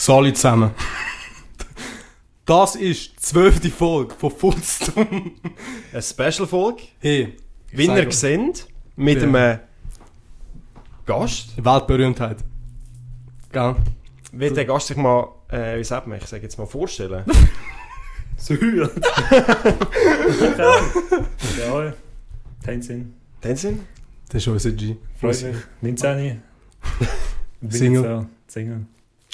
Sali zusammen. Das ist die zwölfte Folge von Futztum. Eine Special-Folge, Hey, wie ihr mit Ja. einem Gast. Weltberühmtheit. Gell? Wird der Gast sich mal, äh, wie sagt man, ich sage jetzt mal vorstellen. So hühlt. ja, Tenzin. Tenzin? Das ist unser G. Freut mich. 19. Bin Single. Single.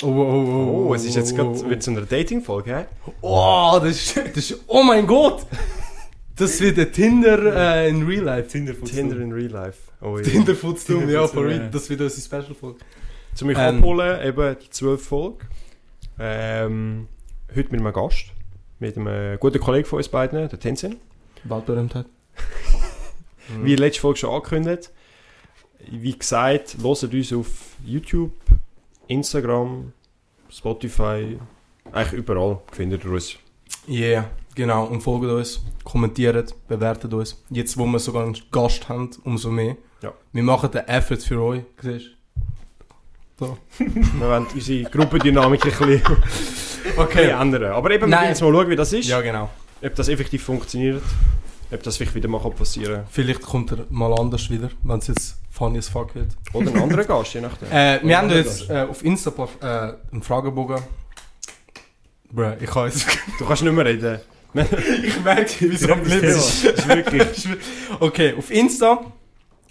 Oh, oh, oh, Oh, es ist jetzt oh, gerade oh, wird zu einer Dating-Folge, hä? Oh, das ist, das ist, oh mein Gott! Das wird ein Tinder äh, in Real Life. Tinder Tinder in Real Life. Oh, ja. Tinder Futztum, ja, for real. Das wird unsere Special-Folge. Zu mich Ähm. abholen, eben die 12 Folge. Ähm, heute mit einem Gast. Mit einem guten Kollegen von uns beiden, der Tenzin. Weltberühmtheit. Wie letzte Folge schon angekündigt. Wie gesagt, hört uns auf YouTube, Instagram, Spotify, eigentlich überall findet ihr uns. Yeah, genau. Und folgt uns, kommentiert, bewertet uns. Jetzt, wo wir sogar einen Gast haben, umso mehr. Ja. Wir machen den Effort für euch, siehst du? Wir wollen unsere Gruppendynamik ein bisschen, bisschen ändern. Aber eben, wir jetzt mal schauen, wie das ist. Ja, genau. Ob das effektiv funktioniert. Ob das vielleicht wieder mal kann passieren Vielleicht kommt er mal anders wieder, wenn es jetzt funny as fuck wird. Oder ein anderer Gast, je nachdem. Äh, wir haben jetzt äh, auf Insta äh, einen Fragebogen. Bruh, ich kann jetzt... Du kannst nicht mehr reden. ich merke, wie es am Thema. Leben Das ist wirklich... Okay, auf Insta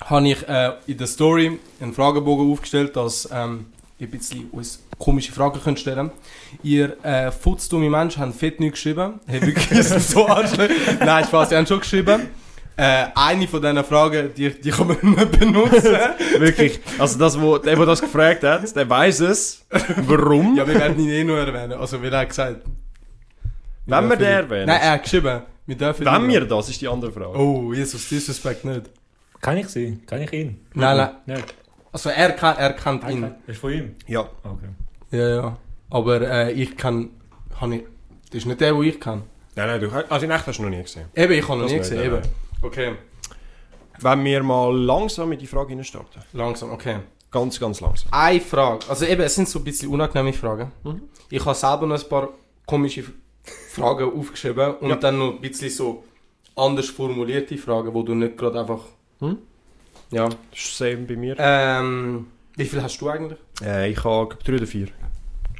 habe ich äh, in der Story einen Fragebogen aufgestellt, dass ähm, ein bisschen uns komische Fragen könnt stellen Ihr äh, futzdumme Menschen habt fett nichts geschrieben. Hey, wirklich, so anstrengend. Nein, Spaß, ihr habt schon geschrieben. Äh, eine von diesen Fragen, die, die kann man nicht benutzen. wirklich. Also das, wo, der, der das gefragt hat, der weiß es. Warum? ja, wir werden ihn eh nur erwähnen. Also, wie er hat gesagt. Wenn wir den erwähnen? Nein, er hat geschrieben. Wir dürfen Wenn wir das, ist die andere Frage. Oh, Jesus, Disrespect nicht. Kann ich sie? Kann ich ihn? Nein, nein. Nicht. Also, er, kann, er kennt ihn. Ist von ihm. Ja. Okay. Ja, ja. Aber äh, ich kann. Kann ich, das ist nicht der, den ich kann. Nein, nein, du also in echt hast du noch nie gesehen. Eben, ich habe noch Das nie gesehen. nein, Eben. Okay. Wenn wir mal langsam mit die Frage starten. Langsam, okay. Ganz, ganz langsam. Eine Frage. Also eben, es sind so ein bisschen unangenehme Fragen. Ich habe selber noch ein paar komische Fragen aufgeschrieben und Ja. dann noch ein bisschen so anders formulierte Fragen, wo du nicht gerade einfach. Hm? Ja. Das ist same bei mir. Ähm, wie viel hast du eigentlich? Äh, ich habe drei oder vier.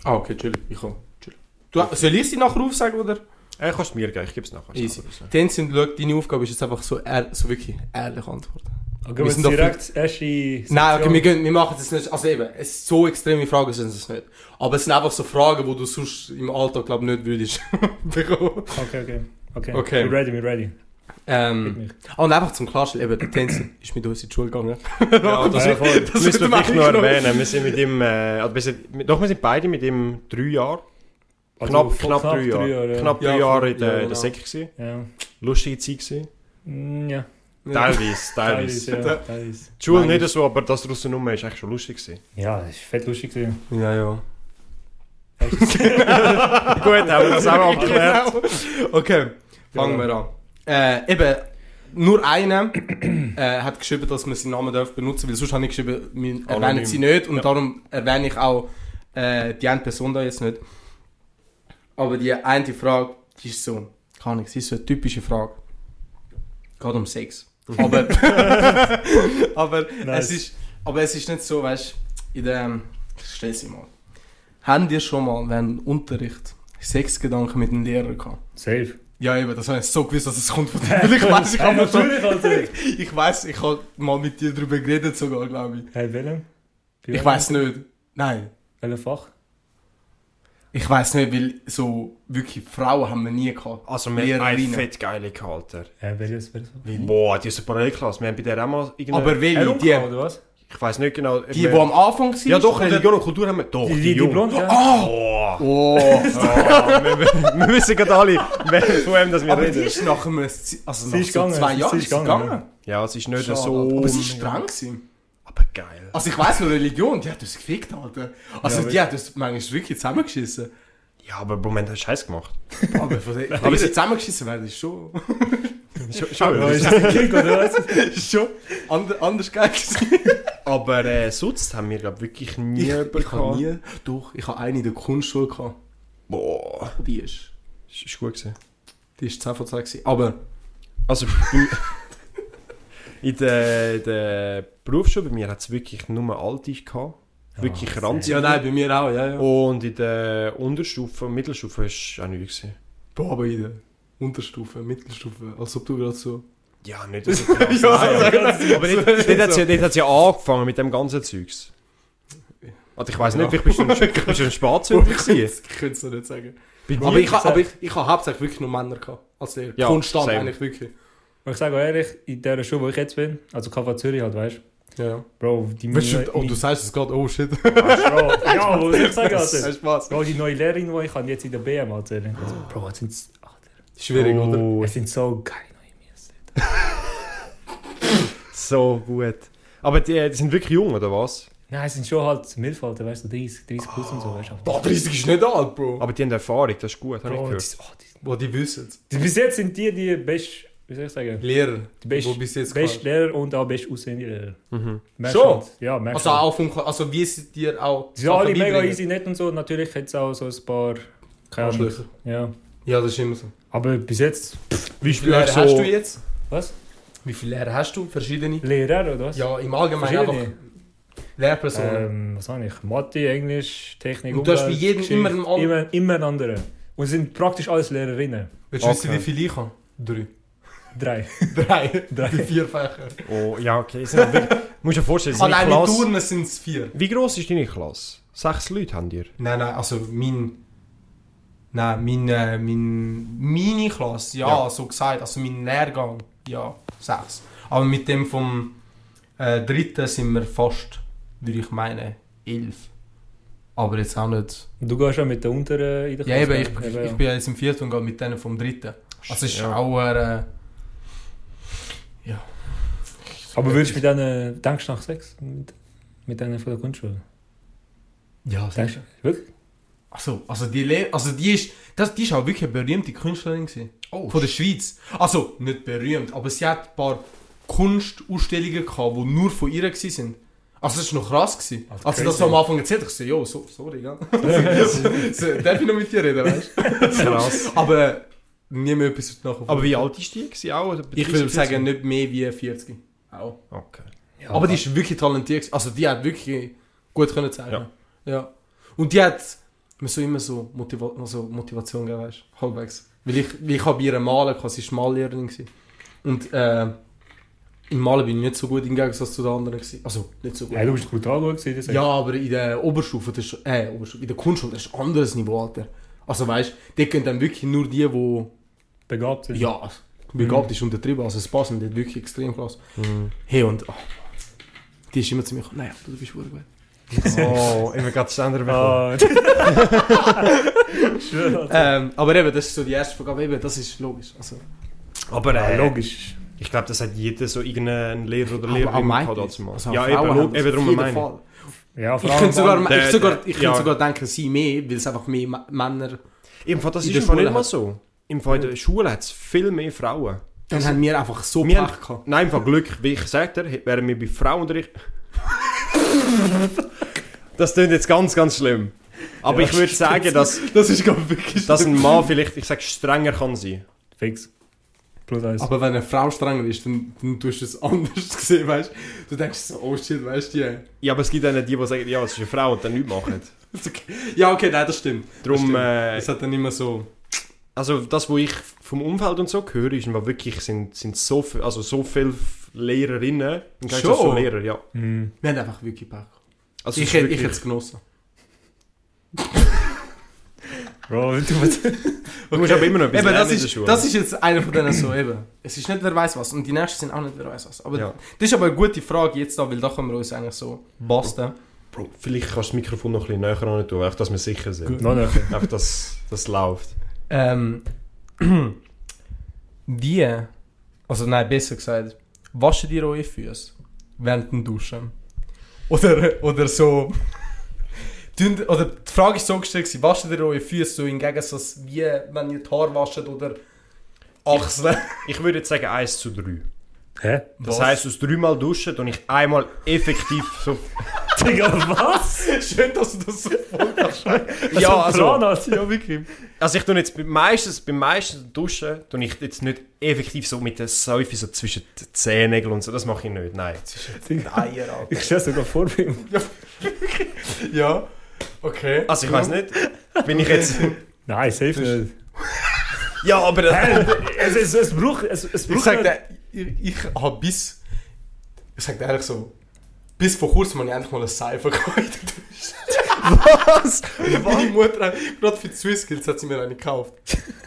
Ah, okay, chill. Ich habe. Chill. Du, soll ich sie nachher aufsagen oder? Äh, kannst du mir geben, ich gebe es nachher. Easy. Dann sind, schau, deine Aufgabe ist jetzt einfach so, so wirklich ehrlich antworten. Okay, Wir wir sind direkt erste Nein, okay, wir, gehen, wir machen das nicht. Also eben, es, so extreme Fragen sind es nicht. Aber es sind einfach so Fragen, die du sonst im Alltag, glaube ich, nicht würdest bekommen. Okay, okay. Okay, Okay. we're ready, we're ready. Ähm, und einfach zum Klarstellen, eben, der Tänzer ist mit uns in die Schule gegangen. Ja, das, Ja, voll. das müssen wir vielleicht noch erwähnen. Wir sind mit ihm, äh, also wir sind, doch, wir sind beide mit ihm drei Jahre. Also knapp, voll knapp, drei Jahre. ja. Knapp Ja, drei Jahre in ja, der, in genau. der Sek gewesen. Ja. Lustige Zeit gewesen. Mm, ja. Teilweise, teilweise. Ja. Teilweise. Die Schule Manchmal. nicht so, aber das draussen rum ist eigentlich schon lustig gewesen. Ja, das ist fett lustig gewesen. Ja, ja. Gut, haben wir das auch abgeklärt. Okay, fangen Ja. wir an. Äh, eben, nur einer äh, hat geschrieben, dass man seinen Namen darf benutzen weil sonst habe ich geschrieben, wir erwähnen sie nicht und Ja. darum erwähne ich auch äh, die eine Person da jetzt nicht. Aber die eine Frage, die ist so, kann ich, sie ist so eine typische Frage. Geht um Sex. Aber, aber, Nice. es ist, aber es ist nicht so, weißt du, in der, ich stell sie mal. Haben ihr schon mal während dem Unterricht Sexgedanken mit dem Lehrer gehabt? Safe. Ja, eben, das habe ich so gewusst, dass es kommt von dir. Weil ich weiß, ich habe mir schon, ich weiß, ich habe mal mit dir darüber geredet sogar, glaube ich. Hey, Willem? Ich weiß nicht. Nein. Welches Fach? Ich weiß nicht, weil so wirklich Frauen haben wir nie gehabt. Also, wir haben eine fett geile gehabt, Alter. Hey, welches? welches? Boah, die ist eine Parallelklasse. Wir haben bei der auch mal irgendeine... Aber welche? Die, oder was? Ich weiß nicht genau... die, die am Anfang sind? Ja doch, Religion und Kultur haben wir... Doch, Die, die, die, die. Blonde? Ja. Boah. Oh. Ah, wir, wissen gerade alle, von wem das wir Aber die reden. ist nach einem, also Sie nach ist so zwei Jahren ist ist gegangen. Ja, es ist nicht so... Aber sie ist streng gewesen. Aber geil. Also ich weiss noch, Religion, die hat uns gefickt, Alter. Also Ja, die hat uns manchmal wirklich zusammengeschissen. Ja, aber Moment, hast du Scheiß gemacht. Aber aber sie zusammengeschissen werden ist schon... Schon, schon, Oh, ist das oder was? Ist schon ander, anders gewesen. Aber äh, sonst haben wir, glaube wirklich nie Ich, jemanden ich nie... Doch, ich habe eine in der Kunstschule gehabt. Boah, Und Die ist... ist, ist gut gewesen. Die ist 10 von 10 gewesen. Aber... Also, in der, in der Berufsschule bei mir hat es wirklich nur Alte gehabt. Wirklich Ah, ranzig. Ja, nein, bei mir auch, ja, ja. Und in der Unterstufe, Mittelstufe war es auch nicht gewesen. Boah, aber in der Unterstufe, Mittelstufe, als ob du gerade so... Ja, nicht so krass. Ja, Nein, so- aber dort, dort hat es ja, dort hat's ja angefangen mit dem ganzen Zeugs. Also ich weiß nicht, Ja. vielleicht bist du ein, bist du ein Spatzünder ich könnte es noch nicht sagen. Bei Aber ich, aber ich, ich habe hauptsächlich wirklich nur Männer gehabt. Als Lehrer. Ja, Konstant same. eigentlich wirklich. Und ich sage ehrlich, in der Schule, wo ich jetzt bin, also KV Zürich halt, weißt Ja. du, Bro, die Weißt du, oh, du sagst es gerade, oh shit. Bro, ja, wo soll ich sagen, Alter? Bro, die neue Lehrerin, die ich habe jetzt in der BM erzählen. Also, Bro, es sind, Schwierig, oder? Oh, es sind so geile neue Mies. So gut. Aber die, die sind wirklich jung, oder was? Nein, es sind schon halt Milfalter, weißt du, 30, 30 plus und so, weißt du. Boah, 30 ist nicht alt, Bro. Aber die haben Erfahrung, das ist gut, habe ich gehört. die, oh, die, Boah, die wissen es. bis jetzt sind die die best, wie soll ich sagen, Lehrer. die best, wo bis jetzt best. Lehrer und auch best aussehende Lehrer. Mhm. Merkst Schon? halt. Ja, merkst Also halt. auch vom, also wie sie dir auch Die sind alle mega easy, nett und so. Natürlich hat es auch so ein paar. Keine Ahnung. Arschlöcher. Ja. Ja, das ist immer so. Aber bis jetzt. Wie Wie viele Lehrer so, hast du jetzt? Was? Wie viele Lehrer hast du? Verschiedene? Lehrer oder was? Ja, im Allgemeinen einfach Lehrpersonen. Ähm, was habe ich? Mathe, Englisch, Technik, Und du hast bei jedem Geschichte. immer einen anderen- Immer, immer einen anderen. Und es sind praktisch alles Lehrerinnen. Willst du wissen, okay. wie viele ich habe? Drei. Drei. Drei. Drei. Die vier Fächer. Oh, ja, okay. Es sind wirklich, musst dir vorstellen, seine Allein mit Klasse... Turnen sind es vier. Wie gross ist deine Klasse? Sechs Leute haben ihr? Nein, nein, also mein. Nein, mein, äh, mein, meine Klasse, ja, Ja. so gesagt. Also mein Lehrgang, ja, sechs. Aber mit dem vom äh, dritten sind wir fast, würde ich meinen, elf. Aber jetzt auch nicht. Du gehst ja mit der unteren in der Ja, eben, ich, ich, ja. ich bin jetzt im vierten und gehe mit denen vom dritten. Also es ist Ja. auch. Äh, Aber würdest du mit denen. Denkst du nach Sex? Mit, mit denen von der Grundschule? ja, du? Wirklich? Also, also die Lehr also die ist, das, die ist auch wirklich eine berühmte Künstlerin gewesen. Oh, Von der Schweiz. Also, nicht berühmt, aber sie hat ein paar Kunstausstellungen gehabt, die nur von ihr gewesen sind. Also das war noch krass. Gewesen. Also Als sie das so am Anfang erzählt hat, ich so, jo, so, sorry, gell? so, darf ich noch mit dir reden, weißt du? krass. Aber nie mehr etwas nachher. Aber wie alt ist die? gewesen? Auch, oder Ich 30, würde 40? sagen, nicht mehr wie 40. Auch. Okay. Ja, Aber die ist wirklich talentiert. Also die hat wirklich gut können zeigen. Ja. ja. Und die hat mir so immer so, Motiva also Motivation gegeben, weißt du, halbwegs. Weil ich, weil ich habe bei ihr malen, kann, sie war Mallehrerin. Und äh, im Malen bin ich nicht so gut im Gegensatz zu den anderen. Gewesen. Also nicht so gut. Ja, du bist brutal gut gewesen. das Ja, aber in der Oberstufe, das ist, äh, Oberstufe, in der Kunstschule, das ist ein anderes Niveau, Alter. Also weißt du, die können dann wirklich nur die, die, Begabt sind. ja, begabt ist untertrieben, also es passen dort wirklich extrem krass. Mhm. Hey und, oh, die ist immer zu mir gekommen, naja, du bist verdammt gut. Oh, ich habe gerade das andere bekommen. Ähm, aber eben, das ist so die erste Frage, aber eben, das ist logisch. Also, Aber Ja, äh, logisch. ich glaube, das hat jeder so irgendeinen Lehrer oder Lehrerin gehabt. Also, ja, eben, eben darum meine. Fall. Ja, Ich könnte sogar. Der- ich sogar, ich ja. könnte sogar denken, sie mehr, weil es einfach mehr Männer... Im Fall, das In ist Schule nicht mal so. Im Fall in der Schule hat es viel mehr Frauen. Dann haben wir einfach so Wir Pech haben- gehabt. Nein, im Fall Glück, wie ich gesagt habe, wären wir bei Frauenunterricht... das klingt jetzt ganz, ganz schlimm. Aber Ja, ich würde sagen, dass, Das ist wirklich dass ein Mann vielleicht, ich sage, strenger kann sein. Fix. Plus eins. Aber wenn eine Frau strenger ist, dann, dann tust du es anders sehen, weißt du? Du denkst so, oh shit, weißt du, die... Ja, aber es gibt dann die, die sagen, ja, es ist eine Frau und dann nichts machen. Ja, okay, nein, das stimmt. Darum, stimmt. äh, Es hat dann immer so... also das, was ich vom Umfeld und so höre, ist wirklich, sind, sind so, viel, also so viele Lehrerinnen im Gegensatz Schon? zu Lehrer, ja. Mhm. Wir haben einfach wirklich Pech. Also Ich, hätte- ich hätte es genossen. Bro, du musst... Du musst aber immer noch etwas Eben, das lernen in der ist, Schule. das ist jetzt einer von denen so eben. Es ist nicht wer weiß was und die nächsten sind auch nicht wer weiß was. Aber Ja. das ist aber eine gute Frage jetzt da, weil da können wir uns eigentlich so basten. Bro, vielleicht kannst du das Mikrofon noch ein bisschen näher ran tun, einfach, dass wir sicher sind. Noch nicht. Einfach, dass das läuft. Ähm, die, also nein, besser gesagt, waschen die eure Füße während dem Duschen? Oder, oder so... Oder die Frage ist so gestellt, gewesen, waschen ihr eure Füße so im Gegensatz wie wenn ihr die Haare wascht oder... Achseln. Ich würde jetzt sagen 1 zu 3. Hä? Das Was? heisst, aus dreimal duschen und ich einmal effektiv so... Digga, was? Schön, dass du das so voll ja, also, ja, wirklich. also ich tue jetzt beim meisten, beim meisten Duschen tue ich jetzt nicht effektiv so mit der Seife so zwischen den Zehennägeln und so, das mache ich nicht, nein. Eier, Alter. Ich stelle sogar vor, wie Ja. Okay. Also ich weiß nicht, wenn ich jetzt... Nein, safe nicht. Ja, aber... Hä? Es, es, es braucht. Es, es Ich braucht sag nicht- dir, ich, ich habe bis. Ich sag dir ehrlich so. Bis vor kurzem habe ich endlich mal eine Seife geholt. Was? Meine Mutter hat, gerade für die Swissskills hat sie mir eine gekauft.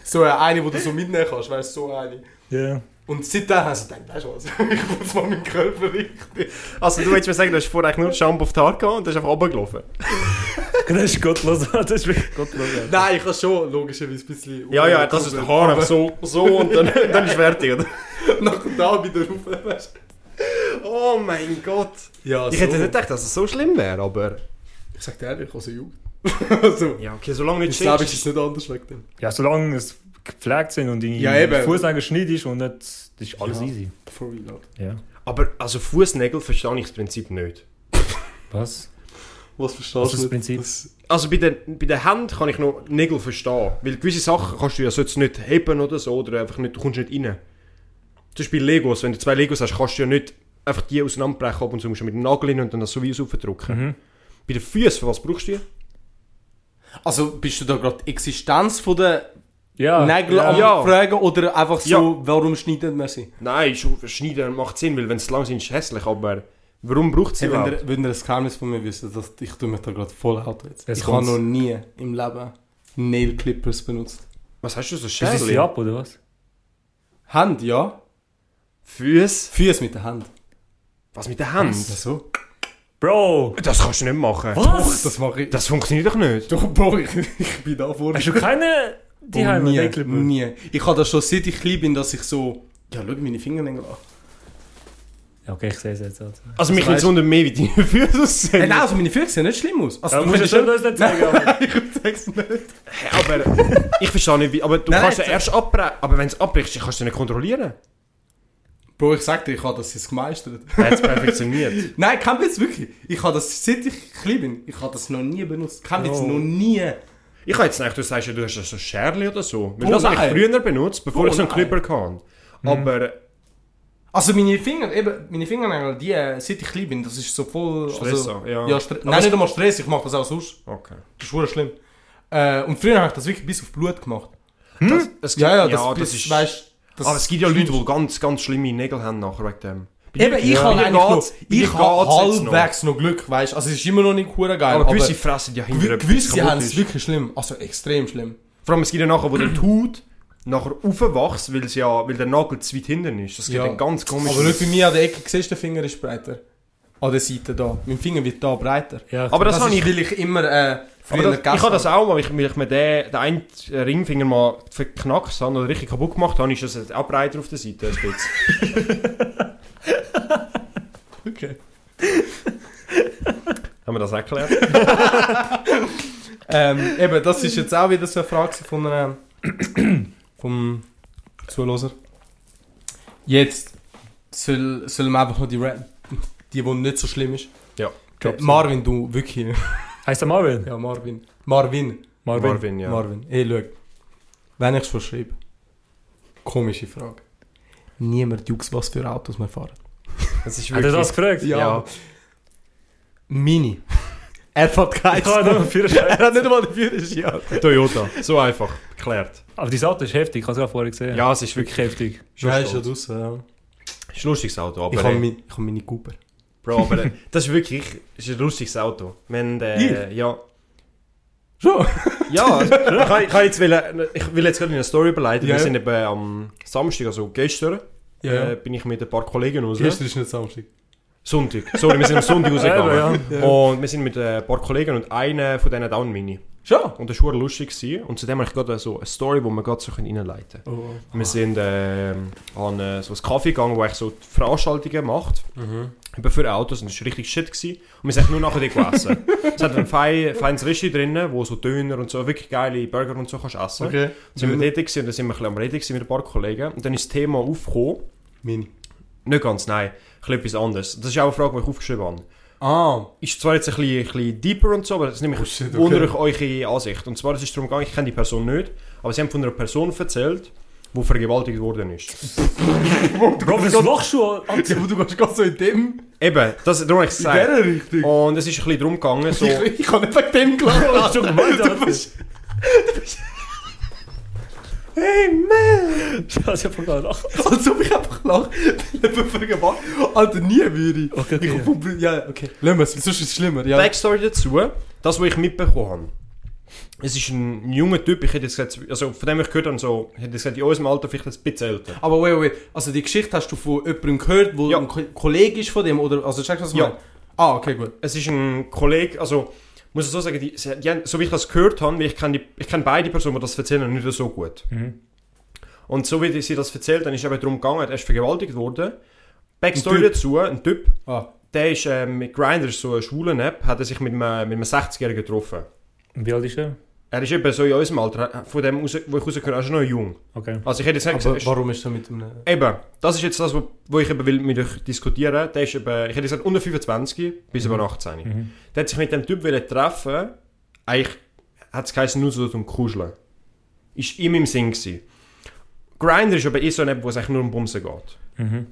So eine, die du so mitnehmen kannst, weißt du, so eine. Ja. Und seitdem habe ich gedacht, weißt du was, ich muss mal meinen Körper richten. Also du willst mir sagen, du hast vorher nur Shampoo auf die Haare gehabt und das ist einfach runtergelaufen? Das ist gottlos. Das ist wirklich gottlos. Nein, ich habe schon logischerweise ein bisschen... Ja, ja, das ist der Haar so, so und dann, dann ist fertig, oder? Nach da wieder rauf, weißt Oh mein Gott. Ja, Ich hätte nicht gedacht, dass es so schlimm wäre, aber... Ich sag dir ehrlich, aus der Jugend. also, Ja, okay, solange ich nicht glaube, es stinkst. ist nicht anders wegen dem. Ja, solange es gepflegt sind und die Ja. Fußnägel schneidest und nicht, das ist alles Ja. easy. For real. Ja. Aber also Fußnägel verstehe ich das Prinzip nicht. Was? Was verstehst Was ist das nicht? Prinzip? Das- Also bei der, bei der Hand kann ich noch Nägel verstehen. Weil gewisse Sachen kannst du ja sonst nicht heben oder so, oder einfach nicht, du kommst nicht rein. Zum Beispiel Legos, wenn du zwei Legos hast, kannst du ja nicht einfach die auseinanderbrechen, ab und zu musst du mit dem Nagel hin und dann das so wie aufdrücken. Mhm. Bei den Füßen, für was brauchst du die? Also bist du da gerade die Existenz von der Ja. Nägel ja. am Ja. fragen oder einfach so, Ja. warum schneidet man sie? Nein, schneiden macht Sinn, weil wenn es lang sind, ist es hässlich, aber warum braucht sie Hey, wenn, überhaupt? ihr, wenn ihr ein Geheimnis von mir wisst, dass ich tue mich da gerade voll out jetzt. Jetzt ich habe noch nie im Leben Nail Clippers benutzt. Was hast du so Ist sie ab, oder was? Hand, ja. Füße? Füße mit der Hand. Was mit der Hand? so? Bro! Das kannst du nicht machen. Was? Das mache ich. Das funktioniert doch nicht. Doch, Bro, ich, ich bin da vor. Hast du keine die oh, haben nie, Nägel? nie. Ich habe das schon seit ich klein bin, dass ich so... Ja, schau meine Fingernägel an. Ja, okay, ich sehe es jetzt. Also. Also mich Also nicht wundern mehr, wie deine Füße aussehen. Nein, also meine Füße sehen nicht schlimm aus. Also, Ja, du musst ja schon das nicht sagen, aber... ich sag's nicht. Hey, aber ich verstehe nicht, wie. Aber du Nein, kannst ja nein, erst abbrechen. Aber wenn es abbrichst, kannst du nicht kontrollieren. Bro, ich sag dir, ich habe das jetzt gemeistert. Er hat es perfektioniert. Nein, kein Witz, wirklich. Ich habe das, seit ich klein bin, ich habe das noch nie benutzt. Kein Witz, Oh. noch nie. Ich habe jetzt gedacht, du sagst ja, du hast so Scherli oder so. Weil Oh, das habe ich früher benutzt, bevor Oh, ich so einen. Clipper kann. Aber Also meine Finger, eben, meine Fingernägel, die, äh, seit ich klein bin, das ist so voll... Stress, also, ja. ja Stre Aber Nein, nicht einmal Stress, ich mache das auch sonst. okay. Das ist verdammt schlimm. Äh, und früher habe ich das wirklich bis auf Blut gemacht. Das, es gibt, Ja, ja, das, ja, bis, das ist. weißt, das aber es gibt ja Leute, die ganz, ganz schlimme Nägel haben nachher wegen dem. Bei Eben, ich bei habe eigentlich noch, ich habe jetzt noch. halbwegs noch. Glück, weißt Also es ist immer noch nicht hure geil, Aber aber, gewisse fressen ja hinter gew- etwas gewisse haben es ist. wirklich schlimm. Also extrem schlimm. Vor allem, es gibt ja nachher, wo der Haut nachher aufwächst, weil, ja, weil der Nagel zu weit hinten ist. Das gibt Ja. dann ganz komisch. Aber nicht bei mir an der Ecke, siehst du, der Finger ist breiter. An der Seite da. Mein Finger wird da breiter. Ja, Aber das, Das, habe ich... weil ich immer äh, früher das, ich habe das auch, weil ich, weil ich mir den, den einen Ringfinger mal verknackst habe oder richtig kaputt gemacht habe, ist das auch breiter auf der Seite. Okay. Haben wir das erklärt? Ähm, eben, das ist jetzt auch wieder so eine Frage von einem, vom Zuhörer. Jetzt soll, soll man einfach noch die, Ra die, die nicht so schlimm ist. Ja. Äh, Marvin, du wirklich. Heißt der Marvin? Ja, Marvin. Marvin. Marvin. Marvin, ja. Marvin. Ey, schau. Wenn ich es schon schreibe. Komische Frage. Niemand juckt, was für Autos wir fahren. Das ist Hat er das gefragt? Ja. Mini. Er fährt keins. Er hat nicht einmal den Führerschein. Toyota. So einfach. Geklärt. Aber dieses Auto ist heftig, ich habe es gerade vorher gesehen. Ja, es ist wirklich wirklich... heftig. Schon Ja, ist ja draussen, ja. ist ein lustiges Auto, aber... Ich habe mein, hab Mini Cooper. Bro, aber äh, das ist wirklich... Das ist ein lustiges Auto. Wenn, äh, ja... Schon? Ja, ich, kann- ich, kann jetzt will, ich will jetzt gerade eine Story überleiten. Ja. Wir sind eben am Samstag, also gestern, Ja. äh, bin ich mit ein paar Kollegen raus. Gestern ist nicht Samstag. Sonntag. Sorry, wir sind am Sonntag rausgegangen. Ja. Und wir sind mit ein paar Kollegen und einer von denen einen Mini. Schon? Und das war lustig. Gewesen. Und zudem habe ich gerade so eine Story, die wir gerade so reinleiten können. Oh. Wir sind äh, an äh, so ein Kaffee gegangen, wo ich so Veranstaltungen macht. Mhm. Eben für Autos. Und das war richtig shit. Gewesen. Und wir sind nur nachher gegessen. es hat ein fein, feines Resti drin, wo so Döner und so, wirklich geile Burger und so kannst essen. Okay. Dann sind wir dort gewesen, und dann sind wir ein bisschen am Reden mit ein paar Kollegen. Und dann ist das Thema aufgekommen. Mini. Nicht ganz, nein. Ein bisschen etwas anderes. Das ist auch eine Frage, die ich aufgeschrieben habe. Ah. Ist zwar jetzt ein bisschen, ein bisschen deeper und so, aber das nehme Oh ich shit, okay. wundere ich eure Ansicht. Und zwar, es ist darum gegangen, ich kenne die Person nicht, aber sie haben von einer Person erzählt, die vergewaltigt worden ist. Bro, was machst du? Ja, aber du gehst gerade so in dem... Eben, das, darum habe ich es In gesagt. dieser Richtung. Und es ist ein bisschen darum gegangen, so... Ich, ich kann nicht wegen dem gelacht. Du gemeint, Du bist... hey man! Ich hab voll lachen. Als ob ich einfach lache, weil jemand vergewaltigt. Alter, nie würde ich. Okay, okay. Ich komm, ja, okay. Lass es, sonst ist es schlimmer. Ja. Backstory dazu, das, was ich mitbekommen habe. Es ist ein junger Typ, ich hätte jetzt gesagt, also von dem ich gehört habe, so, ich hätte gesagt, in unserem Alter vielleicht ein bisschen älter. Aber wait, wait, also die Geschichte hast du von jemandem gehört, wo Ja. ein Ko Kollege ist von dem, oder, also checkst du was ich Ja. Ah, okay, gut. Es ist ein Kollege, also, muss ich so sagen, die, die haben, so wie ich das gehört habe, ich kenne, die, ich kenne beide Personen, die das erzählen, nicht so gut. Mhm. Und so wie sie das erzählt, dann ist eben darum gegangen, er ist vergewaltigt worden. Backstory Ein dazu, ein Typ, Ah, der ist äh, mit Grindr, so eine schwulen App, hat er sich mit einem, mit einem 60-Jährigen getroffen. Und Wie alt ist er? Er ist eben so in unserem Alter, von dem, raus, wo ich habe, er ist noch jung. Okay. Also ich hätte jetzt nicht gesagt, warum ist er mit einem... Eben, das ist jetzt das, wo, wo ich eben will mit euch diskutieren Der ist eben, ich hätte gesagt, unter 25 bis über 18. Mhm. Der hat sich mit dem Typ wollen treffen Eigentlich hat es geheißen, nur so zum Kuscheln. Ist ihm im Sinn gewesen. Grindr ist aber eh so eine App, wo es eigentlich nur um Bumsen geht. Mhm.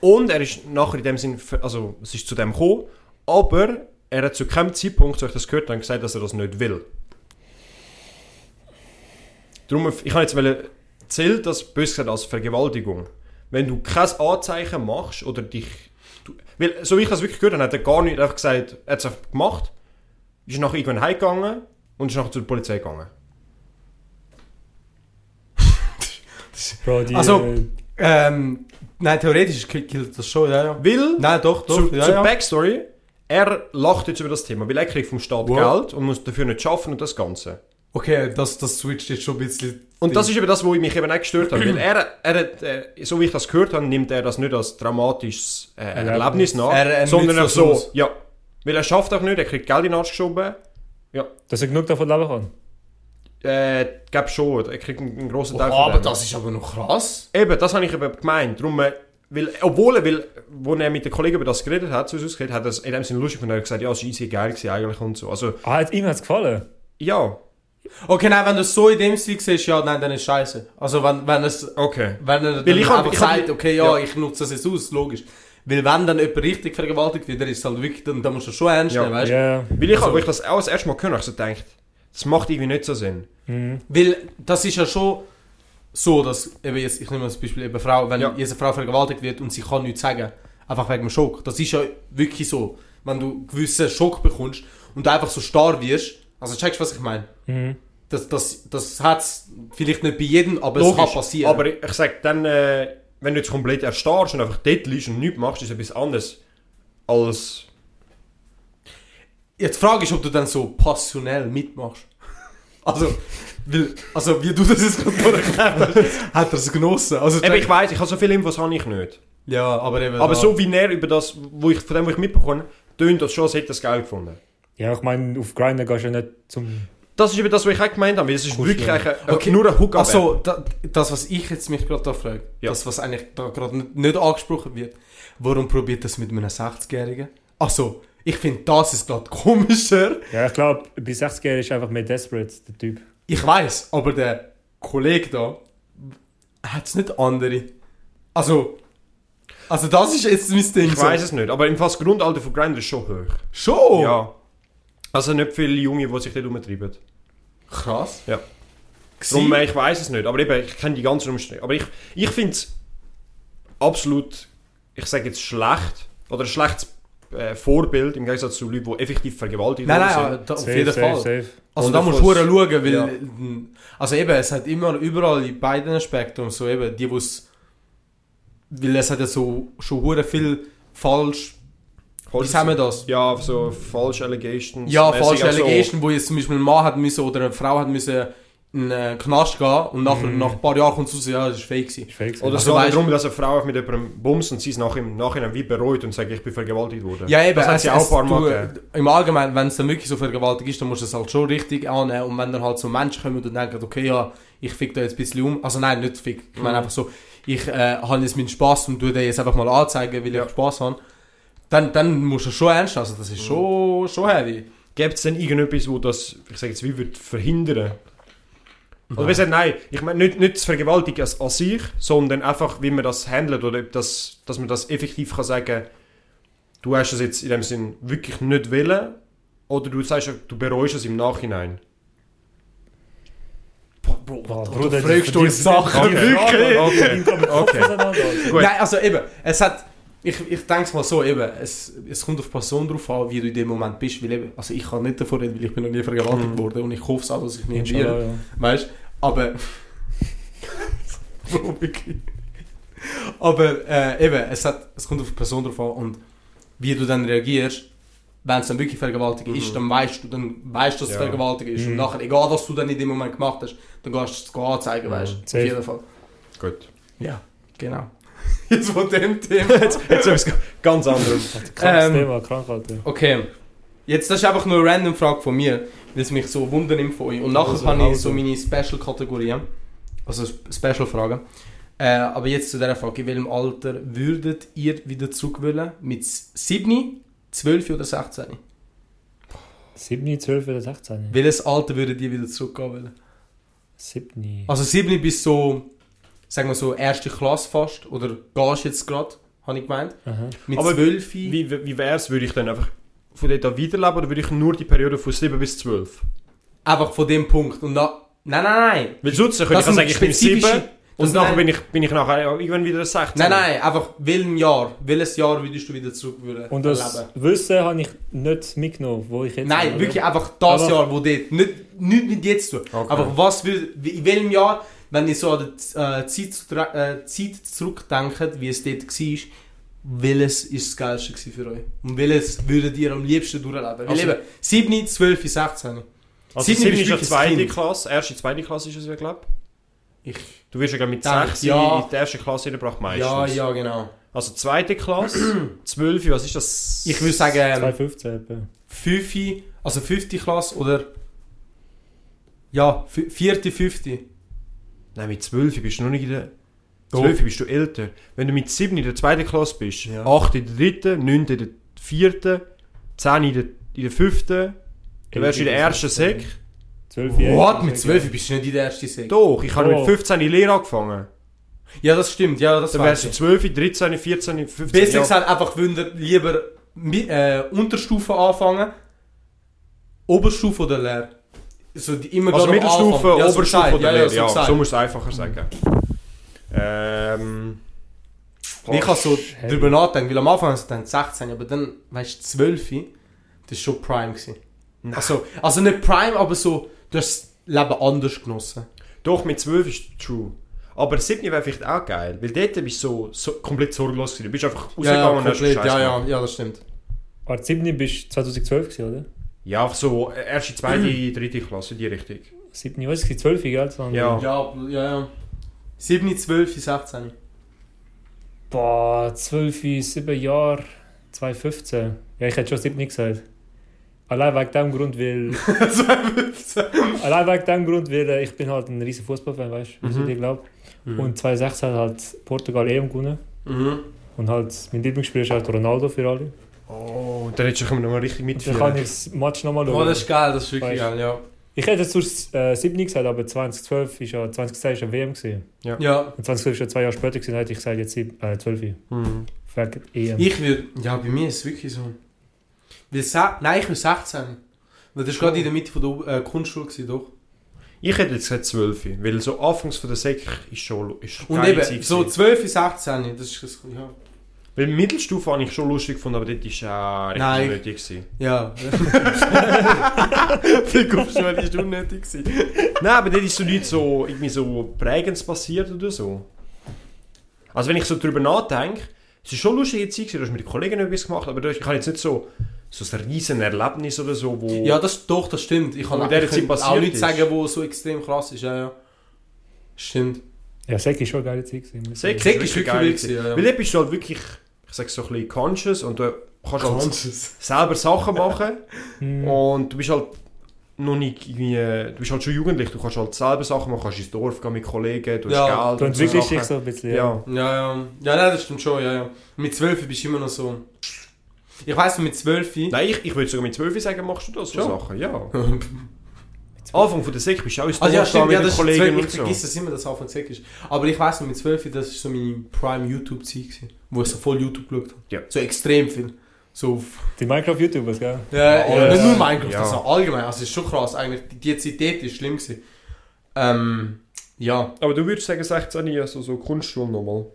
Und er ist nachher in dem Sinn, also es ist zu dem gekommen, aber er hat zu keinem Zeitpunkt, so ich das gehört habe, gesagt, dass er das nicht will. Darum, ich habe jetzt zählt das bös gesagt als Vergewaltigung. Wenn du kein Anzeichen machst oder dich... Du, weil, so wie ich das wirklich gehört habe, hat er gar nicht einfach gesagt, er hat es einfach gemacht, ist nachher irgendwann heimgegangen und ist nachher zur Polizei gegangen. Bro, die... Also- äh, Ähm, nein, theoretisch gilt gilt das schon, ja, ja. Weil, Nein, doch, doch, zu, ja, zur ja. Backstory, er lacht jetzt über das Thema, weil er kriegt vom Staat Wow. Geld und muss dafür nicht schaffen und das Ganze. Okay, das, das switcht jetzt schon ein bisschen... Und das ist eben das, wo ich mich eben auch gestört habe. Weil er, er hat, äh, so wie ich das gehört habe, nimmt er das nicht als dramatisches äh, Erlebnis. Erlebnis nach, Er- er sondern er das so, aus. ja. Weil er schafft auch nicht, er kriegt Geld in den Arsch geschoben. Dass er genug davon leben kann. Äh, glaub schon, er kriegt einen, einen grossen Oh, Teil von aber das ist aber noch krass. Eben, das habe ich eben gemeint. Darum, äh, weil, obwohl er, weil, wo er mit den Kollegen über das geredet hat, so ausgeredet, hat er es in dem Sinne lustig gefunden. Er hat gesagt, ja, es war easy geil gewesen eigentlich und so. Also, Ah, hat ihm hat's gefallen? ja, Okay, nein, wenn du es so in dem Stil siehst, ja, nein, dann ist scheiße. Also wenn, wenn es... okay. Wenn er dann ich hab- einfach sagt, okay, ja, ja. ich nutze das jetzt aus, logisch. Weil wenn dann jemand richtig vergewaltigt wird, dann ist es halt wirklich, dann, dann musst du es schon ernst Ja. nehmen, weißt du? Ja. Weil ich, Also- ich das auch das erste Mal gehört habe, habe ich so gedacht, das macht irgendwie nicht so Sinn. Mhm. Weil das ist ja schon so, dass, eben jetzt, ich nehme das Beispiel, eben Frau, wenn Ja. jetzt eine Frau vergewaltigt wird und sie kann nichts sagen, einfach wegen dem Schock. Das ist ja wirklich so. Wenn du einen gewissen Schock bekommst und du einfach so starr wirst, also checkst du, was ich meine? Mhm. Das, das, das hat es vielleicht nicht bei jedem, aber es Logisch, kann passieren. Aber ich, sag dann, äh, wenn du jetzt komplett erstarrst und einfach dort liegst und nichts machst, ist etwas anderes als... Jetzt die Frage ist, ob du dann so passionell mitmachst. Also, weil, also wie du das jetzt gerade erklärt hast, hat er es genossen. Also, Eben, ich weiß, ich habe so viele Infos habe ich nicht. ja, aber eben. Aber da- so wie er über das, wo ich, von dem, was ich mitbekomme, tönt das schon, als hätte er es geil gefunden. Ja, ich meine, auf Grindr gehst du ja nicht zum... Das ist eben das, was ich auch gemeint habe, es ist Kuscheln. wirklich ein, Okay. nur ein hook Ach so, da, das, was ich jetzt mich gerade da frage, Ja. das, was eigentlich da gerade nicht, nicht angesprochen wird, warum probiert das mit einem 60-Jährigen? Ach so, ich finde, das ist gerade komischer. Ja, ich glaube, bei 60 ist einfach mehr desperate, der Typ. Ich weiß, aber der Kollege da hat es nicht andere. Also, also das ist jetzt mein Ding. Ich weiß es nicht, aber im Fall das Grundalter von Grindr ist schon hoch. Schon? Ja. Also nicht viele Junge, die sich dort umtreiben. Krass. Ja. Darum, äh, ich weiß es nicht, aber eben, ich kenne die ganzen Umstände. Aber ich, ich finde es absolut, ich sage jetzt schlecht, oder ein schlechtes äh, Vorbild im Gegensatz zu Leuten, die effektiv vergewaltigt Nein, nein, sind. da, auf Safe, jeden safe, Fall. safe. Also Und da musst du schauen, weil... Ja. Also eben, es hat immer überall in beiden Spektrum so eben, die wo's... Weil es hat ja so schon hure viel falsch Wie sagen wir das? Ja, so falsche Allegations. Ja, falsche auch so- Allegation, wo jetzt zum Beispiel ein Mann hat müssen oder eine Frau hat müssen in den Knast gehen und nachher, Mhm. nach ein paar Jahren kommt es raus, ja, das ist fake gewesen. Ist fake. Oder Also es geht weißt- darum, dass eine Frau mit jemandem bumst und sie es nach im Nachhinein wie bereut und sagt, ich bin vergewaltigt worden. Ja, eben, Das hat es, sie auch ein paar Mal du, gegeben. im Allgemeinen, wenn es dann wirklich so Vergewaltigung ist, dann musst du es halt schon richtig annehmen und wenn dann halt so Menschen kommen und denken, okay, ja, ich fick da jetzt ein bisschen um, also nein, nicht fick, ich meine Mhm. einfach so, ich äh, habe jetzt meinen Spaß und tu den jetzt einfach mal anzeigen, weil Ja. ich Spaß habe, dann, dann musst du schon ernst, also das ist schon, schon heavy. Gibt es denn irgendetwas, wo das, ich sage jetzt, wie wird verhindern? Oder wie gesagt, nein, ich meine nicht, nicht das Vergewaltigen als, als sich, sondern einfach, wie man das handelt oder ob das, dass man das effektiv kann sagen, du hast es jetzt in dem Sinn wirklich nicht wollen oder du sagst, du bereust es im Nachhinein. Bro, Boah, du Bruder, fragst die- uns Sachen, wirklich? Okay. Okay. Okay. Gut. Nein, also eben, es hat, ich, ich denke es mal so, eben, es, es kommt auf die Person drauf an, wie du in dem Moment bist, weil eben, also ich kann nicht davon reden, weil ich bin noch nie vergewaltigt Mhm. worden und ich hoffe es auch, dass ich nie. Inshallah, ja. Weißt aber. Aber äh, eben, es, hat, es kommt auf die Person drauf an und wie du dann reagierst, wenn es dann wirklich Vergewaltigung ist, Mhm. dann weißt du, dann weißt dass es Ja. Vergewaltigung ist. Und Mhm. nachher, egal was du dann in dem Moment gemacht hast, dann gehst du es anzeigen, weißt du. Auf jeden Fall. Gut. Ja, genau. Jetzt von dem Thema. Jetzt, jetzt etwas ganz anderes. Krankes Ähm, Thema, Krankheit. Ja. Okay. Jetzt, das ist einfach nur eine random Frage von mir, weil es mich so wundernimmt von euch. Und nachher Also, habe ich also. so meine Special-Kategorien. Also Sp- Special-Fragen. Äh, aber jetzt zu dieser Frage. In welchem Alter würdet ihr wieder zurück wollen? Mit 7, 12 oder 16? 7, 12 oder 16? Welches Alter würdet ihr wieder zurückgehen wollen? 7. Also 7 bis so, sagen wir so, erste Klasse fast. Oder gehst jetzt gerade, habe ich gemeint. Aha. Mit Aber 12. Wie, wie, wie wäre es, würde ich dann einfach von dort an weiterleben oder würde ich nur die Periode von 7 bis 12? Einfach von dem Punkt. Und dann, nein, nein, nein. Weil sonst könnte ich sagen, ich bin 7 spezifische- und nachher bin ich, bin ich nachher irgendwann wieder 16. Nein, nein, einfach welchem Jahr? Welches Jahr würdest du wieder zurück wollen Und das erleben? Wissen habe ich nicht mitgenommen, wo ich jetzt Nein, bin, wirklich einfach das Aber- Jahr, wo dort, nicht, nicht mit jetzt tun. Okay. Aber was will, in welchem Jahr, wenn ihr so an die äh, Zeit, äh, Zeit zurückdenkt, wie es dort war, welches ist das Geilste für euch? Und welches würdet ihr am liebsten durchleben? Weil Also- eben, 7, 12, 16. Also 7 Sieben ist bist ja zweite Kind. Klasse, erste, zweite Klasse ist es glaube Ich, ich. Du wirst ja mit Denke, 6 ja. in die erste Klasse reingebracht meistens. ja, ja, genau. Also zweite Klasse, 12, was ist das? Ich würde sagen, ähm, 2015 etwa. 5, also 5. Klasse oder... Ja, 4., 5. Nein, mit 12 bist du noch nicht in der... Doch. 12 bist du älter. Wenn du mit 7 in der zweiten Klasse bist, Ja. 8 in der dritten, 9 in der vierten, 10 in der, in der fünften, dann wärst du in der ersten Sek. 12 What? Mit 12 bist du nicht in der ersten Sek? Doch, ich habe Oh. mit 15 in Lehre angefangen. Ja, das stimmt, ja, das Dann wärst du ich. 12, 13, 14, 15. Besser ja. gesagt, einfach würden ihr lieber mi- äh, Unterstufe anfangen, Oberstufe oder Lehr? So die immer Also Mittelstufe, Anfang. Ja, so Oberstufe oder ja, ja, so Ja, so musst du es einfacher sagen. Ähm... Ich habe so Heavy. drüber nachgedacht, weil am Anfang hast du dann 16, aber dann, weißt du, 12, das war schon Prime. Gewesen. Nein. Also, also nicht Prime, aber so, du hast das Leben anders genossen. Doch, mit 12 ist true. Aber 7 wäre vielleicht auch geil, weil dort bist du so, so komplett sorglos gewesen. Du bist einfach Ja, ja, rausgegangen und hast ja, ja, ja, das stimmt. Aber 7 bist du 2012 gewesen, oder? Ja, einfach so äh, erste, zweite, dritte Klasse, die Richtung. 7, was ist es? 12, gell? Waren- Ja. Ja, ja, ja. 7, 12, 16. Boah, 12, 7 Jahre, 2015. Ja, ich hätte schon 7 gesagt. Allein wegen dem Grund, weil... 15. allein wegen dem Grund, weil äh, ich bin halt ein riesen Fußballfan, weißt du, wie Mhm. ich dir glaube. Und 2016 hat halt Portugal EM gewonnen. Mhm. Und halt, mein Lieblingsspieler ist halt Ronaldo für alle. Oh, und dann hättest du noch mal richtig Und dann kann mitführen. ich das Match nochmal Oh, schauen. das ist geil, das ist wirklich Weißt- geil, ja. Ich hätte jetzt sonst äh, 7 gesagt, aber 2012 ist ja, 2010 ist ja WM gewesen. Ja, Und 2012 ist ja zwei Jahre später gewesen, hätte ich gesagt, jetzt sieb- äh, 12. Mhm. Wegen EM. ich würde, ja, bei mir ist es wirklich so. Weil Nein, ich bin 16. Weil das war gerade in der Mitte von der äh, Kunstschule, gewesen, doch. Ich hätte jetzt gesagt 12, weil so anfangs von der Sek ist schon ist Und eben, Zeit so gewesen. 12 bis 16, das ist das, ja. Weil Mittelstufe habe ich schon lustig gefunden, aber dort war auch richtig Nein. nötig. Gewesen. Ja. Pickup-Schule ist unnötig gewesen. Nein, aber dort ist so nicht so, irgendwie so prägend passiert oder so. Also wenn ich so drüber nachdenke, Es war schon eine lustige Zeit, du hast mit den Kollegen etwas gemacht, aber du hast- ich habe jetzt nicht so, so ein riesen Erlebnis oder so, wo... Ja, das, doch, das stimmt. Ich kann ich Zeit kann auch nicht ist. sagen, wo so extrem krass ist. Ja, ja. Stimmt. Ja, Sek ist schon eine geile Zeit. Sek- ist ist wirklich geil gewesen. ja, Weil dort bist du halt wirklich, ich sag so ein bisschen conscious und du kannst halt selber Sachen machen Hm. und du bist halt noch nicht irgendwie, du bist halt schon jugendlich, du kannst halt selber Sachen machen, kannst ins Dorf gehen mit Kollegen, du hast Ja, Geld Du und so entwickelst dich so ein bisschen. Ja. Ja, ja. Ja, nein, das stimmt schon, ja, ja. Mit 12 bist du immer noch so. Ich weiss, mit 12. Nein, ich, ich würde sogar mit 12 sagen, machst du das so Schon? Sachen, ja. Anfang von der Sek bist du auch Also ja, stimmt, mit ja, den das ist Kollegen 12, ich vergesse das immer, dass es Anfang Sek ist. Aber ich weiss noch, mit 12, das ist so meine Prime YouTube-Zeit gewesen, wo ich so voll YouTube geschaut habe. Ja. So extrem viel. So. Die Minecraft-YouTubers, gell? Ja, ja, alles. nicht nur Minecraft, Ja. also allgemein. Also es ist schon krass, eigentlich. Die, die Zeit dort ist schlimm gewesen. Ähm, ja. Aber du würdest sagen, 16 Jahre, so, so Kunstschule nochmal.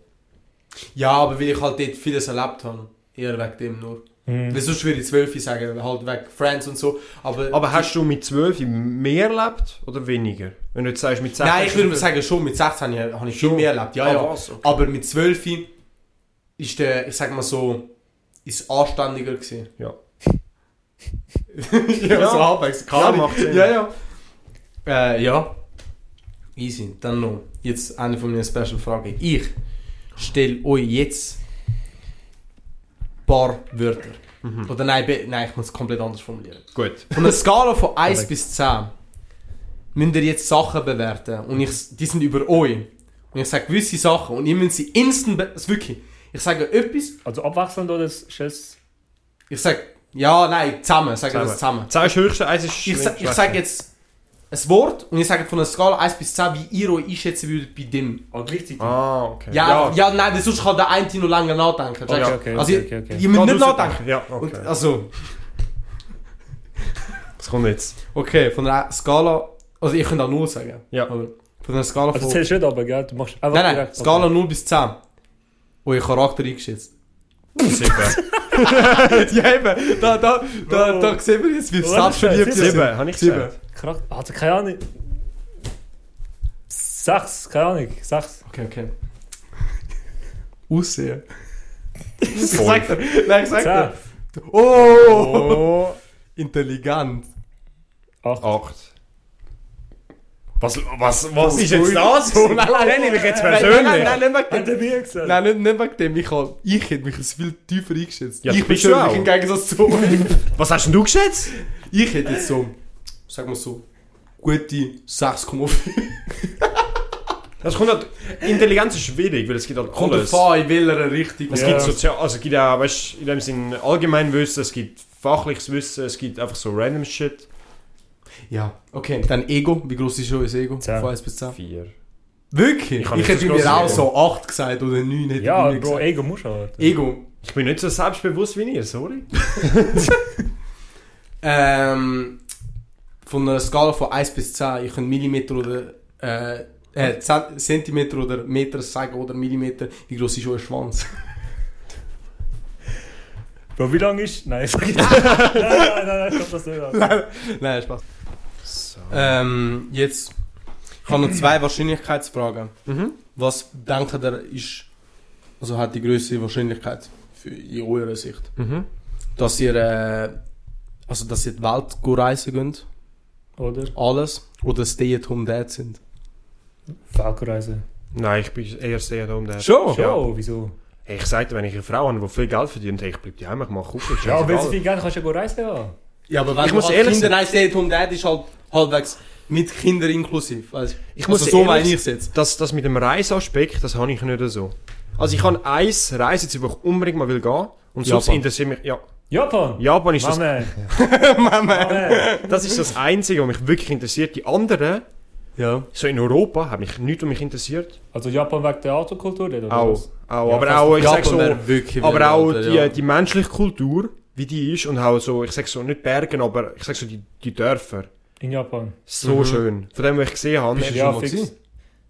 Ja, aber weil ich halt dort vieles erlebt habe. Eher wegen dem nur. Mhm. Weil sonst würde ich 12 sagen, halt wegen Friends und so. Aber, Aber hast du mit 12 mehr erlebt oder weniger? Wenn du jetzt sagst, mit 16 Nein, ich würde sagen, schon mit 16 Jahren habe ich viel Schon? mehr erlebt. Ja, Ah, ja. was? Okay. Aber mit 12 ist der, ich sag mal so, ist anständiger gewesen. Ja. ja, Ja. so halbwegs. Ja, macht Sinn. Ja, ja. Äh, ja. Easy. Dann noch, jetzt eine von meinen Special-Fragen. Ich stelle euch jetzt paar Wörter. Mhm. Oder nein, nein, ich muss es komplett anders formulieren. Gut. Von einer Skala von 1 bis 10 müsst ihr jetzt Sachen bewerten. Und ich, die sind über euch. Und ich sage gewisse Sachen und ihr müsst sie instant be also wirklich. Ich sage etwas, Also abwechselnd oder stellst ich sage, ja, nein, zusammen, sage das zusammen. 10 ist höchste, 1 ist Ich, sa ich sage jetzt ein Wort und ich sage von einer Skala 1 bis 10, wie ihr euch einschätzen würdet bei dem. Oh, gleichzeitig. Ah, okay. Ja, ja. nein, weil sonst kann der eine noch länger nachdenken. Okay, okay, also, okay, ihr- okay, okay. ihr müsst Kann nicht nachdenken. Ja, okay. Und, also, das kommt jetzt. okay, von einer Skala, also ich könnte auch 0 sagen. Ja. Aber von einer Skala Also von... zählst du nicht aber, gell? Du machst einfach Nein, nein, direkt- Skala 0 bis 10. Euer Charakter eingeschätzt. Sieben. ja, eben. Da, da, da, Bro. da sehen wir jetzt, wie Was? selbstverliebt wir Sieben. habe ich gesagt. Okay. Charakter- Also keine Ahnung. Sechs, keine Ahnung. Sechs. Okay, okay. Aussehen. sag dir. Nein, ich sag dir. Oh! Intelligent. Acht. Acht. Was, was, was Oh, ist jetzt das? Oh, nein, nein, Nenne ich mich jetzt Nein, persönlich? Nein, nein, nein, nicht wegen. Nein, nicht, nicht wegen. Ich, hab, ich hätte mich viel tiefer eingeschätzt. Ja, ich persönlich auch. im Gegensatz zu. Was hast denn du geschätzt? Ich hätte jetzt so, sagen wir so, gute 6,5. Das kommt halt, Intelligenz ist schwierig, weil es gibt halt Kommt alles. drauf an, in welcher Richtung. Es Ja. gibt sozial, also es gibt auch, weißt, in dem Sinn Allgemeinwissen, es gibt fachliches Wissen, es gibt einfach so random Shit. Ja, okay. Dann Ego. Wie groß ist euer Ego? Zehn. Von 1 bis 10. Vier. Wirklich? Ich Ich, hätte mir auch Ego. so 8 gesagt oder 9 hätte Ja, ich mir Bro, gesagt. Ego musst du halt. Ego. Ich bin nicht so selbstbewusst wie ihr, sorry. Ähm, von einer Skala von 1 bis 10, ich könnte Millimeter oder äh, äh, Zent- Zentimeter oder Meter sagen oder Millimeter. Wie groß ist euer Schwanz? Bro, wie lang ist... Nein, sag ich nicht. nein, nein, nein, nein, kommt das nicht an. Nein, Spaß. So. Ähm, jetzt. Ich habe noch zwei Wahrscheinlichkeitsfragen. Mhm. Was denkt ihr ist, also hat die größte Wahrscheinlichkeit für, in eurer Sicht, Mhm. dass ihr, äh, also dass ihr die Welt reisen könnt, Oder? alles, oder Stay at Home Dad sind? Falco-Reise. Nein, ich bin eher sehr da um der. Schon? Schon, wieso? Hey, ich sagte, wenn ich eine Frau habe, die viel Geld verdient, hey, ich bleib die heim, ich mach Kuchen. Ja, aber wenn sie viel Geld kannst du ja go reisen ja. Ja, aber wenn Ich du muss ehrlich Kinder nein, Stay at Home Dad ist halt halbwegs mit Kindern inklusiv. Weißt? Ich also muss so ehrlich meine ich es jetzt. Das, das mit dem Reiseaspekt, das habe ich nicht so. Also ich habe eins Reiseziel, wo ich unbedingt mal will gehen. Und sonst Japan. interessiert mich... Ja, Japan! Japan ist das, Mama! Mama. Mama! das ist das Einzige, was mich wirklich interessiert. Die anderen, Ja. so in Europa, haben mich nichts, was mich interessiert. Also Japan wegen der Autokultur oder Auch. was? auch Ja, aber auch, ich sag so... Aber auch Alter, die, ja. die menschliche Kultur, wie die ist. Und auch so, ich sag so, nicht Bergen, aber ich sag so, die, die Dörfer. In Japan. So Mhm. schön. Von dem, was ich gesehen habe. Bist du Ja, schon mal?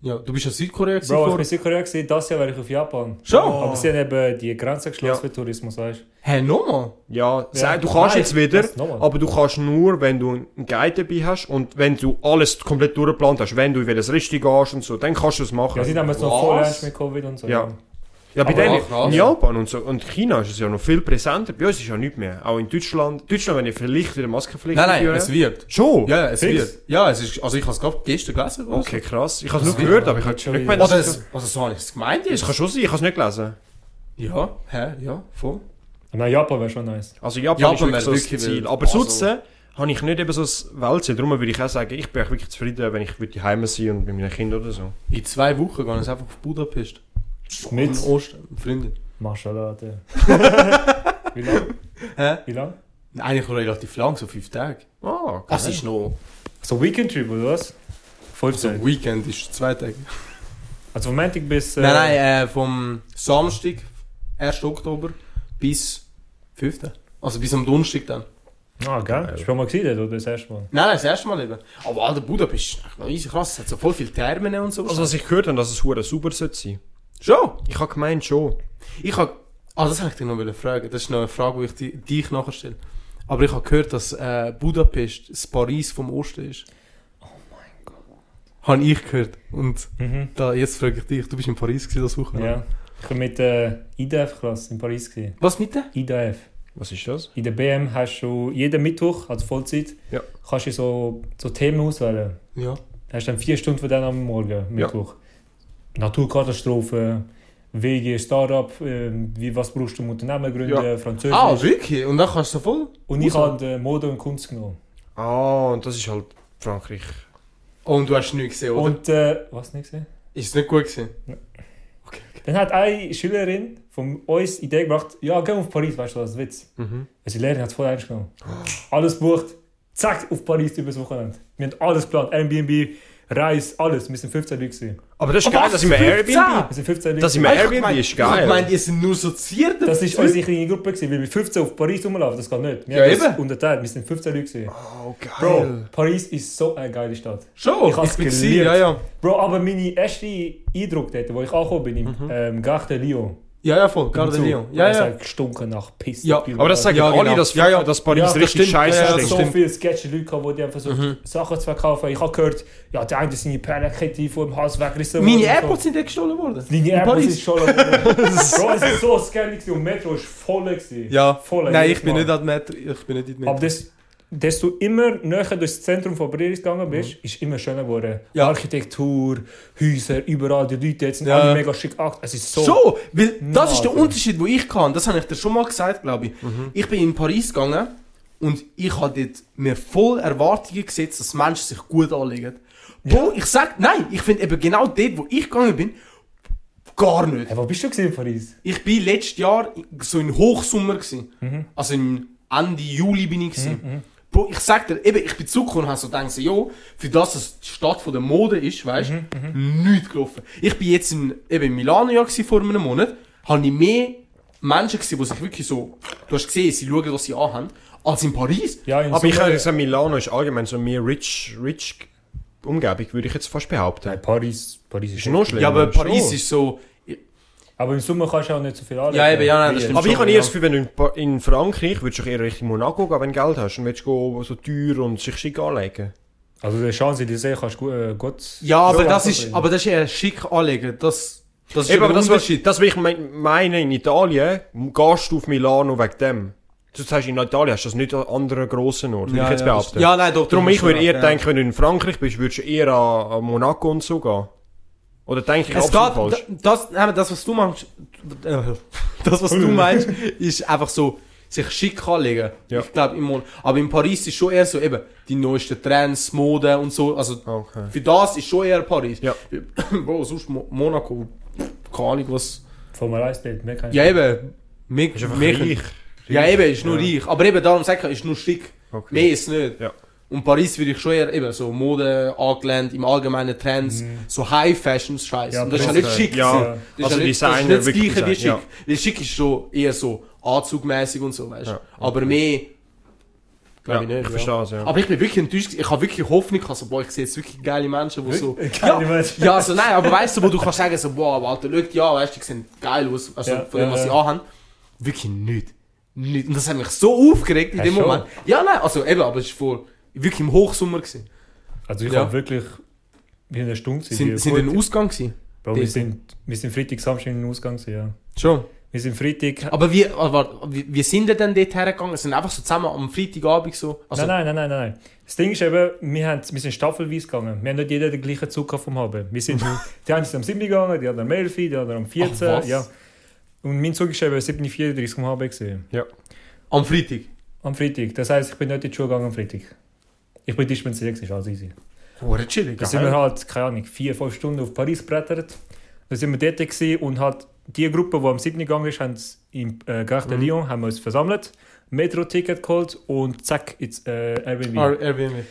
Ja, du bist ja Südkorea gewesen Bro, ich bin in Südkorea gewesen, das Jahr wäre ich auf Japan. Schon? Aber sie haben eben die Grenze geschlossen für Tourismus, weißt du? Hä, nochmal? Ja, sag, du Nein, kannst jetzt wieder? Nochmal? aber du kannst nur, wenn du einen Guide dabei hast und wenn du alles komplett durchgeplant hast, wenn du in welches Richtung gehst und so, dann kannst du es machen. Ja, sie nehmen es noch voll ernst mit Covid und so. Ja. Ja, bei denen, in Japan und, so, und China ist es ja noch viel präsenter. Bei uns ist ja nicht mehr. Auch in Deutschland. Deutschland, wenn ich vielleicht wieder Maskenpflicht Nein, nein, einführen. es wird. Schon? Ja, ja, es Fix? wird. Ja, es ist, also ich habe es gerade gestern gelesen. oder Okay, krass. Ich habe es nur wird- gehört, aber ich habe schon nicht gemeint, Oder es... es, also so habe ich es gemeint jetzt. kann schon sein, ich habe es nicht gelesen. Ja, hä, ja, voll. Nein, Japan wäre schon nice. Also Japan, Japan ist wirklich wäre so das wirklich Ziel. wild. Aber Also- sonst äh, habe ich nicht eben so ein Weltziel. Darum würde ich auch sagen, ich bin wirklich zufrieden, wenn ich heim sein und mit meinen Kindern oder so. In zwei Wochen gehen wir einfach auf Budapest. Mit? Freunde. Mashallah, der. Wie lang? Hä? Wie lang? Eigentlich relativ lang, so fünf Tage. Ah, okay. Das ist noch... So Weekend Trip oder was? So Vollzeit. ein Weekend ist zwei Tage. Also vom Montag bis. Äh, Nein, nein, äh, vom Samstag, 1. Oktober, bis 5. Also bis am Donnerstag dann. Ah, geil. Hast du schon mal gesehen oder das erste Mal? Nein, nein, das erste Mal eben. Aber Alter, Budapest ist echt noch easy krass. Es hat so voll viele Termine und so. Also was ich gehört habe, dass es hure super sollte sein. Schon? Ich habe gemeint schon. Ich habe... Ah, das wollte ich dich noch fragen. Das ist noch eine Frage, die ich di- dich nachher stelle. Aber ich habe gehört, dass äh, Budapest das Paris vom Osten ist. Oh mein Gott. Habe ich gehört. Und Mhm. da, jetzt frage ich dich, du bist in Paris gewesen das Wochenende. Ja. Ich war mit der IDF-Klasse in Paris. Gewesen. Was mit der? IDF. Was ist das? In der BM hast du jeden Mittwoch, also Vollzeit, Ja. kannst du so, so Themen auswählen. Ja. Hast du dann vier Stunden von denen am Morgen, Mittwoch. Naturkatastrophen, Wege, Startup, ähm, wie, was brauchst du um Unternehmen gründen, Französisch. Ah, wirklich? Und dann kannst du voll... und ich habe äh, Mode und Kunst genommen. Ah, und das ist halt Frankreich. Oh, und du hast nichts gesehen, oder? Und, äh, was nicht gesehen? Ist es nicht gut gewesen? Dann hat eine Schülerin von uns die Idee gebracht, ja, geh auf Paris, weißt du was, Witz. Mhm. Also die Lehrerin hat es voll ernst genommen. Alles bucht, zack, auf Paris übers Wochenende. Wir haben alles geplant, Airbnb, Reis, alles. Wir sind 15 Leute gewesen. Aber das ist Oh, geil, was? dass ich mir 15? Airbnb... Wir sind 15 Leute. Das ist gewesen. mir Airbnb ist Ich geil. meine, ihr sind nur soziierte Das ist unsere kleine Gruppe gewesen, weil wir 15 auf Paris rumlaufen, das geht nicht. Wir Ja, haben eben. unterteilt, wir sind 15 Leute gewesen. Oh, Bro, geil. Paris ist so eine geile Stadt. Schon, Ich hab's geliebt. ja, ja. Bro, aber mein erster Eindruck dort, wo ich angekommen bin, im Mhm. ähm, Gare de Lyon. Ja, ja, voll. Garde Lyon. Ja, ja. hat gestunken nach Pisse. Ja, Aber das sagen Ja, alle, genau. dass, Ja, ja. dass Paris Ja, das richtig scheiße Ja, ja, stinkt. so viele sketchy Leute gehabt, die haben versucht, Mhm. Sachen zu verkaufen. Ich habe gehört, ja, der eine seine Perlenkette vor dem Hals weggerissen Meine worden und AirPods sind dort gestohlen worden. So. Deine In AirPods Paris. ist schon... Bro, es war so scary und Metro war voll. Gewesen. Ja. Voll. Nein, ich bin nicht an Metro. Ich bin nicht in der Aber Metro. das, desto immer näher durchs Zentrum von Paris gegangen bist, ist immer schöner geworden. Mhm. Ja. Architektur, Häuser, überall, die Leute jetzt sind Ja. alle mega schick ange- Es ist so... So, weil das ist der. Unterschied, den ich kann. Das habe ich dir schon mal gesagt, glaube ich. Mhm. Ich bin in Paris gegangen und ich habe dort mir voll Erwartungen gesetzt, dass Menschen sich gut anlegen. Bro, ich sag, nein, ich finde eben genau dort, wo ich gegangen bin, gar nicht. Hey, wo bist du in Paris? Ich bin letztes Jahr so in Hochsommer gewesen. Mhm. Also im Ende Juli bin ich gewesen. Bro, ich sag dir, eben, ich bin zurückgekommen und habe so gedacht, jo, für das dass es die Stadt von der Mode ist, weißt du, nichts gelaufen. Ich bin jetzt in, eben in Milano ja vor einem Monat, habe ich mehr Menschen gesehen, die sich wirklich so, du hast gesehen, sie schauen, was sie anhaben, als in Paris. Ja, in Aber ich würde sagen, Milano ist allgemein so mehr rich, rich Umgebung, würde ich jetzt fast behaupten. Nein, Paris, Paris ist Ist noch schlimmer. Ja, aber schon. Paris ist so, Aber im Sommer kannst du auch nicht so viel anlegen. Ja, eben, ja, nein, das stimmt. Aber ich habe eher ja. das Gefühl, wenn du in, Pa- in Frankreich würdest du eher Richtung Monaco gehen, wenn du Geld hast und willst go so teuer und sich schick anlegen. Also der Champs-Élysées kannst du gut... Äh, gut ja, aber so das ist, aber das ist eher schick anlegen, das, das ist Eben, aber das, Unterschied. das will ich mein- meine, in Italien gehst du auf Milano wegen dem. Du sagst, in Italien hast du das nicht an anderen grossen Ort, würde ich jetzt ja, behaupten. ja, nein, doch. Darum, du ich würde eher ja. denken, wenn du in Frankreich bist, würdest du eher an, an Monaco und so gehen. Oder denke ich Es geht, falsch? da- das, nein, das, was du meinst, äh, das, was du meinst, ist einfach so, sich schick anlegen. Ja. Ich glaube, im aber in Paris ist schon eher so, eben, die neuesten Trends, Mode und so, also, Okay. für das ist schon eher Paris. Ja. Bro, sonst Mo Monaco, keine Ahnung, was, Formel 1 Bild, mehr kann ich ja eben, mehr, Ist einfach mehr, reich. ja eben, ist nur Ja. reich, aber eben, darum sag ich, ist nur schick, Okay. mehr ist nicht. Ja. Und Paris würde ich schon eher eben so Mode angelehnt, im allgemeinen Trends, so High Fashions Scheiß. Ja, und das ist ja nicht schick. ja. Das Also ist ja nicht, das ist nicht das gleiche wie schick. Weil schick ist so eher so anzugmäßig und so, weißt du. Ja, Aber mehr, Ja, ich nicht. ich ja. verstehe es, ja. Aber ich bin wirklich enttäuscht. Ich habe wirklich Hoffnung gehabt, so, boah, ich sehe jetzt wirklich geile Menschen, die so. Keine Menschen. Ja, also nein, aber weißt du, wo du kannst sagen, so, boah, Alter, schau, ja, weißt du, die sehen geil aus, also Ja, von dem, ja, was sie ja. anhaben. Wirklich nicht. Nicht. Und das hat mich so aufgeregt in Ja, dem schon. Moment. Ja, nein, also eben, aber es war vor, wirklich im Hochsommer. Gewesen. Also ich Ja. habe wirklich... Wir in der Stunde gewesen, Sind, sind gut- in den Ausgang gewesen? Bro, wir sind, wir sind Freitag, Samstag in den Ausgang gewesen, ja. Schon. Wir sind Freitag. Aber wie, aber, wie, wie sind denn dort hergegangen? Sind einfach so zusammen am Freitagabend so? Also, nein, nein, nein, nein, nein. Das Ding ist eben, wir, haben, wir sind staffelweise gegangen. Wir haben nicht jeder den gleichen Zug vom Haben. Wir sind, die einen sind am 7 gegangen, die anderen am 11, die anderen am 14. Ach, ja. Und mein Zug ist eben 7.34 vom HB gewesen. Am Freitag. Am Freitag. Das heisst, ich bin nicht in die Schule gegangen am Freitag. Ich bin dispensiert, ist alles easy. Oh, chillig. Da sind wir halt, keine Ahnung, vier, fünf Stunden auf Paris gebrettert. Da sind wir dort und halt die Gruppe, die am 7. gegangen ist, haben im äh, Gare de Lyon haben wir uns versammelt, Metro-Ticket geholt und zack, ins äh, Airbnb. Ah, Airbnb.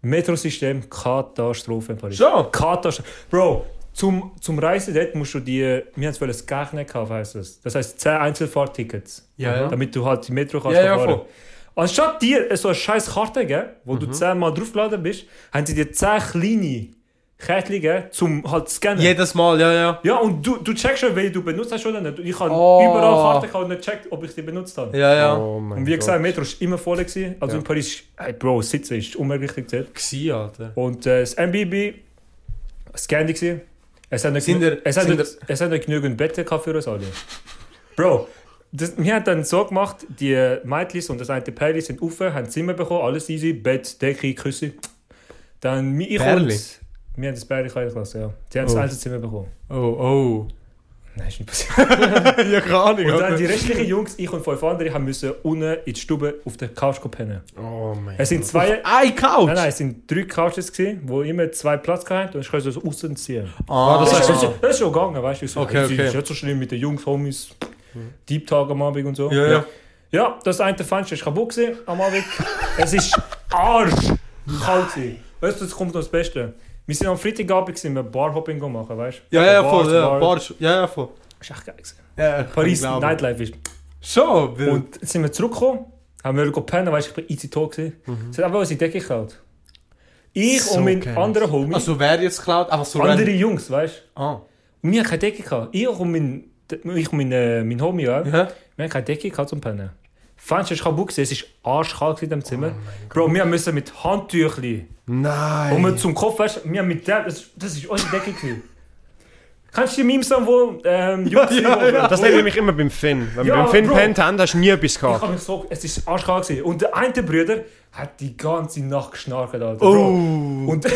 Metro-System, Katastrophe in Paris. Schon? Katastrophe. Bro, zum, zum Reisen dort musst du die, wir haben es das Gachnet kaufen, heisst das. Das heisst 10 Einzelfahrtickets, Ja, ja. damit du halt die Metro kannst Ja, ja, fahren. voll. Anstatt dir so eine scheiß Karte geben, wo Mhm. du 10 Mal draufgeladen bist, haben sie dir 10 kleine Kärtchen gegeben, zum halt zu scannen. Jedes Mal, ja, ja. Ja, und du, du checkst schon, welche du benutzt hast oder nicht. Ich habe Oh. überall Karten gehabt und nicht gecheckt, ob ich sie benutzt habe. Ja, ja. Oh Und wie gesagt, Metro war immer voll. Gewesen. Also Ja. in Paris, hey, Bro, Sitzen ist unmöglich gezählt. Gsi, Alter. Und äh, das MBB, das Candy gewesen. Es hat nicht, Sind genü- ihr- es hat nicht, es hat nicht genügend Betten für uns alle. Bro, das, wir haben dann so gemacht, die Mädchen und das eine Perli sind rauf, haben Zimmer bekommen, alles easy, Bett, Decke, Küsse. Dann ich Perli? und... Wir haben das Perli gelassen, ja. Die haben das Oh. Einzelzimmer bekommen. Oh, oh. Nein, ist nicht passiert. ja, keine Ahnung. Und dann die restlichen Jungs, ich und fünf andere, haben müssen unten in die Stube auf der Couch pennen. Oh mein Es sind zwei... Ein Couch? Nein, nein, es sind drei Couches gewesen, wo immer zwei Platz hatten und ich konnte so außen ziehen. Ah, Das, das ist, heißt, das, ist, das ist schon gegangen, weißt du? So, Okay, es okay. ist nicht so schlimm mit den Jungs, Homies, Deep Talk am Abend und so. Ja, ja. Ja, das eine Fenster ist kaputt gewesen am Abend. es ist arsch kalt gewesen. Weißt du, jetzt kommt noch das Beste. Wir sind am Freitagabend gewesen, wir Barhopping machen, weißt du? Ja, ja, Bars, voll, ja. Bars. Bars, ja, ja, voll. Das ist echt geil gewesen. Ja, Paris. Nightlife ist. Schon, wild. Und jetzt sind wir zurückgekommen, haben wir pennen, weißt du, ich bin easy talk gewesen. Es hat einfach unsere Decke geklaut. Ich So und mein geil. anderer Homie, Also, wer jetzt klaut? Einfach so andere. Jungs, weißt du? Ah. Und wir hatten keine Decke. Gehabt. Ich und mein, ich und mein, äh, mein Homie, ja. Ja. Wir haben keine Decke gehabt zum Pennen. Fenster war kaputt, gewesen, es war arschkalt in dem Oh Zimmer. Bro, wir mussten mit Handtüchli Nein. und wir zum Kopf, weißt du, wir haben mit dem, das, das war unsere Decke. Gewesen. Kannst du die Memes haben, wo ähm, Jungs Ja, ja, das nehme ich immer beim Finn. Wenn wir Ja, beim Finn Bro. pennt haben, hast du nie etwas Ich gehabt. habe mich so, es war arschkalt. Gewesen. Und der eine Bruder hat die ganze Nacht geschnarcht, Alter. Oh. Bro. Und,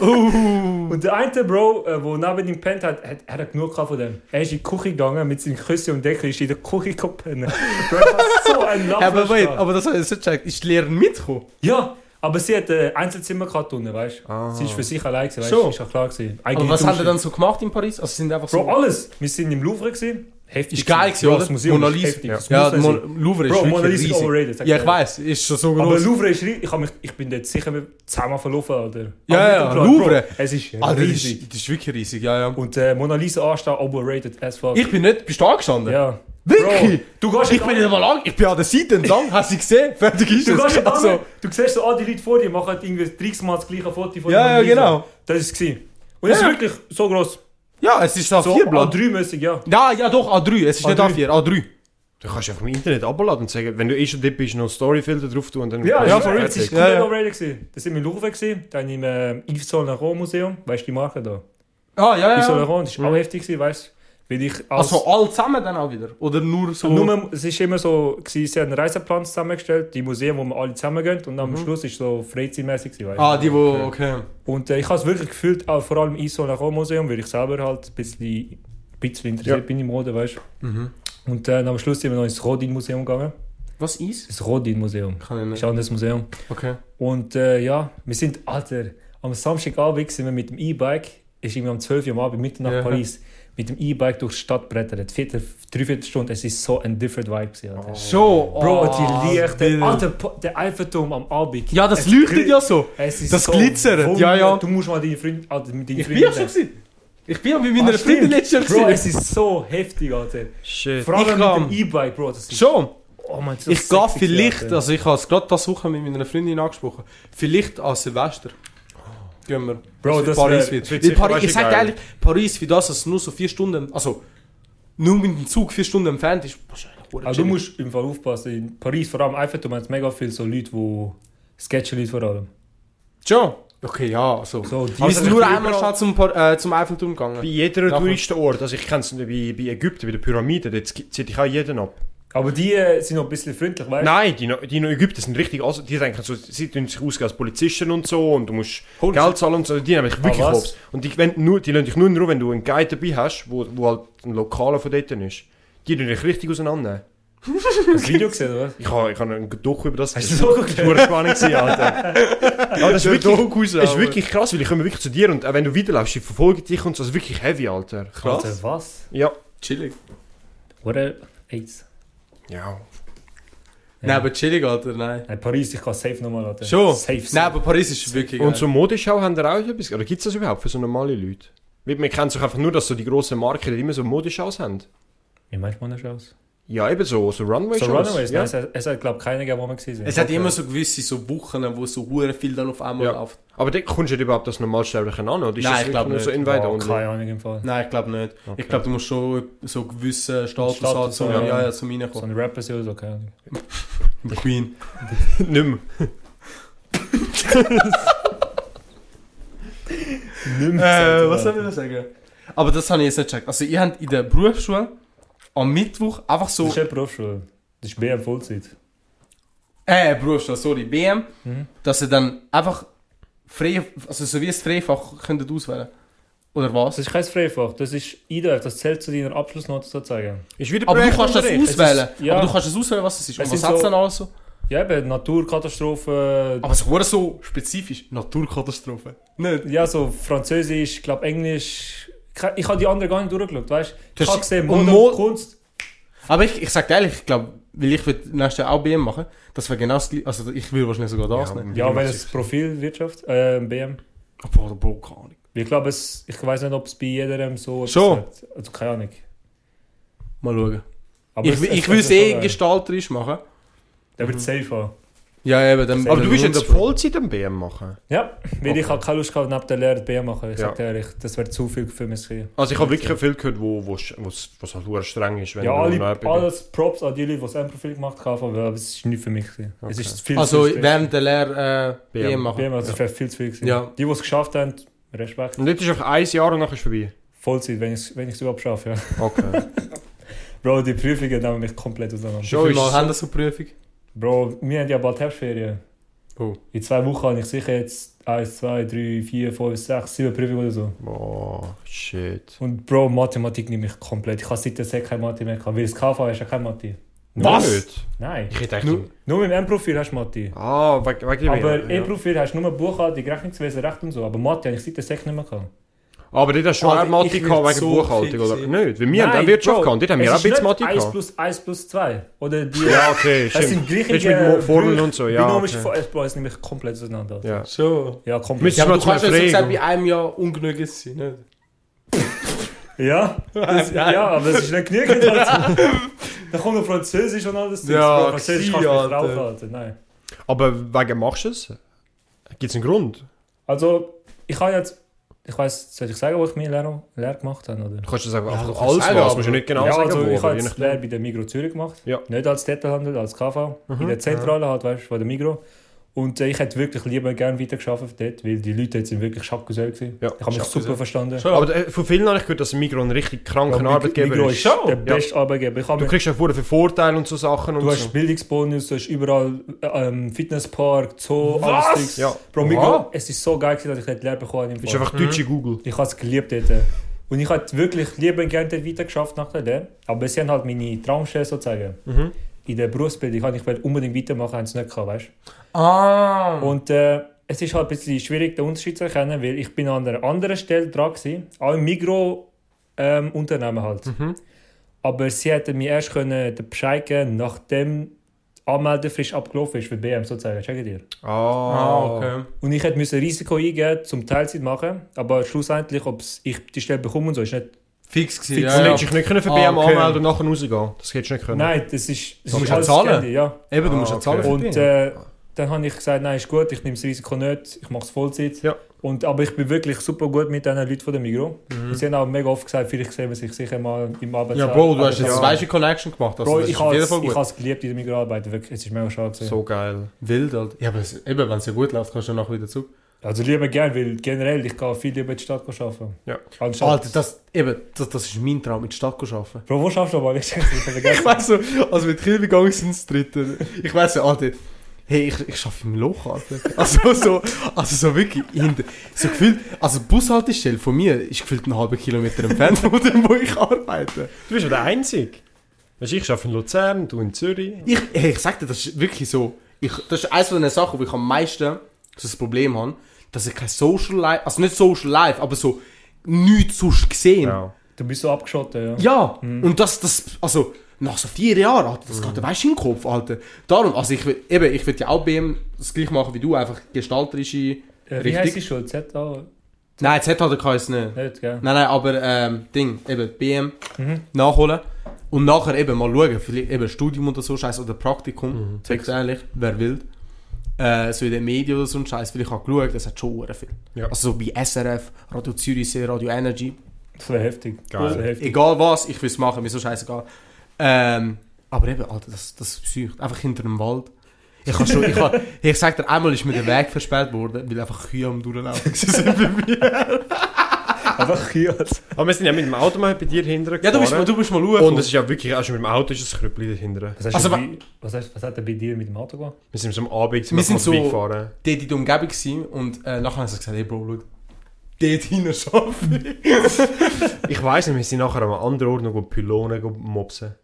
und der eine Bro, äh, der neben ihm pennt hat, hat, er hat genug gehabt von dem. Er ist in die Küche gegangen mit seinen Küssen und Deckel, ist in der Küche gepennt. Bro, so ein Ja, aber wait, Lachen. aber das habe ich nicht gecheckt. Ist die Lehrerin mitgekommen? Ja, aber sie hat ein Einzelzimmer gehabt unten, weißt du? Ah. Sie ist für sich allein, gewesen, weißt du? Ist ja klar gewesen. Aber Eigene was hat Dusche. er dann so gemacht in Paris? Also, sind einfach so... Bro, alles. Wir sind im Louvre gewesen. Heftig. ist geil gewesen, Ja? Das Museum Mona ist Lisa. heftig. Ja, Mon sehen. Louvre ist Bro, Mona Lisa ist riesig. overrated. Ja, ich dir. weiß, ist schon so Aber groß. Louvre ist riesig. Ich, mich, ich bin dort sicher zehnmal verlaufen, oder? Ja, Aber ja, Plan, Louvre. Bro, Es ist Alter, riesig. ist, das ist wirklich riesig, ja, ja. Und äh, Mona Lisa anstehen, overrated as fuck. Ich bin nicht... Bist du angestanden? ja. Wirklich? Bro, du gehst Ich bin nicht einmal lang... Ich bin an der Seite entlang, hast du gesehen? Fertig ist Du, es. gehst Also, also, du siehst so, all die Leute vor dir machen irgendwie 30 Mal das gleiche Foto von Ja, ja, genau. Das war es. Und es Ja. ist wirklich so groß. Ja, es ist So A4-Blatt. A3-mäßig, ja. Ja, ja, doch, A3. Es ist nicht A3. A4, A3. Du kannst einfach im Internet abladen und sagen, wenn du eh schon dort bist, noch Storyfilter drauf tun und dann... Ja, Ja, ja real. Es war Ja, ja. overrated. gewesen. Da sind wir in Louvre, gewesen, dann im äh, Yves Saint Laurent Museum. Weißt du die Marke da? Ah, ja, Yves Saint ja. Laurent, das war auch heftig, gewesen, weißt du? Weil ich als... Also, alle zusammen dann auch wieder? Oder nur so... Nur, es ist immer so, gewesen, sie haben einen Reiseplan zusammengestellt, die Museen, wo wir alle zusammengehen und am Schluss ist so freizeitmäßig? Ah, die, wo... Okay. Und äh, ich habe es wirklich gefühlt, auch vor allem im Iso Laurent Museum, weil ich selber halt ein bisschen, ein bisschen interessiert Ja. bin im Mode, weißt du. Mhm. Und äh, am Schluss sind wir noch ins Rodin Museum gegangen. Was ist? Das Rodin Museum. Kann ich Das nicht. ist ein anderes Museum. Okay. Und äh, ja, wir sind, Alter, am Samstagabend sind wir mit dem E-Bike, ist irgendwie um 12 Uhr am Abend, mitten nach Ja. Paris, mit dem E-Bike durch die Stadt brettert. Vierte, dreiviertel Stunde, es ist so ein different Vibe gewesen. Schon. Bro, oh, die Lichter. Alter, der Eiffelturm am Abend. Ja, das Es leuchtet ja so. Es ist Das so glitzert, ja, ja. Du musst mal deine Freunde, Alter, mit deinen Ich bin ja schon gewesen. Ich bin ja mit meiner Ah, Freundin letztes Jahr Bro, es ist so heftig, Alter. Shit. Vor allem Ich kann- mit dem E-Bike, Bro. Das ist, Schon. oh mein, so Ich gehe vielleicht, Alter. also ich habe es gerade das Woche mit meiner Freundin angesprochen, vielleicht an Silvester. Gehen wir. Bro, Also das Paris wird. Weil Paris, ich sag geil. ehrlich, Paris für das, dass es nur so vier Stunden, also nur mit dem Zug vier Stunden entfernt ist, wahrscheinlich. Aber du musst im Fall aufpassen. In Paris, vor allem Eiffelturm, hat es mega viele so Leute, die sketchen Leute vor allem. Schon. Okay, ja, so. So, die Wir sind Also nur einmal schnell zum, Par- äh, zum Eiffelturm gegangen. Bei jeder Nachher- Touristenort, also ich kenne es bei, bei Ägypten, bei den Pyramiden, dort zieht dich auch jeden ab. Aber die äh, sind noch ein bisschen freundlich, weißt du? Nein, die, no- die in Ägypten sind richtig, also die denken so, sie tun sich ausgehen als Polizisten und so und du musst Holy Geld zahlen und so, die nehmen dich wirklich Ah, hops. Und die, wenn, nur, die lassen dich nur in Ruhe, wenn du einen Guide dabei hast, wo, wo halt ein Lokaler von dort ist. Die tun dich richtig auseinandernehmen. Hast du das Video gesehen, oder was? Ich habe ich hab einen Doku über das Hast gesehen. du das Doku Das war spannend, Alter. Ja, das ist wirklich, das ist wirklich krass, weil ich komme wirklich zu dir und auch wenn du weiterläufst, die verfolgen dich und so, das ist wirklich heavy, Alter. Krass. Alter, was? Ja. Chillig. What a AIDS. Ja. Nein, aber chillig, Alter, nein. Nein, Paris, ich kann safe nochmal, Alter. Schon? Safe, safe. Nein, aber Paris ist wirklich Und geil. so Modeschau haben da auch etwas, oder gibt es das überhaupt für so normale Leute? Weil Man kennt sich einfach nur, dass so die grossen Marken die immer so Modeschaus haben. Wie meinst du das aus? Ja, eben so, so Runway-Shows. So Runaways, ja. nein, es hat, es hat glaube ich, keinen gegeben, wo wir gesehen sind. Es hat immer so gewisse so Wochen, wo so hure viel dann auf einmal Ja. läuft. Aber dann kommst du ja überhaupt das Normalsterbliche an, oder? Ist Nein, ich wirklich glaub nur nicht. so oh, keine Ahnung im Fall. Nein, ich glaube nicht. Okay. Ich glaube, du musst schon so gewissen Status, Status haben, zum, ja, ja. ja, zum So Reinkommen. ein Rapper oder so, keine Ahnung. Queen. Nicht mehr. Äh, was soll ich da sagen? Aber das habe ich jetzt nicht gecheckt. Also, ihr habt in der Berufsschule am Mittwoch einfach so. Das ist nicht Berufsschule. Das ist BM Vollzeit. Äh, Berufsschule, sorry, BM. Mhm. Dass ihr dann einfach frei, also so wie ein Freifach könntet auswählen. Oder was? Das ist kein Freifach, das ist IDF, das zählt zu deiner Abschlussnote sozusagen. Ist wieder Aber du kannst das auswählen. Ist- ja. Aber du kannst es auswählen, was es ist. Und Es was sind hat es so- dann alles so? Ja, eben, Naturkatastrophen, Aber es wurde so spezifisch. Naturkatastrophe. Nicht? ja, so Französisch, ich glaube Englisch. Ich- habe die anderen gar nicht durchgeschaut, weißt du? Das Ich habe ist- gesehen, und Mode, Mo- Kunst. Aber ich, ich sag dir ehrlich, ich glaube, weil ich will nächstes Jahr auch BM machen, das wäre genau das gleiche. Also ich will wahrscheinlich sogar das Ja, nehmen. Ja, macht es Profilwirtschaft, äh, BM. Boah, Bro, keine Ahnung. Ich glaube, es, ich weiß nicht, ob es bei jedem so etwas Schon? hat. Also keine Ahnung. Mal schauen. Aber ich es- will- es- ich will es ist eh gestalterisch machen. Der wird safe haben. Ja, eben. Dann, Aber dann du willst jetzt 100 Pro. Vollzeit am BM machen? Ja, weil ich habe keine Lust gehabt, neben der Lehre BM machen. Ich Ja. sag dir ehrlich, das wäre zu viel für mich. Also ich habe wirklich viel gehört, wo, wo, was was halt sehr streng ist, wenn Ja, alle, alles Props an die Leute, die das M-Profil gemacht haben, aber es ist nicht für mich. gewesen. Es Okay. ist viel Also zu viel. während der Lehre äh, BM. BM machen. BM, also es wäre viel zu viel. gewesen. Ja. Die, die es geschafft haben, Respekt. Und jetzt ist einfach ein Jahr und nachher ist es vorbei. Vollzeit, wenn ich es wenn ich's überhaupt schaffe. Ja. Okay. Bro, die Prüfungen nehmen mich komplett auseinander. Wie Schon viel ist Mal haben das so Prüfung? Bro, wir haben ja bald Herbstferien. Oh. In zwei Wochen habe ich sicher jetzt 1, 2, 3, 4, 5, 6, 7 Prüfungen oder so. Boah, shit. Und Bro, Mathematik nimmt mich komplett. Ich habe seit der Sek keine Mathe mehr gehabt. Weil das KV hast du ja keine Mathe. Was? Nicht? Nein. Ich hätte Nur- eigentlich... Nur mit dem M-Profil hast du Mathe. Ah, wegen wegen dem... Aber ja. E-Profil hast du nur Buchhaltung, Rechnungswesen, Recht und so. Aber Mathe habe ich seit der Sek nicht mehr gehabt. Aber dort hast du schon auch Mathe ich gehabt wegen so Buchhaltung, oder? sein. Nicht, weil wir haben auch Wirtschaft Bro, gehabt, dort haben wir es auch ein ist bisschen Mathe 1 gehabt. plus 1 plus 2. Oder die... Ja, okay, Das stimmt. sind Jetzt mit Formeln und so, ja. Binomische Okay. es nimmt mich komplett auseinander. Ja. Schon. Ja, komplett. Ja, aber du kannst ja so gesagt, bei einem Jahr ungenügend sein, nicht? Ja, das, ja, aber das ist nicht genügend. Alter. Dann kommt noch Französisch und alles. Ja, Französisch kannst du nicht Alter. drauf, Alter. Nein. Aber wegen machst du es? Gibt es einen Grund? Also, ich habe jetzt... Ich weiß, soll ich sagen, wo ich meine Lehre, Lehre gemacht habe? Oder? Du kannst einfach Ja, du einfach alles sagen, was, musst du nicht genau ja, sagen, also wo, ich habe je jetzt. Lehre bei der Migro Zürich gemacht. Ja. Nicht als Detailhandel, als KV. In Mhm, der Zentrale halt, weißt du, von der Migro. Und äh, ich hätte wirklich lieber gerne weitergearbeitet dort, weil die Leute dort sind wirklich Schapkusell gewesen. Ja, ich habe mich super verstanden. Schon. Aber äh, von vielen habe ich gehört, dass Migros ein richtig kranker Ja, Arbeitgeber Migros ist. ist Schon? der Ja. beste Arbeitgeber. Ich Du kriegst ja vorher für Vorteile und so Sachen und Du hast so. Bildungsbonus, du hast überall äh, ähm, Fitnesspark, Zoo, Was? alles. Ja. Bro. Migros, es ist so geil, gewesen, dass ich dort Lehre bekommen habe. im Bist einfach deutsche Google. Ich habe es geliebt dort. Und ich hätte wirklich lieber gerne dort weiter geschafft nach der Lehre. Aber sie haben halt meine Traumstelle sozusagen. Mhm. In der Berufsbildung habe ich wollte unbedingt weitermachen, haben sie nicht gehabt, weißt Ah. Und äh, es ist halt ein bisschen schwierig, den Unterschied zu erkennen, weil ich bin an einer anderen Stelle dran gewesen, auch im Migro-Unternehmen halt. Mhm. Aber sie hätten mir erst können den Bescheid geben, nachdem die Anmeldefrist abgelaufen ist für BM sozusagen. Check dir. Ah, Ah, okay. Und ich hätte müssen Risiko eingehen, zum Teilzeit machen, aber schlussendlich, ob ich die Stelle bekomme und so, ist nicht. Fix gewesen, Du ja, ja. hättest dich nicht können für Ah, BM okay. anmelden und nachher rausgehen. Das hättest du nicht können. Nein, das ist. Das Du musst ja zahlen. Ja. Eben, du Ah, musst ja okay. zahlen für Und äh, dann habe ich gesagt, nein, ist gut, ich nehme das Risiko nicht, ich mache es Vollzeit. Ja. Und, aber ich bin wirklich super gut mit diesen Leuten von der Migro. Mhm. Sie haben auch mega oft gesagt, vielleicht sehen wir sich sicher mal im Arbeits Ja, Bro, du hast jetzt zwei weiche Connection gemacht. Also Bro, ich habe es geliebt, in der Migro arbeiten. Wirklich, es ist mega schade. gewesen. So geil. Wild, Alter. Ja, aber es, eben, wenn es ja gut läuft, kannst du dann nachher wieder zurück. Also lieber gern, weil generell, ich gehe viel lieber in die Stadt arbeiten. Ja. Anstatt, Alter, das, eben, das, das ist mein Traum, in die Stadt zu arbeiten. Bro, wo schaffst du aber? Ich Ich weiss so, also mit Kiel gegangen sind das dritte. Ich weiss so, Alter, hey, ich, ich arbeite im Loch, Alter. Also so, also so wirklich hinter, so gefühlt, also die Bushaltestelle von mir ist gefühlt einen halben Kilometer entfernt von dem, wo ich arbeite. Du bist ja der Einzige. Weißt du, ich arbeite in Luzern, du in Zürich. Ich, hey, ich sag dir, das ist wirklich so, ich, das ist eines von den Sachen, wo ich am meisten so das Problem habe, dass ich kein Social Life, also nicht Social Life, aber so nichts sonst gesehen. Ja. Du bist so abgeschottet, ja. Ja, und das, das, also, nach so vier Jahren, Alter, das geht, weißt du, in den Kopf, Alter. Darum, also ich will, eben, ich will ja auch BM das gleiche machen wie du, einfach gestalterische Äh, wie Richtig. heißt die schon? ZA? Nein, jetzt hat er keins nicht. Nicht, gell? Nein, nein, aber, ähm, Ding, eben, BM Mhm. nachholen. Und nachher eben mal schauen, vielleicht eben Studium oder so, Scheiß oder Praktikum, mhm. sag's ehrlich, wer will. Äh, so in den Medien oder so ein Scheiß, vielleicht auch geschaut, das hat schon viel. Ja. Also so bei SRF, Radio Zürichsee, Radio Energy, Das wäre heftig. Geil. Wär heftig. egal was, ich will es machen, mir so scheißegal. Ähm, aber eben, Alter, das, das psycht. Einfach hinter einem Wald. Ich habe schon, ich, hab, ich sag dir, einmal ist mir der Weg versperrt worden, weil einfach Kühe am Durchlaufen sind bei mir. Einfach hier. Aber wir sind ja mit dem Auto mal bei dir hinterher Ja, du bist, gefahren. du bist mal schauen. Und es ist ja wirklich, auch schon mit dem Auto ist es ein Krüppli dahinter. Was, hast Also, du wa- bei, was, hast, was hat er bei dir mit dem Auto gemacht? Wir sind so am Abend Wir sind mal so- vorbeigefahren. dort in der Umgebung gewesen und äh, nachher haben sie gesagt, hey Bro, schau, dort hinten schaffe ich. Ich weiss nicht, wir sind nachher an einem anderen Ort noch Pylonen go mopsen.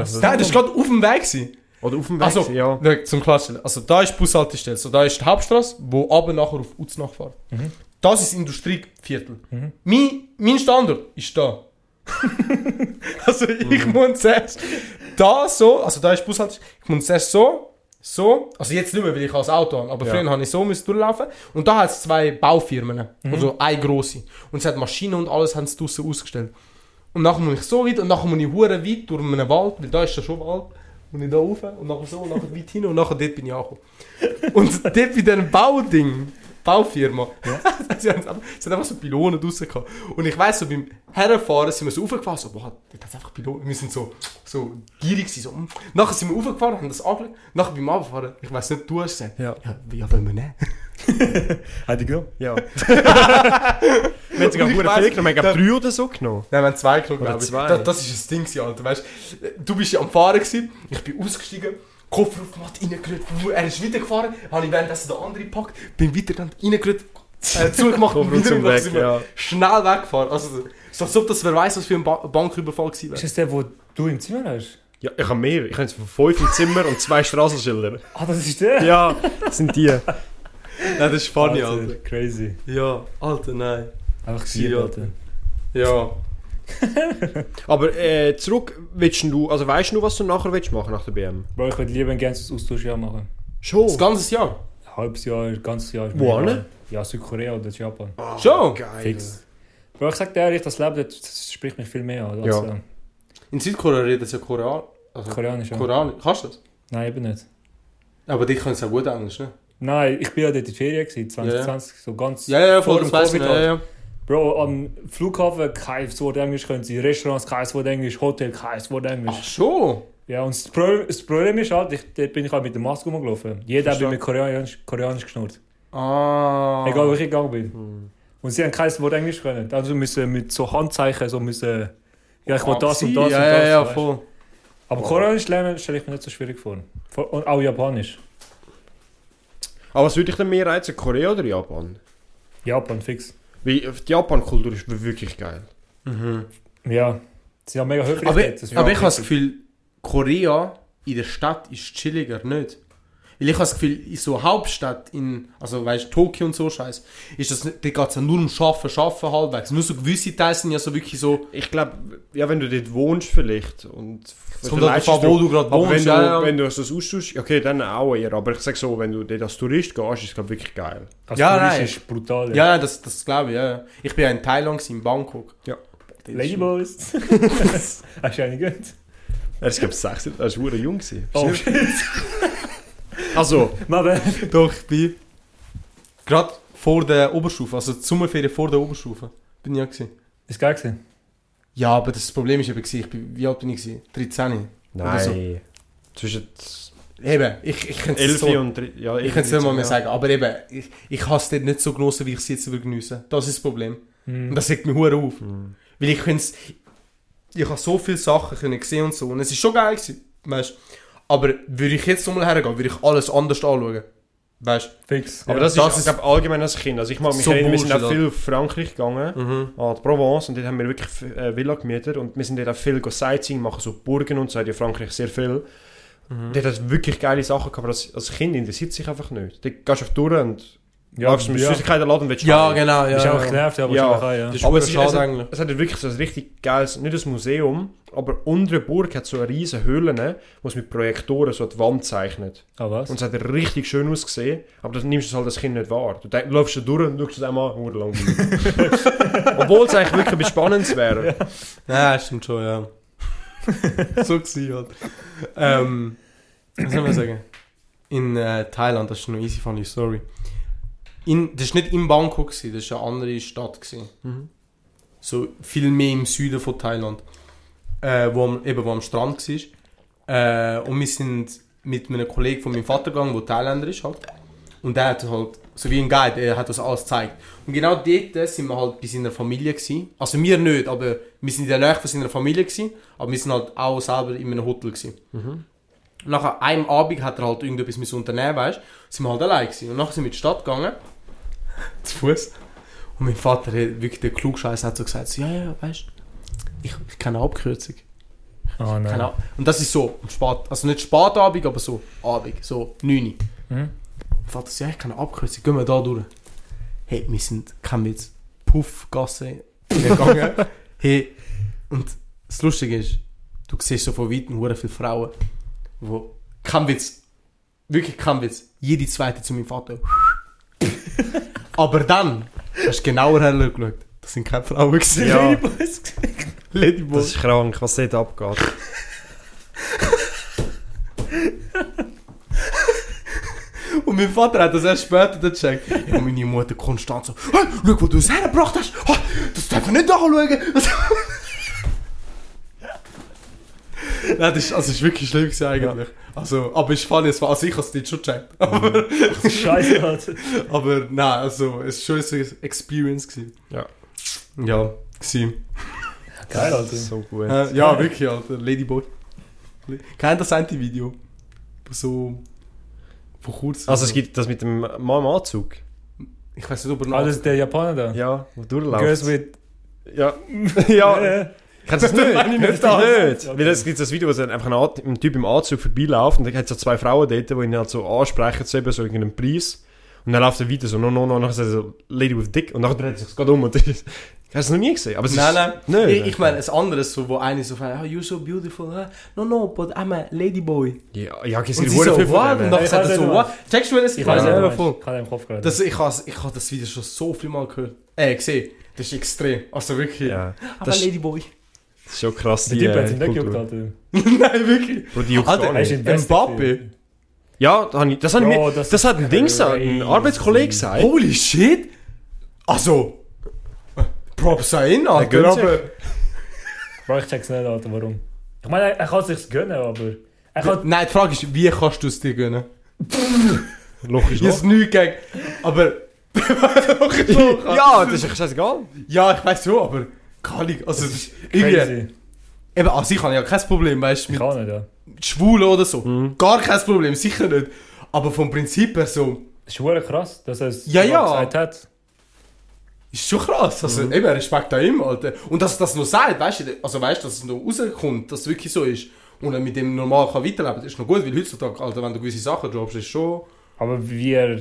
Haben- Nein, das war gerade auf dem Weg. Gewesen. Oder auf dem Weg, Also, ja. Schau, zum Klarstellen. Also da ist die Bushaltestelle, so, da ist die Hauptstraße, wo aber nachher auf Uznach fährt. Mhm. Das ist Industrieviertel. Mhm. Mein, mein Standort ist da. also ich muss zuerst da so, also da ist die Bushaltestelle, ich muss zuerst so, so, also jetzt nicht mehr, weil ich als Auto habe, aber Ja. früher habe ich so müssen durchlaufen und da hat es zwei Baufirmen, also eine grosse. Und es hat Maschinen und alles haben sie draussen ausgestellt. Und nachher muss ich so weit und nachher muss ich hure weit durch einen Wald, weil da ist ja schon Wald. Und ich da rauf und nachher so und nachher weit hin und nachher dort bin ich angekommen. Und dort bei diesem Bauding, Baufirma, sie, haben, einfach- sie haben einfach so Pylonen draussen gehabt. Und ich weiss so, beim Herrenfahren sind wir so raufgefahren, so, boah, dort hat einfach Pylonen. Wir sind so, so gierig gewesen, so, mm. Nachher sind wir raufgefahren, haben das angeschaut. Nachher beim Abfahren, ich weiss nicht, du hast gesagt, Ja. ja, ja wollen wir nehmen? Hat die genommen? ja. wir haben sogar ich hure weiss, viel genommen. Ich da- habe drei oder so genommen. Nein, wir haben zwei genommen, glaube ich. zwei. Das, das ist das Ding, Alter, weißt du. Du bist ja am Fahren gewesen, ich bin ausgestiegen, Koffer aufgemacht, reingerührt, er ist weitergefahren, habe ich währenddessen den anderen gepackt, bin weiter dann reingerürt, äh, zugemacht und wieder Weg, sind wir ja. schnell weggefahren. Also, so als ob das wer weiß, was für ein ba Banküberfall gewesen Ist wäre. das der, wo du im Zimmer hast? Ja, ich habe mehr. Ich habe jetzt fünf im Zimmer und zwei Straßenschilder. Ah, das ist der? Ja, das sind die. Nein, das ist funny, Alter, Alter. Crazy. Ja, Alter, nein. Einfach Sie, Bier, Alter. Alter. Ja. Aber äh, zurück, willst du, also weißt du, was du nachher willst machen nach der BM? Bro, ich würde lieber ein ganzes Austauschjahr machen. Schon. Das ganze Jahr. Ein halbes Jahr, ein ganzes Jahr. Wo hin? Ja, Südkorea oder Japan. Schon? Geil. Fix. Bro, ich sag dir ehrlich, das Leben, das, spricht mich viel mehr an. Als, Ja. äh, In Südkorea redet sie ja Korean. Also, Koreanisch, ja. Koreanisch. Kannst du das? Nein, eben nicht. Aber die können es ja gut Englisch, ne? Nein, ich bin ja dort in der Ferien, gewesen, 2020, so ganz Ja, ja, vor dem. Covid Ja, ja. Bro, am Flughafen kein Wort Englisch können sie, Restaurants kein Wort Englisch, Hotel kein Wort Englisch. Ach schon? Ja, und das Problem, das Problem ist halt, ich, dort bin ich halt mit der Maske rumgelaufen. Jeder hat Verstehe. mit Koreanisch, Koreanisch geschnurrt. Ah. Egal, wo ich gegangen bin. Und sie haben kein Wort Englisch können. Also müssen mit so Handzeichen so müssen, ja, ich will das und das ja, und ja, das. ja, weißt. voll. Aber Koreanisch lernen stelle ich mir nicht so schwierig vor. Vor- Und auch Japanisch. Aber was würde ich denn mehr reizen, Korea oder Japan? Japan, fix. Weil die Japan-Kultur ist wirklich geil. Mhm. Ja, sie haben mega höflich. Aber, aber ich habe das. Gefühl, Korea in der Stadt ist chilliger, nicht? Weil ich habe das Gefühl, in so Hauptstadt, in, also weißt Tokio und so Scheiß, ist das nicht, da geht es ja nur um Schaffen, Schaffen halbwegs. Nur so gewisse Teile sind ja so wirklich so, Ich glaube, ja, wenn du dort wohnst vielleicht und es kommt halt davon, wo du gerade aber wenn wohnst. du, Ja, wenn du so austauschst, okay, dann auch eher. Aber ich sag so, wenn du dort als Tourist gehst, ist es glaub, wirklich geil. Als Ja, Tourist nein. ist brutal. ja, ja, das, das glaube ich, ja. Ich bin ja in Thailand, in Bangkok. Ja. Das ist- Ladyboys. Hast du einen gönnt? Er ist, glaube ich, 16, er war jung. Oh shit. Also, Mal Doch, ich bin gerade vor der Oberstufe, also die Sommerferien vor der Oberstufe, bin ich ja gewesen. Ist geil gewesen. Ja, aber das Problem ist eben, ich bin, wie alt bin ich gewesen? 13. Oder so. nein. Zwischen eben, ich, ich könnte es Elfi so, Ja, ich könnte es nicht mal mehr ja. sagen, aber eben, ich, ich habe es dort nicht so genossen, wie ich es jetzt würde geniessen. Das ist das Problem. Mhm. Und das regt mich hure auf. Mhm. Weil ich könnte ich habe so viele Sachen können sehen und so. Und es ist schon geil gewesen, weißt Aber würde ich jetzt nochmal hergehen, würde ich alles anders anschauen. Weißt Fix. Aber ja. das, Das ist, ich glaube, allgemein als Kind. Also ich mag mich So erinnern, wir sind auch viel Frankreich gegangen, Mhm. an die Provence, und dort haben wir wirklich äh, Villa gemietet und wir sind dort auch viel Sightseeing machen, so Burgen und so, hat ja Frankreich sehr viel. Mhm. Dort hat wirklich geile Sachen gehabt, aber als, als Kind interessiert sich einfach nicht. Dort gehst du auf die Tour und ja, läufst mit ja. Süßigkeiten laden und willst Ja, genau, ja. Ist auch ja. genervt, ja, Ja. auch, ja. Das Aber aber es schade es- eigentlich. Es hat wirklich so ein richtig geiles, nicht ein Museum, aber unter der Burg hat so eine riesen Höhle, wo es mit Projektoren so die Wand zeichnet. Ah, was? Und es hat richtig schön ausgesehen, aber das nimmst du halt als Kind nicht wahr. Du, denk, du läufst da durch und schaust es einmal hure lang. Obwohl es eigentlich wirklich etwas Spannendes wäre. Ja, stimmt schon, ja. so gewesen halt. Ähm, was soll man sagen? In äh, Thailand, das ist eine easy funny Story. In, das war nicht in Bangkok, gewesen, das war eine andere Stadt. Gewesen. Mhm. So viel mehr im Süden von Thailand. Äh, wo, am- eben, wo am Strand war. Äh, und wir sind mit einem Kollegen von meinem Vater gegangen, der Thailänder ist halt. Und der hat halt, so wie ein Guide, er hat das alles gezeigt. Und genau dort sind wir halt bei seiner Familie gewesen. Also wir nicht, aber wir sind in der Nähe von seiner Familie gewesen. Aber wir sind halt auch selber in einem Hotel gewesen. Und nach einem Abend hat er halt irgendetwas müssen unternehmen, weißt du? Sind wir halt allein gewesen. Und nachher sind wir in die Stadt gegangen. Zu Fuß. Und mein Vater, hat wirklich der Klugscheiß, hat so gesagt, so, ja, ja, weißt du, ich, ich kenne eine Abkürzung. Ah, nein. Keine. Und das ist so, Spät, also nicht Spätabend, aber so Abend, so 9 Uhr. Mhm. Vater sagt, ja, ich kann eine Abkürzung, gehen wir da durch. Hey, wir sind, kein Witz, Puffgasse gegangen. hey, und das Lustige ist, du siehst so von weitem hure viele Frauen, wo, kein Witz, wirklich kein Witz, jede zweite zu meinem Vater. aber dann, hast du genauer hergeschaut, das sind keine Frauen gewesen. Ja, Ladyboy. das ist krank, was dort abgeht. Und mein Vater hat das erst später gecheckt. Ja, und meine Mutter konstant so, hey, schau, wo du es hergebracht hast. Das darf man nicht anschauen. Nein, das ist, also, das ist wirklich schlimm gewesen eigentlich. Also, aber ist funny, es war, also ich habe es nicht schon gecheckt. Aber, Scheiße, Alter. aber nein, also, es war schon eine Experience gewesen. Ja. Ja, gewesen. Geil, Alter. So gut. Äh, ja, wirklich, Alter. Ladyboy. Kennt das eine Video? So, vor kurzem. Also es gibt das mit dem Mann im Anzug. Ich weiß nicht, ob er Ah, das ist der Japaner da. Ja, wo Girls durchläuft. with... Ja. ja. Du das Das nicht? meine ich nicht. Nicht. Weil es gibt das Video, wo dann einfach ein, ein Typ im Anzug vorbeiläuft und dann hat so zwei Frauen dort, die ihn halt so ansprechen, zu eben so irgendeinem Preis. Und dann läuft er weiter so, no, no, no, und dann sagt er so, Lady with Dick. Und dann dreht er sich gerade um und das ist, hast du es noch nie gesehen? Aber es Nein, ist, nein. Nicht. Ich, ich meine, ein anderes, so, wo eine so fragt, oh, you're so beautiful. Huh? No, no, but I'm a ladyboy. Ja, ja, es Und gibt so, viel von what? Und dann Ich sagt er weiß so, nicht, what? Checkst du, das Ich weiß nicht, voll. ich kann im Kopf gerade. Das, ich habe ich hab das Video schon so viel Mal gehört. Äh, gesehen. Das ist extrem. Also wirklich. Ja, Aber das ist- Ladyboy. Das ist schon krass, die hat äh, sich nicht gejuckt, Alter. Nein, wirklich. Bro, die juckt Alter, Er ist nicht. invested Mbappe. Ja, das, ich, das, Bro, mir, das das, ist hat ein Ding gesagt, ein. Arbeitskollege gesagt. Holy shit. Also. Props an ihn, Alter. sich. Aber, Bro, ich check's nicht, Alter, warum. Ich meine, er, er kann sich's gönnen, aber... Er kann... nein, die Frage ist, wie kannst du es dir gönnen? Logisch, Ich habe nichts gegen. Aber. Ja, das ist scheißegal. Ja, ich weiß so, aber. Ahnung. Also, das ist irgendwie. Eben, an sich habe ich ja kein Problem, weißt du, Ich kann nicht, ja. Schwulen oder so. Mhm. Gar kein Problem, sicher nicht. Aber vom Prinzip her so, Das ist verdammt krass, dass er es Ja, ja. gesagt hat. ist schon krass. Also, eben, Respekt an ihm, Alter. Und dass er das noch sagt, weißt du, also weißt du, dass es noch rauskommt, dass es wirklich so ist. Und er mit dem normal kann weiterleben kann, ist noch gut, weil heutzutage, Alter, wenn du gewisse Sachen droppst, ist schon. Aber wie er...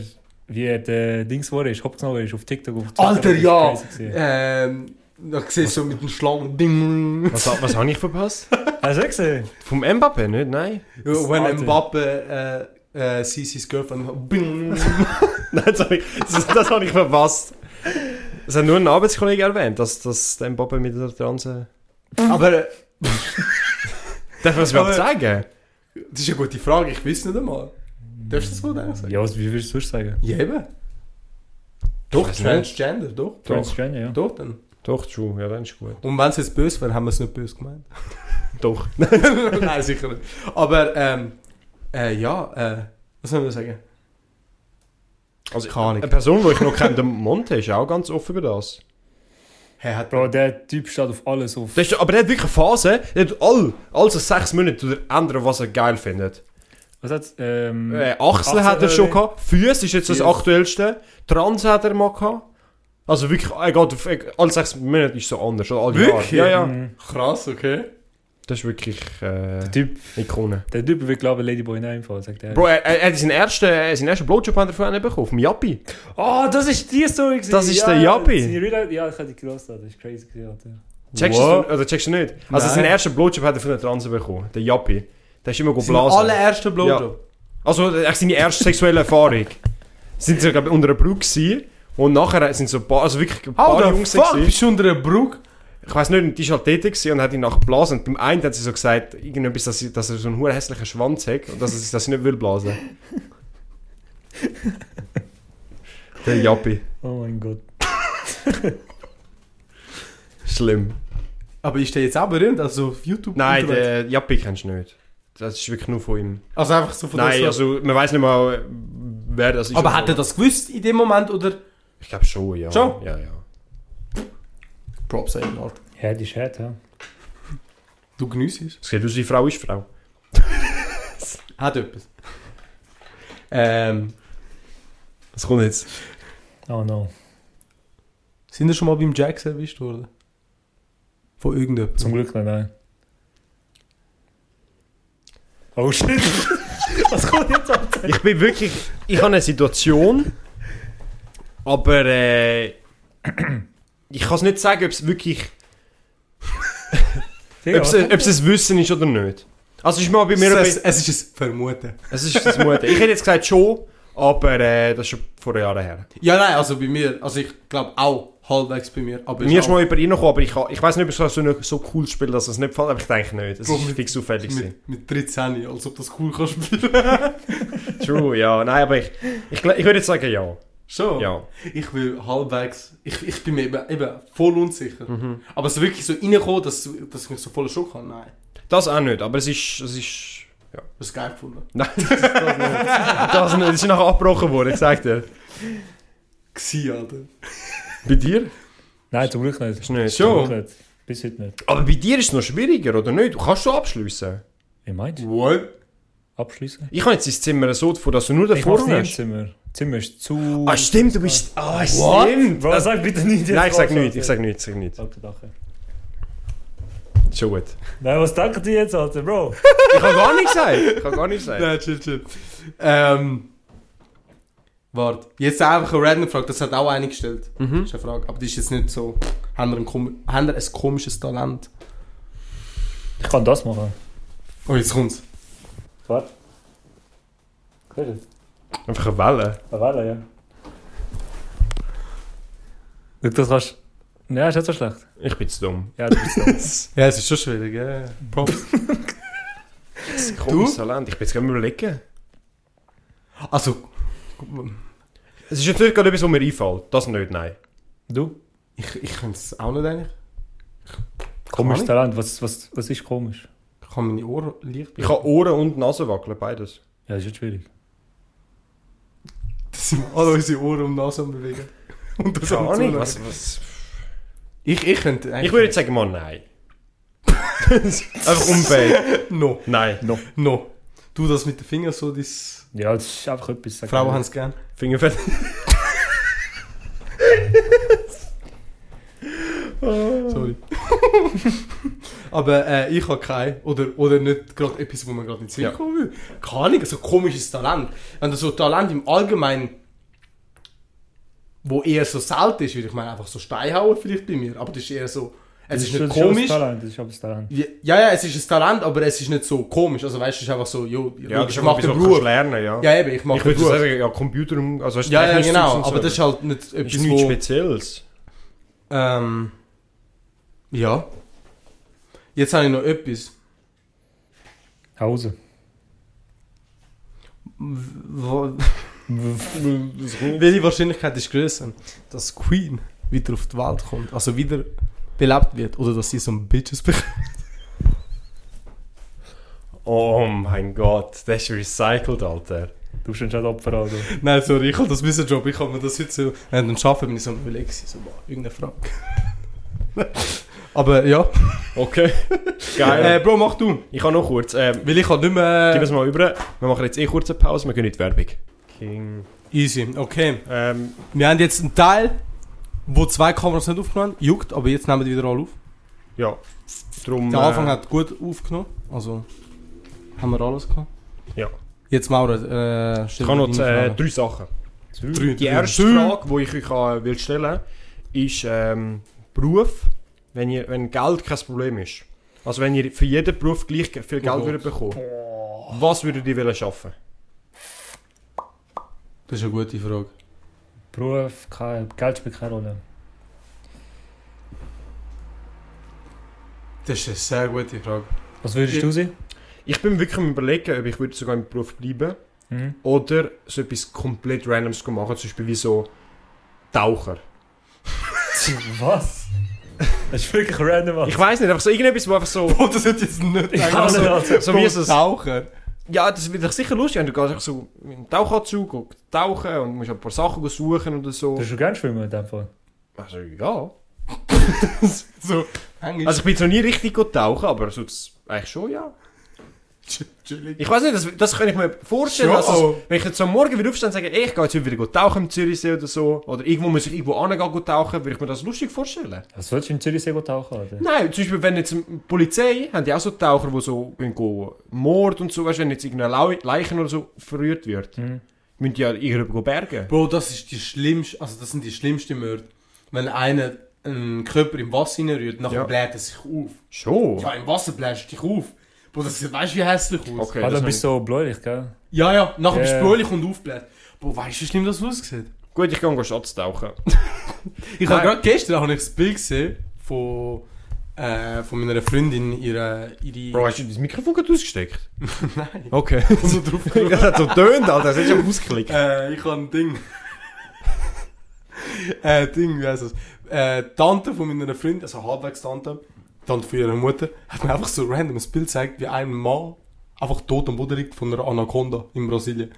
Wie er der Dings war, ist, hochgenommen ist auf TikTok. Auf Alter, das ist ja! Ähm, da siehst du so mit den Schlangen. Ding. Was, was habe ich verpasst? Hast du gesehen? Vom Mbappé, nicht? Nein. Wenn Alter. Mbappe äh, äh, sees his girlfriend. Bing. Nein, das habe ich, das, das habe ich verpasst. Es hat nur ein Arbeitskollege erwähnt, dass, dass der Mbappé mit der Transe... Aber äh, Darf man das überhaupt sagen? das ist eine gute Frage, ich weiß nicht einmal. Darfst du das wohl sagen? Ja, was, wie würdest du sonst sagen? Ja, eben. Doch. Transgender, doch. Transgender, ja. Doch, dann. Doch, true. Ja, dann ist gut. Und wenn es jetzt böse wäre, haben wir es nicht böse gemeint. Doch. Nein, sicher nicht. Aber, ähm, Äh, ja, äh, was soll man sagen? Also, Keine Ahnung. eine Person, die ich noch kenne, der Monte, ist auch ganz offen über das. Hey, hat Bro, der Typ steht auf alles auf. das ist, aber der hat wirklich eine Phase, der hat all, all so sechs Monate er ändern, was er geil findet. Was hat's? Ähm, Äh, Achsel Achsel, hat er schon äh, gehabt, Füße ist jetzt das aktuellste, Trans hat er mal gehabt. Also wirklich, er geht auf, alle sechs Monate ist so anders, oder alle Wirklich? Jahre. Ja, ja. mhm. krass, okay. Das ist wirklich äh, Der Typ, Ikone. der Typ will glaube ich Ladyboy in einem Fall, sagt er. Bro, er, er, er hat seinen ersten, seinen ersten Blowjob hat er von einem bekommen, vom Yappi. Oh, das ist die Story gewesen. Das ist der Yappi. seine Real- Ja, ich habe die gelesen, das ist crazy gewesen. Checkst du oder checkst du nicht? Also Nein. seinen ersten Blowjob hat er von der Trans bekommen, der Yappi. Der ist immer Sein geblasen. allererster Blowjob. Also, äh, seine erste sexuelle Erfahrung. Sind sie, glaube ich, unter einer Brücke gewesen. Und nachher sind so ein paar, also wirklich ein paar How Jungs fuck? Bist du unter einer Brücke? Ich weiß nicht, die war halt tätig und hat ihn nachher geblasen. Und beim einen hat sie so gesagt, irgendetwas, dass, sie, dass er so einen hohen hässlichen Schwanz hat und dass er, dass sie nicht will blasen. Der Jappi. Oh mein Gott. Schlimm. Aber ist der jetzt auch berühmt? Also auf YouTube? Nein, der Jappi kennst du nicht. Das ist wirklich nur von ihm. Also einfach so von Nein, also man weiß nicht mal, wer das ist. Aber hat er das gewusst in dem Moment oder? Ich glaube schon, ja. Schon? Ja, ja. Props an Art. Ja, die Chat, ja. Du geniessest. Es geht aus, wie Frau ist Frau. Hat etwas. Ähm, Was kommt jetzt? Oh no. sind wir schon mal beim Jax erwischt worden? Von irgendjemandem? Zum Glück nicht, nein. Oh shit. Was kommt jetzt an? Ich bin wirklich. Ich habe eine Situation, aber äh, ich kann es nicht sagen, ob es wirklich. Ob es, ein Wissen ist oder nicht. Also es ist mal bei mir. es, ein es ist ein Vermuten. Es ist das Mut. Ich hätte jetzt gesagt schon, aber äh, das ist schon vor Jahren her. Ja, nein, also bei mir, also ich glaube auch halbwegs bei mir. Aber Mir ist mal über ihn gekommen, aber ich, kann- ich weiß nicht, ob es so, ein- so cool spielt, dass es nicht gefällt, aber ich denke nicht. Es ist fix gewesen. mit, mit 13, als ob das cool kann spielen. True, ja. Nein, aber ich, ich, ich würde jetzt sagen ja. Schon? Ja. Ich will halbwegs, ich, ich bin mir eben, eben voll unsicher. Mhm. Aber so wirklich so reinkommen, dass, dass ich mich so voll Schock habe, nein. Das auch nicht, aber es ist... Es ist ja. Das ist geil gefunden. Nein, das, das nicht. Das nicht. Das ist nachher abgebrochen worden, ich sag dir. Gsi, Alter. Bei dir? Nein, zum Glück nicht. Ist nicht. Schon. Nicht. Bis heute nicht. Aber bei dir ist es noch schwieriger, oder nicht? Du kannst schon abschliessen. Wie meinst du? What? Abschließen? Ich habe jetzt dein Zimmer so davon, dass du nur Ich davor mach's nie im hast. Zimmer. Das Zimmer ist zu... Ah, stimmt, du bist... Ah, stimmt. Bro, sag bitte nicht. Nein, ich sag nichts, ich sag nichts, ich sag nichts. Alter, danke. Schon gut. Nein, was denken die jetzt, Alter, Bro? Ich habe gar nichts gesagt. Ich habe gar nichts gesagt. Nein, chill, chill. Ähm. Warte, jetzt einfach eine random Frage, das hat auch eine gestellt. Mhm. Das ist eine Frage, aber die ist jetzt nicht so. Haben wir ein, kom haben wir ein komisches Talent? Ich kann das machen. Oh, jetzt kommt's. Warte. Cool. Einfach eine Welle. Eine Welle, ja. Schau, das kannst... Ja, ist nicht so schlecht. Ich bin zu dumm. Ja, du bist so. Ja, es ist schon schwierig, ja. Props. Das ist ein komisches Talent. Ich bin jetzt gerade überlegen. Also, Es ist jetzt nicht gerade etwas, was mir einfällt. Das nicht, nein. Du? ich, ich kann es auch nicht eigentlich. Komisches Talent. Was, was, was ist komisch? Ich kann meine Ohren leicht Ich kann Ohren und Nase wackeln, beides. Ja, das ist jetzt schwierig. Sind alle unsere Ohren und Nase bewegen. Und das Keine Ahnung. Zuhören. Was, was? Ich, ich könnte eigentlich... Ich würde jetzt sagen mal nein. Einfach unfähig. No, Nein. no. Du das mit den Fingern so, das... Ja, das ist einfach etwas. Frauen haben es gern. Fingerfett. Sorry. Aber äh, ich habe kein oder, oder nicht gerade etwas, wo man gerade nicht sehen Ja. kann. will. Keine Ahnung, so komisches Talent. Wenn du so Talent im Allgemeinen, wo eher so selten ist, würde ich meine einfach so Steinhauen vielleicht bei mir. Aber das ist eher so, es ist, nicht das schon komisch. Das Talent, das ist aber das Talent. Ja, ja, es ist ein Talent, aber es ist nicht so komisch. Also weißt du, es ist einfach so, jo, Ja, ich ist mach einfach den Beruf. lernen, ja. Ja, eben, ich mache ich den würde Beruf. sagen, ja, Computer, um- also weißt du, Ja, ja, genau. und Aber so. das ist halt nicht ist etwas, nichts wo... Spezielles. Ähm, ja. Jetzt habe ich noch etwas. Hause. Wo- Welche Wahrscheinlichkeit ist größer, dass Queen wieder auf die Welt kommt, also wieder belebt wird, oder dass sie so ein Bitches bekommt? Oh mein Gott, das ist recycelt, Alter. Du bist schon Opfer, Alter. Nein, sorry, ich habe das wissen Job. Ich habe mir das jetzt so. Während dem Arbeiten bin ich so gewesen, so, boah, irgendeine Frage. Aber ja. Okay. Äh, Geil. Bro, mach du. ich habe noch kurz. Ähm, Weil ich kann nicht mehr. gib es mal über. Wir machen jetzt eh kurze Pause, wir gehen in die Werbung. King. Easy, okay. Ähm, Wir haben jetzt einen Teil, wo zwei Kameras nicht aufgenommen haben. Juckt, aber jetzt nehmen die wieder alle auf. ja. Drum, Der Anfang äh, hat gut aufgenommen. Also haben wir alles gehabt. Ja. Jetzt Mauro, äh, Ich habe noch äh, drei Sachen. Drei, Die drei. erste Drei. Frage, die ich euch äh, will stellen ist ähm, Beruf, wenn, ihr, wenn Geld kein Problem ist. Also wenn ihr für jeden Beruf gleich viel Geld Oh. würdet bekommen was würdet ihr wollen schaffen? Das ist eine gute Frage. Beruf, kein, Geld spielt keine Rolle. Das ist eine sehr gute Frage. Was würdest Ja. du sein? Ich bin wirklich am überlegen, ob ich würde sogar im Beruf bleiben Mhm. oder so etwas komplett Randoms machen, zum Beispiel wie so Taucher. Was? Das ist wirklich random. Ich weiß nicht, einfach so irgendetwas, wo einfach so... Oh, das wird jetzt nicht Ich sagen. kann nicht, Alter. so wie es Taucher. Ja, das wird doch sicher lustig, wenn du gehst so mit einem Tauchanzug und tauchen und musst ein paar Sachen suchen oder so. Du schon gerne schwimmen in dem Fall. Also ja. So. Also ich bin noch nie richtig gut tauchen, aber sonst eigentlich schon, ja. Chillig. Ich weiß nicht, das, das kann ich mir vorstellen. Es, wenn ich jetzt am Morgen wieder aufstehe und sage, ey, ich gehe jetzt wieder gut tauchen im Zürichsee oder so, oder irgendwo muss ich irgendwo angehen gut tauchen, würde ich mir das lustig vorstellen. Was willst du in Zürichsee gut tauchen, Alter? Nein, zum Beispiel, wenn jetzt die Polizei, haben die auch so Taucher, die so gehen go Mord und so, weißt, du, wenn jetzt irgendeine Leichen oder so verrührt wird, Mhm. müssen die ja irgendwo bergen. Bro, das ist die schlimmste, also das sind die schlimmsten Mörder. Wenn einer einen Körper im Wasser reinrührt, nachher Ja. bläht er sich auf. Schon? Ja, im Wasser bläst du dich auf. Bro, das weißt du, wie hässlich aus. Okay, Ah, das dann bist du so bläulich, gell? Ja, ja, nachher bist du bläulich und aufbläht. Bro, weißt du, wie schlimm das aussieht? Gut, ich gehe go Schatz tauchen. Ich habe gerade gestern habe ich das Bild gesehen von, äh, von meiner Freundin, ihre... ihre Bro, hast du das Mikrofon gerade ausgesteckt? Nein. Okay. so drauf das hat so tönt, Alter. Das ist schon ausgeklickt. Äh, ich habe ein Ding. äh, Ding, wie heißt das? Äh, Tante von meiner Freundin, also halbwegs Tante, Tante von ihrer Mutter, hat mir einfach so random ein Bild gezeigt, wie ein Mann einfach tot am Boden liegt von einer Anaconda in Brasilien.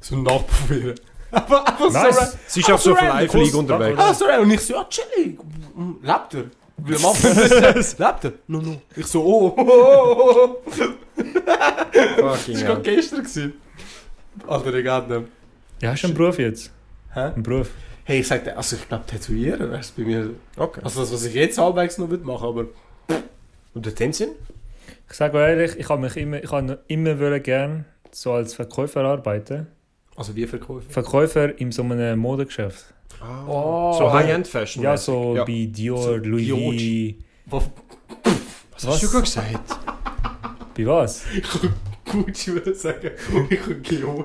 So ein einfach, einfach Nice. so random. Sie ist auch so Fly Flieg kurz- unterwegs. Ah, so random. Und ich so, ja, chillig. Mm, Lebt er? Macht man das? Lebt er? No, no. Ich so, oh, oh, oh, oh. Fucking Das war gerade gestern. gewesen. Alter, geht nicht. Ja, hast du einen Beruf jetzt? Hä? Einen Beruf? Hey, ich sagte, also ich glaube, tätowieren wäre es bei mir. Okay. Also das, was ich jetzt halbwegs noch würde machen, aber. Und der Tenzin? Ich sage euch ehrlich, ich habe mich immer, ich habe immer wollen gern so als Verkäufer arbeiten. Also wie Verkäufer? Verkäufer in so einem Modegeschäft. Oh, so High-End Fashion. Ja, so Ja. bei Dior, So Louis Giorgi. V. Was hast du gerade gesagt? Bei was? Gucci würde sagen. Ich habe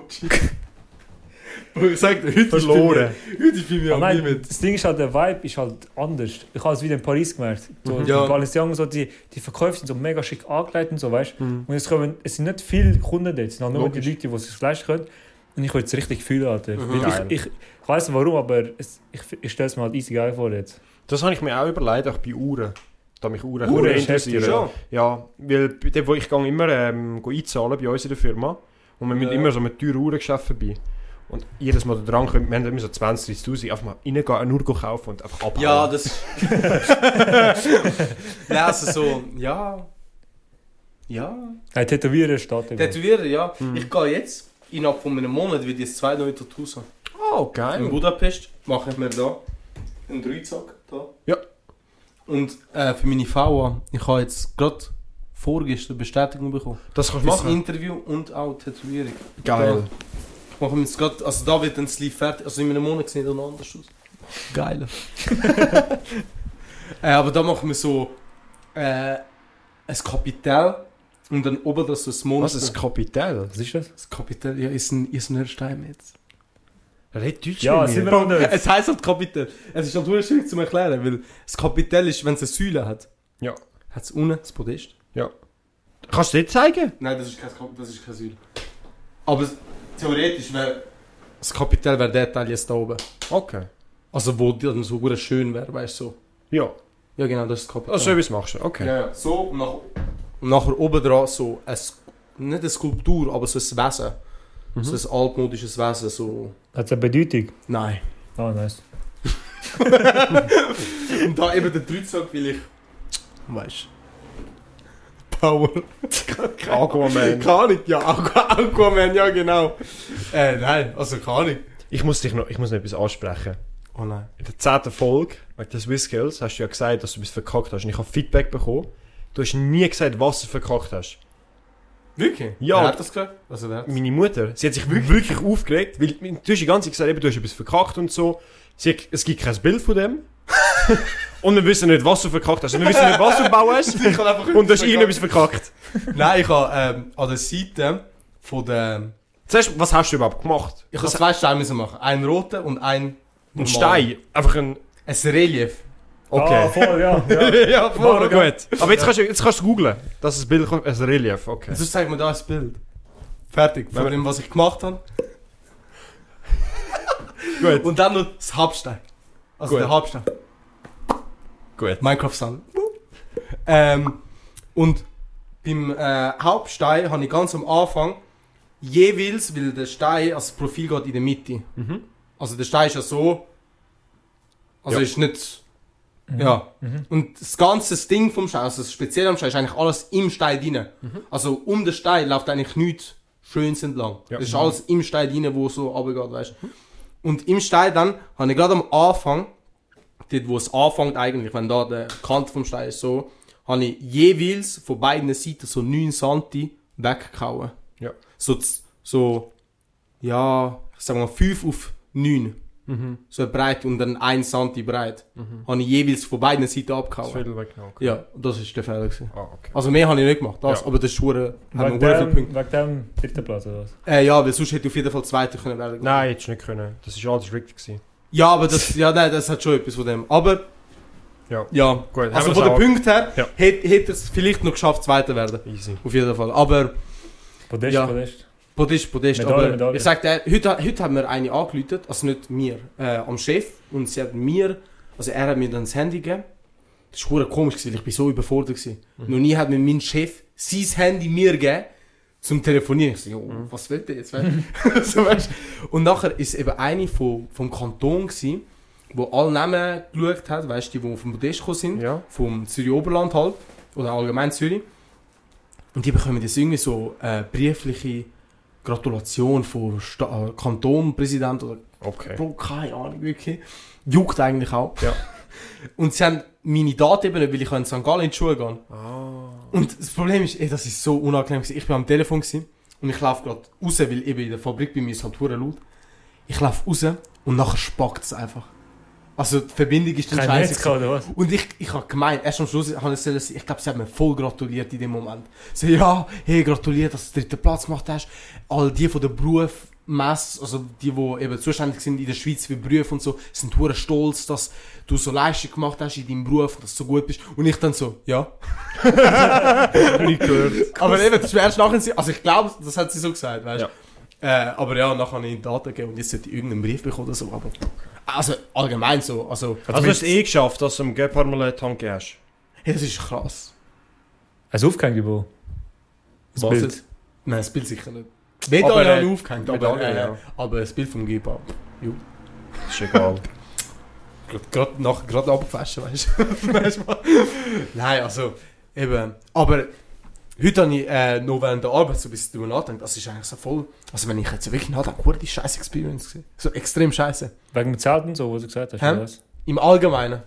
Giorgi. Ich sag dir, heute Verloren. ist mir, heute ist bei mir Ah, nein, Limit. das Ding ist halt, der Vibe ist halt anders. Ich habe es wieder in Paris gemerkt. So, Mhm. Ja. Die Balenciaga, so, die, die Verkäufe sind so mega schick angelegt und so, weißt du? Mhm. Und es, kommen, es sind nicht viele Kunden dort, es sind halt nur die Leute, die es sich leisten können. Und ich will es richtig fühlen, Alter. Mhm. Ich, ich, ich weiß nicht warum, aber es, ich, ich stelle es mir halt easy geil vor jetzt. Das habe ich mir auch überlegt, auch bei Uhren. Da mich Uhren, Uhren interessieren. Ja, weil dem, wo ich gehe immer ähm, go einzahlen bei uns in der Firma. Und wir müssen Ja. immer so mit teuren Uhrengeschäft vorbei. Und jedes Mal da dran kommt, wir haben immer so 20, 30'000, einfach mal reingehen, eine Uhr kaufen und einfach abhauen. Ja, das. Nein, also so, ja. Ja. Hey, Tätowieren steht immer. Tätowieren, ja. Mhm. Ich gehe jetzt, innerhalb von einem Monat, wird jetzt zwei neue Tattoos haben. Oh, In geil. Budapest mache ich mir da einen Dreizack. Da. Ja. Und äh, für meine VA, ich habe jetzt gerade vorgestern Bestätigung bekommen. Das kannst du machen. Interview und auch Tätowierung. Geil. Ich mache mir jetzt gerade, also da wird dann das Sleeve fertig, also in einem Monat sieht es noch anders aus. Geil. äh, aber da machen wir so äh, ein Kapitel und dann oben das so ein Was Monster. ist Kapitel? Was ist das? das Kapitel? Ja, ist ein, ist ein Stein jetzt. Red Deutsch Ja, mit sind wir auch nicht. Es heisst halt Kapitel. Es ist halt wirklich schwierig zu erklären, weil das Kapitel ist, wenn es eine Säule hat. Ja. Hat es unten das Podest? Kannst du das zeigen? Nein, das ist kein, das ist keine Säule. Aber es- theoretisch wäre das Kapitel wäre der Teil jetzt da oben. Okay. Also wo dann so gut schön wäre, weißt du so. Ja. Ja genau, das ist das Kapitel. Also, so etwas machst du. Okay. Ja, ja, so und, nach, und nachher oben dran so ein, nicht eine Skulptur, aber so ein Wesen. So ein altmodisches Wesen, so... Hat es eine Bedeutung? Nein. Ah, nice. Und da eben der Dreizack, weil ich... Weißt Power. Aquaman. Keine Ahnung, ja, Aqu- Aquaman, ja genau. Äh, nein, also keine Ahnung. Ich muss dich noch, ich muss noch etwas ansprechen. Oh nein. In der zehnten Folge, wegen der Swiss Skills, hast du ja gesagt, dass du etwas verkackt hast. Und ich habe Feedback bekommen. Du hast nie gesagt, was du verkackt hast. Wirklich? Ja. Wer hat das gesagt? Also wer hat's? Meine Mutter, sie hat sich wirklich, aufgeregt, weil du hast die ganze Zeit gesagt, eben, du hast etwas verkackt und so. Sie hat, es gibt kein Bild von dem. Und wir wissen nicht, was du verkackt hast. Und wir wissen nicht, was du gebaut hast. Ich einfach und du hast irgendetwas verkackt. Nein, ich habe ähm, an der Seite von der... Zuerst, was hast du überhaupt gemacht? Ich habe zwei Steine müssen machen. Einen roten und einen... Ein. Stein. Einfach ein... Ein Relief. Okay. Ah, voll, ja. ja. ja, Voll gut. Aber jetzt kannst du, jetzt kannst du googlen. Das ist das Bild, ein Relief. Okay. Sonst zeigt mir da ein Bild. Fertig. Von dem, was ich gemacht habe. Gut. Und dann noch das Hauptstein. Also Gut. der Hauptstein. Gut. Minecraft Sound. ähm, und beim äh, Hauptstein habe ich ganz am Anfang jeweils, weil der Stein, also das Profil geht in der Mitte. Mhm. Also der Stein ist ja so. Also Ja. ist nicht. Ja. Und das ganze Ding vom Stein, also das Spezielle am Stein, ist eigentlich alles im Stein drin. Also um den Stein läuft eigentlich nichts Schönes entlang. Ja. Das ist alles im Stein drin, wo so runtergeht, weißt du. Und im Stein dann habe ich gerade am Anfang, dort wo es anfängt eigentlich, wenn da der Kant vom Stein ist so, habe ich jeweils von beiden Seiten so 9 Santi weggehauen. Ja. So, so, ja, ich sag mal 5 auf 9. So eine Breite und dann 1 Santi breit. Habe ich jeweils von beiden Seiten Das abgehauen. Viertel weggenommen. Okay. Ja, das ist der Fehler gewesen. Ah, okay. Also mehr habe ich nicht gemacht, das, Ja. aber das ist hure, haben wir viele Punkte. wegen dem dritten Platz oder was? Äh, ja, weil sonst hätte ich auf jeden Fall Zweiter können werden. Nein, hättest du nicht können. Das war alles richtig. Gewesen. Ja, aber das, ja, nein, das hat schon etwas von dem. Aber, Ja. ja. Gut, Also von den Punkten her, Ja. hätte hätte es vielleicht noch geschafft, Zweiter werden. Easy. Auf jeden Fall. Aber, Podest, Ja. Podest. Podest, Podest. Medaille, aber Medaille. ich sag dir, heute, heute haben wir eine angeläutet, also nicht mir, äh, am Chef. Und sie hat mir, also er hat mir dann das Handy gegeben. Das war komisch, gewesen, ich bin so überfordert. Gewesen. Mhm. Noch nie hat mir mein Chef sein Handy mir gegeben, zum Telefonieren. Ich so, jo, Mhm. was will der jetzt? so, weißt? Und nachher ist eben eine vom, vom Kanton gewesen, wo alle Namen geschaut hat, weißt du, die, die vom Podest gekommen sind Ja. vom Zürich Oberland halt, oder allgemein Zürich. Und die bekommen jetzt irgendwie so äh, briefliche Gratulation von Sta äh, Kantonpräsident oder Okay. Bro, keine Ahnung, wirklich. Juckt eigentlich auch. Ja. Und sie haben meine Daten eben nicht, weil ich in St. Gallen in die Schule gehen. Ah. Und das Problem ist, ey, das ist so unangenehm gewesen. Ich bin am Telefon gewesen, und ich laufe gerade raus, weil eben in der Fabrik bei mir ist halt laut. Ich laufe raus und nachher spackt es einfach. Also die Verbindung ist dann scheiße. Oder was? Und ich, ich habe gemeint, erst am Schluss habe ich ich glaube, sie hat mir voll gratuliert in dem Moment. So, ja, hey, gratuliert, dass du den dritten Platz gemacht hast. All die von der Berufmesse, also die, die eben zuständig sind in der Schweiz für Berufe und so, sind hure stolz, dass du so Leistung gemacht hast in deinem Beruf und dass du so gut bist. Und ich dann so, ja. Nicht gehört. Aber eben, das wäre erst nachher, sie- also ich glaube, das hat sie so gesagt, weißt du. Ja. Äh, aber ja, nachher habe ich ihnen Daten gegeben und jetzt sollte ich irgendeinen Brief bekommen oder so, aber... Also, allgemein so, also... Also du hast es eh geschafft, dass du im Gepard mal eine Tanke hast. Hey, das ist krass. Hast du aufgehängt, Bo? Das Was Bild. jetzt? Nein, das Bild sicher nicht. Medaille Aber, habe äh, aufgehängt, aber, Medaille, äh, ja. aber das Bild vom Geber. Ist egal. Gerade nach, gerade abgewaschen, weißt du? Weißt du was? Nein, also, eben. Aber heute habe ich äh, noch während der Arbeit so ein bisschen darüber nachgedacht, das ist eigentlich so voll. Also, wenn ich jetzt so wirklich nachdenke, wurde die scheiß Experience gewesen. So extrem scheiße. Wegen dem Zelt und so, was du gesagt hast, oder was? Im Allgemeinen.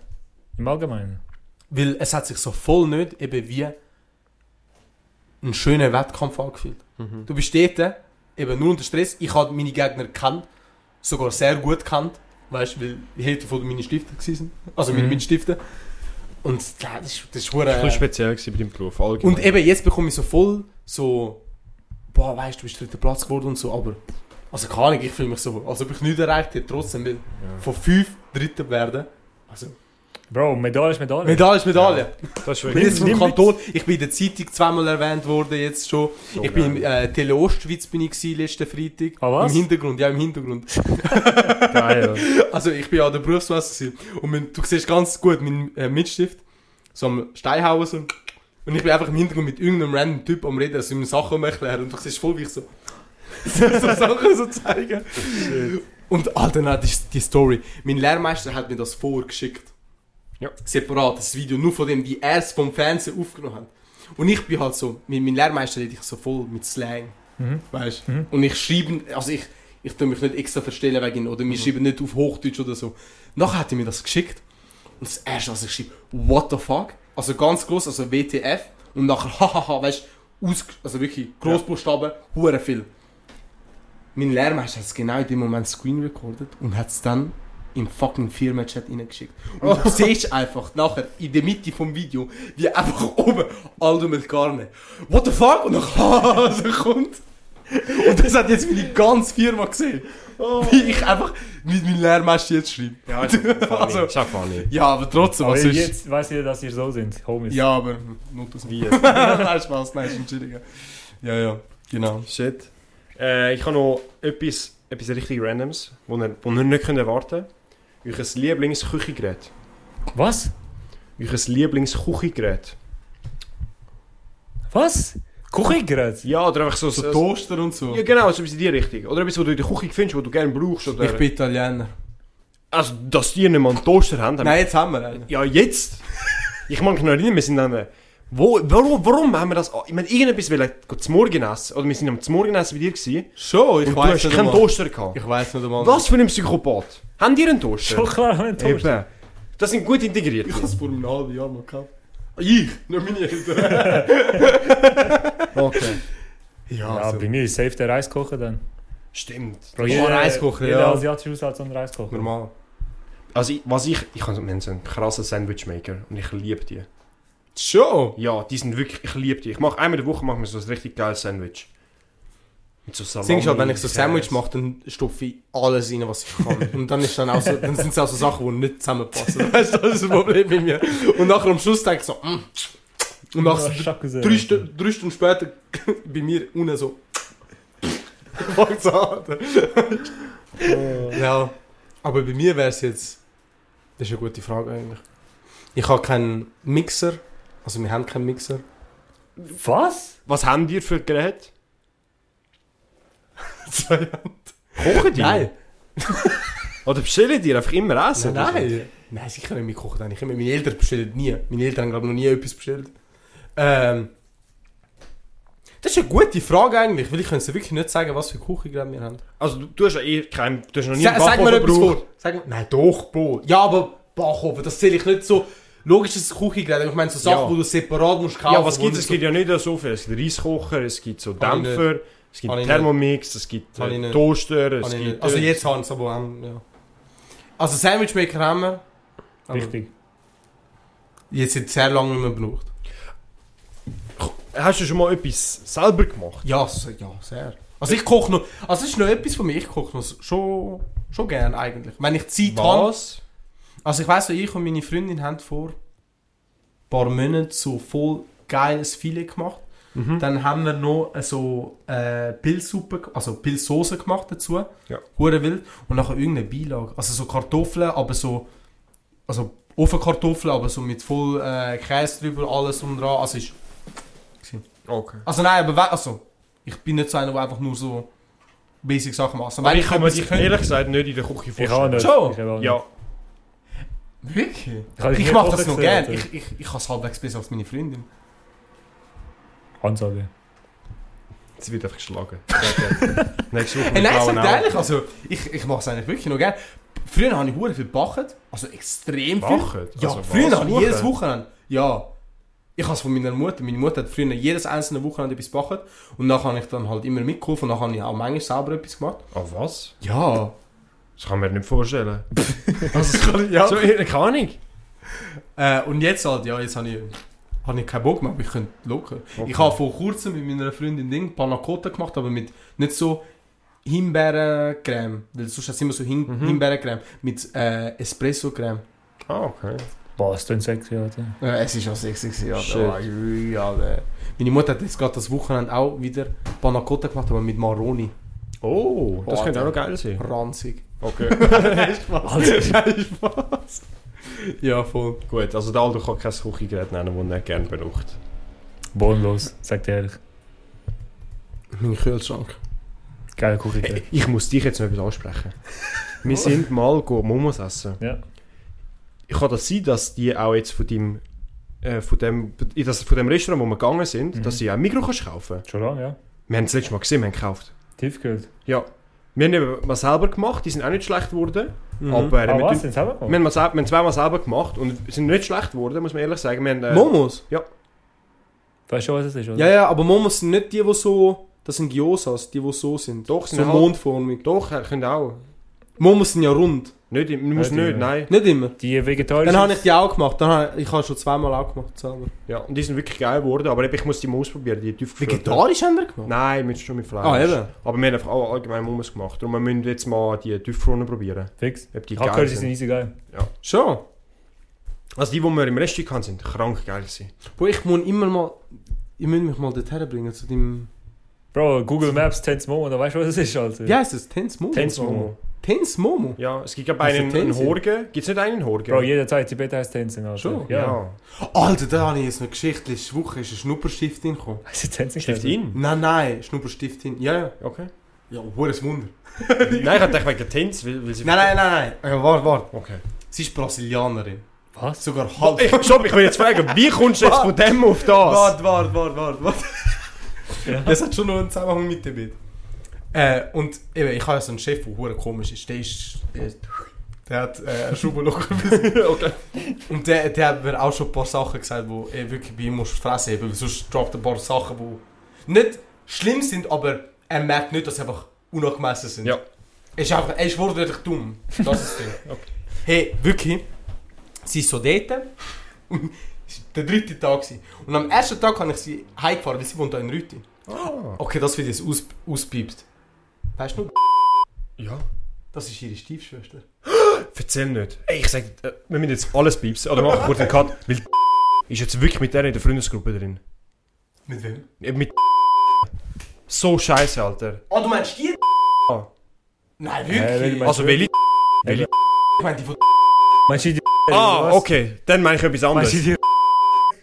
Im Allgemeinen. Weil es hat sich so voll nicht eben wie ein schöner Wettkampf angefühlt. Mhm. Du bist dort, eben nur unter Stress. Ich habe meine Gegner gekannt, sogar sehr gut gekannt, weißt du, weil die Hälfte von meinen Stiften waren. Also meine Mhm. Mitstiften. Und ja, das ist, das ist hure- Das war speziell bei deinem Beruf. allgemein. Und eben jetzt bekomme ich so voll so, boah, weißt du, du bist dritter Platz geworden und so, aber, also keine Ahnung, ich fühle mich so, als ob ich nichts erreicht hätte, trotzdem, weil von fünf Dritter werden. Also, Bro, Medaille ist Medaille. Medaille ist Medaille. Das ist Ich bin jetzt vom. Kanton, ich bin in der Zeitung zweimal erwähnt worden jetzt schon. So ich bin im geil. äh, Tele Ostschweiz bin ich gewesen, letzten Freitag. Ah, was? Im Hintergrund, ja im Hintergrund. Geil. Also ich bin ja an der Berufsmesse gewesen. und mein, du siehst ganz gut meinen äh, Mitstift, so am Steinhauen so. Und ich bin einfach im Hintergrund mit irgendeinem random Typ am Reden, also ihm Sachen erklären. Und du siehst voll, wie ich so, so Sachen so zeigen. Und Alter, nein, das ist die Story. Mein Lehrmeister hat mir das vorgeschickt. Ja. Separat, das Video, nur von dem, wie er es vom Fernsehen aufgenommen hat. Und ich bin halt so, mit meinem Lehrmeister rede ich so voll mit Slang. Mhm. Weißt du? Und ich schreibe, also ich, ich tue mich nicht extra verstellen wegen, oder wir schreiben nicht auf Hochdeutsch oder so. Nachher hat er mir das geschickt. Und das erste, was ich schreibe, what the fuck? Also ganz groß, also WTF. Und nachher, hahaha, weißt du, aus, also wirklich Großbuchstaben, hure viel. Mein Lehrmeister hat es genau in dem Moment screen recorded und hat es dann im fucking Firmenchat reingeschickt. Und du siehst einfach nachher in der Mitte vom Video, wie einfach oben Aldo Melcarne. What the fuck? Und dann so kommt. Und das hat jetzt meine ganze Firma gesehen. Wie ich einfach mit meinem Lehrmeister jetzt schreibe. Ja, ist funny. Also- ist auch funny. Ja, aber trotzdem, Aber was ist... jetzt weiss ihr, dass ihr so sind, Homies. Ja, aber nur das Wie? nein, Spaß, nein, ist Entschuldigung. Ja, ja, genau. Shit. Äh, ich habe noch etwas, etwas richtig Randoms, wo ihr, wo ihr nicht erwarten könnt. Euer Lieblingsküchengerät. Was? Euer Lieblingsküchengerät. Was? Küchengerät? Ja, oder einfach so... So so Toaster und so. ja, genau, so etwas in die Richtung. Oder etwas, was du in der Küche findest, was du gerne brauchst. Oder, Ich bin Italiener. Also, dass die nicht mal einen Toaster haben. Nein, jetzt haben wir einen. Ja, jetzt! Ich mag mich noch erinnern, wir sind dann... Wo, warum, warum haben wir das... Ich meine, irgendetwas wollen zum Morgen essen. Oder wir sind am zum Morgen essen bei dir gewesen. Schon, ich und du weiß hast nicht keinen einmal. Toaster gehabt. Ich weiß nicht einmal. Was für ein Psychopath? Haben die einen Toaster? Schon klar, ein Toast. Eben. Das sind gut integriert. Ich habe es vor einem halben Jahr mal gehabt. Ich, nicht meine Eltern. Okay. ja, Ja, also, bei mir ist safe der Reiskocher dann. Stimmt. Bro, Oh, Reiskocher, jeder ja. asiatische Haushalt so einen Reiskocher. normal. Also, ich, was ich... Ich habe haben so einen krassen Sandwichmaker und ich liebe die. Schon? Ja, die sind wirklich... Ich liebe die. Ich mache einmal in der Woche mache mir so ein richtig geiles Sandwich. Mit so Das Salami. Ding ist halt, wenn ich so Käse. Sandwich mache, dann stopfe ich alles rein, was ich kann. Und dann, ist dann, auch so, dann sind es auch so Sachen, die nicht zusammenpassen. Das ist das Problem bei mir. Und nachher am Schluss denke ich so, mm. Und nach so drei, Stu drei Stunden später bei mir unten so. Fangt's an. ja. Aber bei mir wäre es jetzt. Das ist eine gute Frage eigentlich. Ich habe keinen Mixer. Also wir haben keinen Mixer. Was? Was haben die für Geräte? Zwei Hände. Kochen die? Nein. Oder bestellen die einfach immer Essen? Nein, nein. Nein, sicher nicht. Wir kochen eigentlich immer. Meine Eltern bestellen nie. Meine Eltern haben, glaube ich, noch nie etwas bestellt. Ähm, das ist eine gute Frage eigentlich, weil ich kann dir wirklich nicht sagen, was für Küchengeräte wir haben. Also du, du hast ja eh kein... Du hast noch nie Sa sag mir Backofen etwas vor. Sag mir, nein, doch, Bro. Ja, aber Backofen, das zähle ich nicht so... Logisch ist es Küchengerät, ich meine so Sachen, Ja. wo du separat musst kaufen. Ja, was gibt es? Es gibt ja nicht so viel. Es gibt Reiskocher, es gibt so Dämpfer, es gibt ich Thermomix, es gibt äh. Toaster, es gibt... nicht. Also äh, jetzt haben sie aber ähm, ja. Also Sandwichmaker haben wir. aber Richtig. Jetzt sind sehr lange nicht mehr benutzt. Hast du schon mal etwas selber gemacht? Ja, ja, sehr. Also ich koche noch... Also das ist noch etwas von mir, ich koche noch schon, schon gern eigentlich. Wenn ich Zeit habe... Was? Also ich so, ich und meine Freundin haben vor ein paar Monaten so voll geiles Filet gemacht. Mhm. Dann haben wir noch äh, so äh, Pilzsuppe, also Pilzsoße gemacht dazu. Ja. Hure wild. Und nachher irgendeine Beilage. Also so Kartoffeln, aber so... Also Ofenkartoffeln, aber so mit voll äh, Käse drüber, alles und dran. Also ist... Okay. Also nein, aber also... Ich bin nicht so einer, der einfach nur so... Basic Sachen macht. Also, Aber ich kann mir ehrlich gesagt nicht in der Küche Ich auch vorstellen. nicht. Schon? Ich auch nicht. Ja. Wirklich? Ich, Ich mache das noch gesehen, gern. also. Ich, ich, ich kann es halbwegs besser als meine Freundin. Ansage. Sie wird einfach geschlagen. Nächste Woche Hey, mit nein, Augen. ehrlich, also ich, ich mache es eigentlich wirklich noch gerne. Früher habe ich hure viel gebacken, also extrem viel. Backen? Ja, Also früher was? habe ich jedes? Wochenende. Ja. Ich habe es von meiner Mutter. Meine Mutter hat früher jedes einzelne Wochenende etwas gebacken. Und dann habe ich dann halt immer mitgeholfen und dann habe ich auch manchmal selber etwas gemacht. Ah, was? Ja. Das kann man mir nicht vorstellen. Also, ja. So, keine Ahnung. Äh, und jetzt halt, ja, jetzt habe ich, habe ich keinen Bock mehr, aber ich könnte locker. Okay. Ich habe vor kurzem mit meiner Freundin Ding Panna Cotta gemacht, aber mit nicht so Himbeerencreme, weil sonst ist es immer so Him Mhm. Himbeerencreme, mit äh, Espresso-Creme. Ah, okay. Boah, ist das sexy, Alter. Ja, es ist auch sexy gewesen, Shit. Alter. Alter. Meine Mutter hat jetzt gerade das Wochenende auch wieder Panna Cotta gemacht, aber mit Maroni. Oh, das Boah, könnte auch noch Alter. geil sein. Ranzig. Okay. Spaß. Nein, Spaß. Ja, voll. Gut, also der Aldo kann kein Küchengerät nennen, das er gerne braucht. Bodenlos, sagt er ehrlich. Mein Kühlschrank. Geile Küche. Hey, ich muss dich jetzt noch etwas ansprechen. Wir sind mal Momos essen. Ja. Kann das sein, dass die auch jetzt von dem, äh, von dem, das, von dem Restaurant, wo wir gegangen sind, Mhm. dass sie auch Mikro kannst kaufen Schon lange, ja. Wir haben es letztes Mal gesehen, wir haben gekauft. Tiefgekühlt. Ja. Wir haben mal selber gemacht, die sind auch nicht schlecht geworden. Mhm. Aber Ah, wir, was? Sind selber wir, haben mal, wir haben zweimal selber gemacht und sind nicht schlecht geworden, muss man ehrlich sagen. Wir haben, äh, Momos? Weißt du, was es ist, oder? Ja, ja, aber Momos sind nicht die, die so... Das sind Gyosas, die, die so sind. Doch, sind so halt- mondförmig. Doch, können auch. Momos sind ja rund. Nicht, im- muss die- nicht, nein. Nicht immer. Die vegetarischen... Dann habe ich die auch gemacht. Dann habe ich, ich habe schon zweimal auch gemacht selber. Ja, und die sind wirklich geil geworden, aber ich muss die mal ausprobieren, die. Vegetarisch haben wir gemacht? Nein, mit, schon mit Fleisch. Ah, eben. Aber wir haben einfach auch allgemein Momos gemacht. Darum wir müssen jetzt mal die tiefgefrorenen probieren. Fix. Ob die Ich geil sind sind. easy geil. Schon. Also die, die wir im Restaurant hatten, sind krank geil gewesen. Bro, ich muss immer mal... Ich muss mich mal dorthin bringen, zu dem... Bro, Google Maps, Tense Momo, da weißt du, was es ist, Alter. Wie heißt das? Tens Momo? Tens Momo. Ja, es gibt Also einen, einen? Horgen. Gibt es nicht einen Horgen? Bro, jeder Zeit Tibet heißt Tenzing, Alter. Schon? Ja. Alter, da habe ich jetzt eine Geschichte. Letzte Woche ist ein Schnupperstift hingekommen. Heißt die Tenzing? Stift in? Nein, nein, Schnupperstift hin. Ja, ja. Okay. Ja, hohes Wunder. nein, ich hatte gedacht wegen Tens, weil, weil sie... Nein, nein, nein, nein. Ja, warte, warte. Okay. Sie ist Brasilianerin. Was? Sogar halb. Ich, stopp, ich will jetzt fragen, wie kommst du jetzt von dem auf das? Warte, warte, warte, warte, warte. Ja. Das hat schon noch einen Zusammenhang mit dem Bild. Äh, und eben, ich habe ja so einen Chef, der hure komisch ist. Der ist... Der, der hat äh, ein Schraubenloch. okay. und der, der hat mir auch schon ein paar Sachen gesagt, wo er wirklich bei ihm muss fressen muss. Weil sonst droppt er ein paar Sachen, die nicht schlimm sind, aber er merkt nicht, dass sie einfach unangemessen sind. Ja. Er ist einfach, er ist wortwörtlich dumm. Das ist das Ding. Okay. Hey, wirklich. Sie ist so dort. Und war der dritte Tag. Gewesen. Und am ersten Tag habe ich sie heimgefahren, weil sie wohnt da in Rüti. Ah. Okay, das wird jetzt aus, auspiept. Weißt du, Ja. das ist ihre Stiefschwester. Erzähl nicht. Ey, ich sag, äh, wir müssen jetzt alles piepsen. Oder machen kurz einen Cut. Weil ist jetzt wirklich mit der in der Freundesgruppe drin. Mit wem? Eben Mit so scheiße, Alter. Ah, du meinst die? Ah. Nein, Äh, wirklich? Also welche? Welche? ich meine die von... Meinst du die... Ah, was? okay. Dann meine ich etwas anderes. Meinst du die...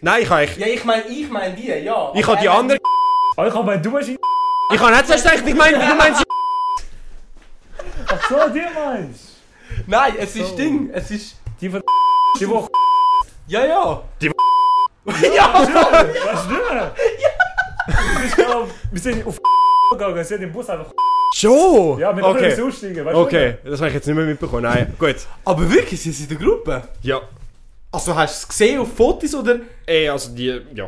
Nein, ich habe ich, Ja, ich meine ich mein die, ja. ich Aber habe die er andere. Ah, ich hab mein, du meinst die... Ich habe nicht zuerst gedacht, ich meine, du meinst. Ach so, die meinst nicht- Nein, es ist So. Ding. Es ist... Die von... Die Woche... Ja, ja. Ja, weißt du nicht? Ich glaub, wir sind auf gegangen, wir sind im Bus einfach... Schon? Ja, wir okay. können aussteigen, weißt du Okay, das habe ich jetzt nicht mehr mitbekommen. Nein, gut. Aber wirklich, sie sind in der Gruppe. Ja. Also hast du es gesehen auf Fotos oder... Ey, also die. Ja.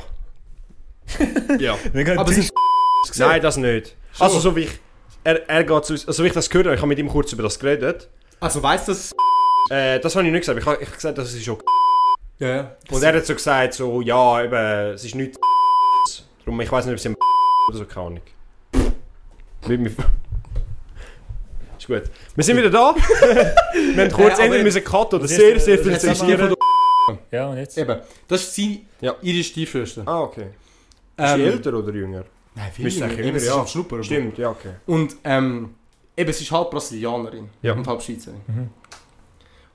ja. Wir können Aber sie gesehen? Nein, das nicht. Schon. Also, so wie ich. Er, er geht zu uns. Also, wie ich das gehört habe, ich habe mit ihm kurz über das geredet. Also weißt du das? Äh, das habe ich nicht gesagt. Ich habe, ich habe gesagt, das ist schon. Ja, ja. Und er hat so gesagt, so, ja, eben, es ist nichts. Darum, ich weiß nicht, ob sie oder so, keine Ahnung. Mit mir. Ist gut. Wir sind wieder da. wir haben kurz Äh, aber- ändern müssen Cut oder sehr, sehr viel zu Das ist die zensieren. Ja, und jetzt? Eben. Das ist sie, Ja. ihre Stiefschwester. Ah, okay. Ist sie älter oder jünger? Nein, jünger. eigentlich Eben, sie ja. am Schnuppern. Stimmt, ja, okay. Und ähm, eben, sie ist halb Brasilianerin Ja. und halb Schweizerin. Mhm.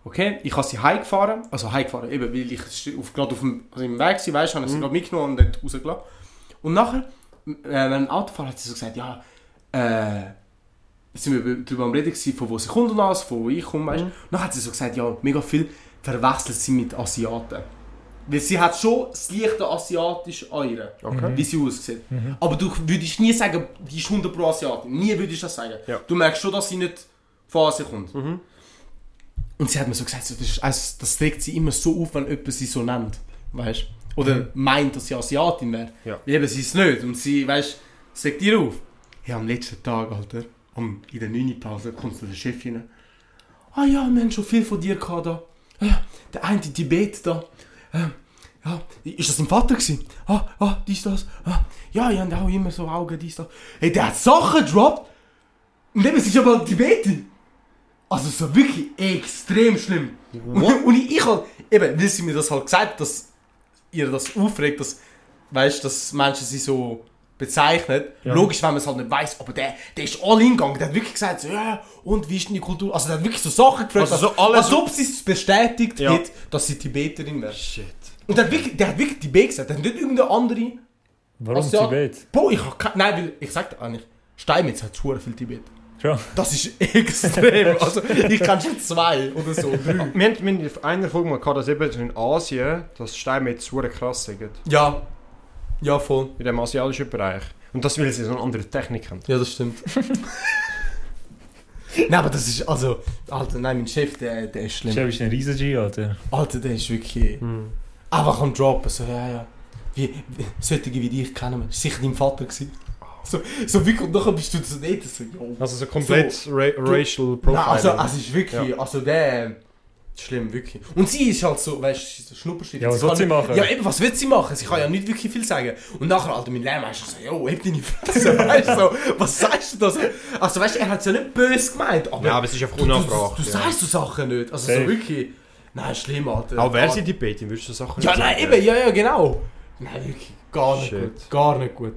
Okay, ich habe sie heimgefahren, also heimgefahren, eben, weil ich auf, gerade auf dem, also im Weg war, weißt habe ich sie Mhm. gerade mitgenommen und dort rausgelassen. Und nachher, äh, während dem Autofahren hat sie so gesagt, ja, äh, sind wir über- darüber am Reden gewesen, von wo sie kommt und alles, von wo ich komme, weißt. Mhm. Und dann hat sie so gesagt, ja, mega viel verwechselt sie mit Asiaten. Weil sie hat schon das leichte asiatisch an ihr, Okay. wie sie aussieht. Aber du würdest nie sagen, die ist 100 pro Asiatin. Nie würdest du das sagen. Ja. Du merkst schon, dass sie nicht von Asien kommt. Mhm. Und sie hat mir so gesagt, das, ist, also, das regt sie immer so auf, wenn jemand sie so nennt. Weißt Oder meint, dass sie Asiatin wäre. Ja. Weil eben sie ist nicht. Und sie, weißt es regt ihr auf. Ja, am letzten Tag, Alter, am, in der 9. Pause, kommt der Chef rein. Ah ja, wir haben schon viel von dir gehabt da. Ja, der eine in Tibet da. Ähm, ja, ist das dein Vater gewesen? Ah, ah, dies, das. Ah, ja, ich habe auch immer so Augen, dies, das. Hey, der hat Sachen gedroppt. Und eben, sie ist aber Tibetin. Also so wirklich extrem schlimm. Und, und ich, ich halt, eben, weil sie mir das halt gesagt hat, dass ihr das aufregt, dass, weißt, dass Menschen sie so bezeichnen. Ja. Logisch, wenn man es halt nicht weiß, aber der, der ist all in gegangen. Der hat wirklich gesagt, so, ja, und wie ist denn die Kultur? Also der hat wirklich so Sachen gefragt, Also so als, alles- als ob sie es bestätigt Ja. hat, dass sie Tibeterin wäre. Shit. Und der hat wirklich, der hat wirklich Tibet gesagt, der hat nicht irgendeine andere Warum Also, ja. Tibet? Bro, ich hab keine... Nein, weil ich sag dir eigentlich, Steinmetz hat schon viel Tibet. Schon. Das ist extrem. also, ich kann schon zwei oder so, drei. Wir haben, in einer Folge mal gehabt, dass eben in Asien das Steinmetz super krass sind. Ja. Ja, voll. In dem asiatischen Bereich. Und das, weil sie so eine andere Technik haben. Ja, das stimmt. nein, aber das ist, also... Alter, nein, mein Chef, der, der ist schlimm. Chef ist ein riesen G, Alter. Alter, der ist wirklich... Hm. Einfach am Droppen, so, ja, ja. Wie, wie, solche wie dich kennen wir. Das war sicher dein Vater. Gewesen. So, so wirklich, und nachher bist du so dort, so, jo. Also so komplett ra racial Profiling. Nein, also, also, es ist wirklich, also der... Schlimm, wirklich. Und sie ist halt so, weißt du, so Schnupperstift. Ja, was soll sie nicht- machen? Ja, eben, was will sie machen? Sie kann ja nicht wirklich viel sagen. Und nachher, Alter, mein Lehrmeister so, jo, heb deine Fresse, weißt du, so, was sagst du da so? Also, weißt du, er hat es ja nicht böse gemeint, aber... Ja, aber es ist einfach du, du, du, unangebracht. du ja. sagst so Sachen nicht. Also, so Safe. wirklich... Nein, schlimm, Alter. Auch wer Gar- sie die Betin, würdest du so Sachen Ja, nicht nein, sagen? eben, ja, ja, genau. Nein, wirklich, gar nicht Shit. gut. Gar nicht gut.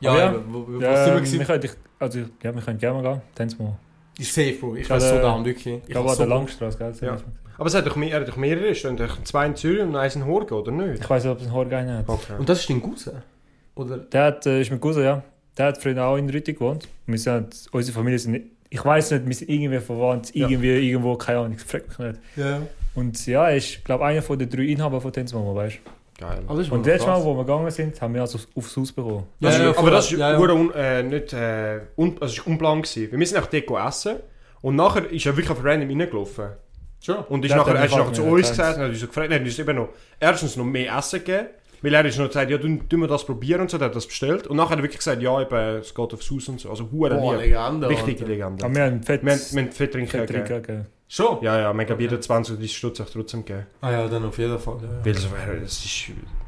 Ja, Aber ja, eben, wo, Ja, sind wir wir gewesen? können, also, ja, wir können gerne mal gehen. Tanz mal. Ich safe, Bro. Ich Ja, war so down, wirklich. Ich Ich glaube, war so der Langstrasse, gell? Ja. Aber es hat doch, mehr, er hat doch mehrere, doch zwei in Zürich und eins in Horgen, oder nicht? Ich weiß nicht, ob es einen Horgein hat. Okay. Und das ist dein Cousin? Oder? Der hat, äh, ist mit Cousin, ja. Der hat früher auch in Rütti gewohnt. Wir sind, unsere Familie sind nicht, ich weiß nicht, wir sind irgendwie verwandt, Ja. irgendwie, irgendwo, keine Ahnung, fragt mich nicht. Ja. Und ja, er ist, glaube einer von den drei Inhabern von Tanzmama, weißt Geil. Aber das ist du. Und mal letztes Mal, wo wir gegangen sind, haben wir also aufs Haus bekommen. Ja, Das ja, aber das ist ja, Un, äh, nicht, äh, un, also unplan gewesen. Wir sind auch dort essen und nachher ist er wirklich auf random reingelaufen. Schon. Und ist nachher, dann er ist nachher zu uns gesagt und hat uns so gefragt, er hat uns eben noch erstens noch mehr Essen gegeben, weil er ist noch gesagt, ja, tun, tun wir das probieren und so, der hat das bestellt. Und nachher hat er wirklich gesagt, ja, eben, es geht aufs Haus und so. Also hure Boah. Legende. Richtige. Legende. Aber wir haben Fett, Wir haben, wir haben Fett trinken gegeben. Schon? Ja, ja, haben jeder 20 30 Stutz auch trotzdem gegeben. Ah ja, dann auf jeden Fall. Ja, ja. Weil so wäre, das ist,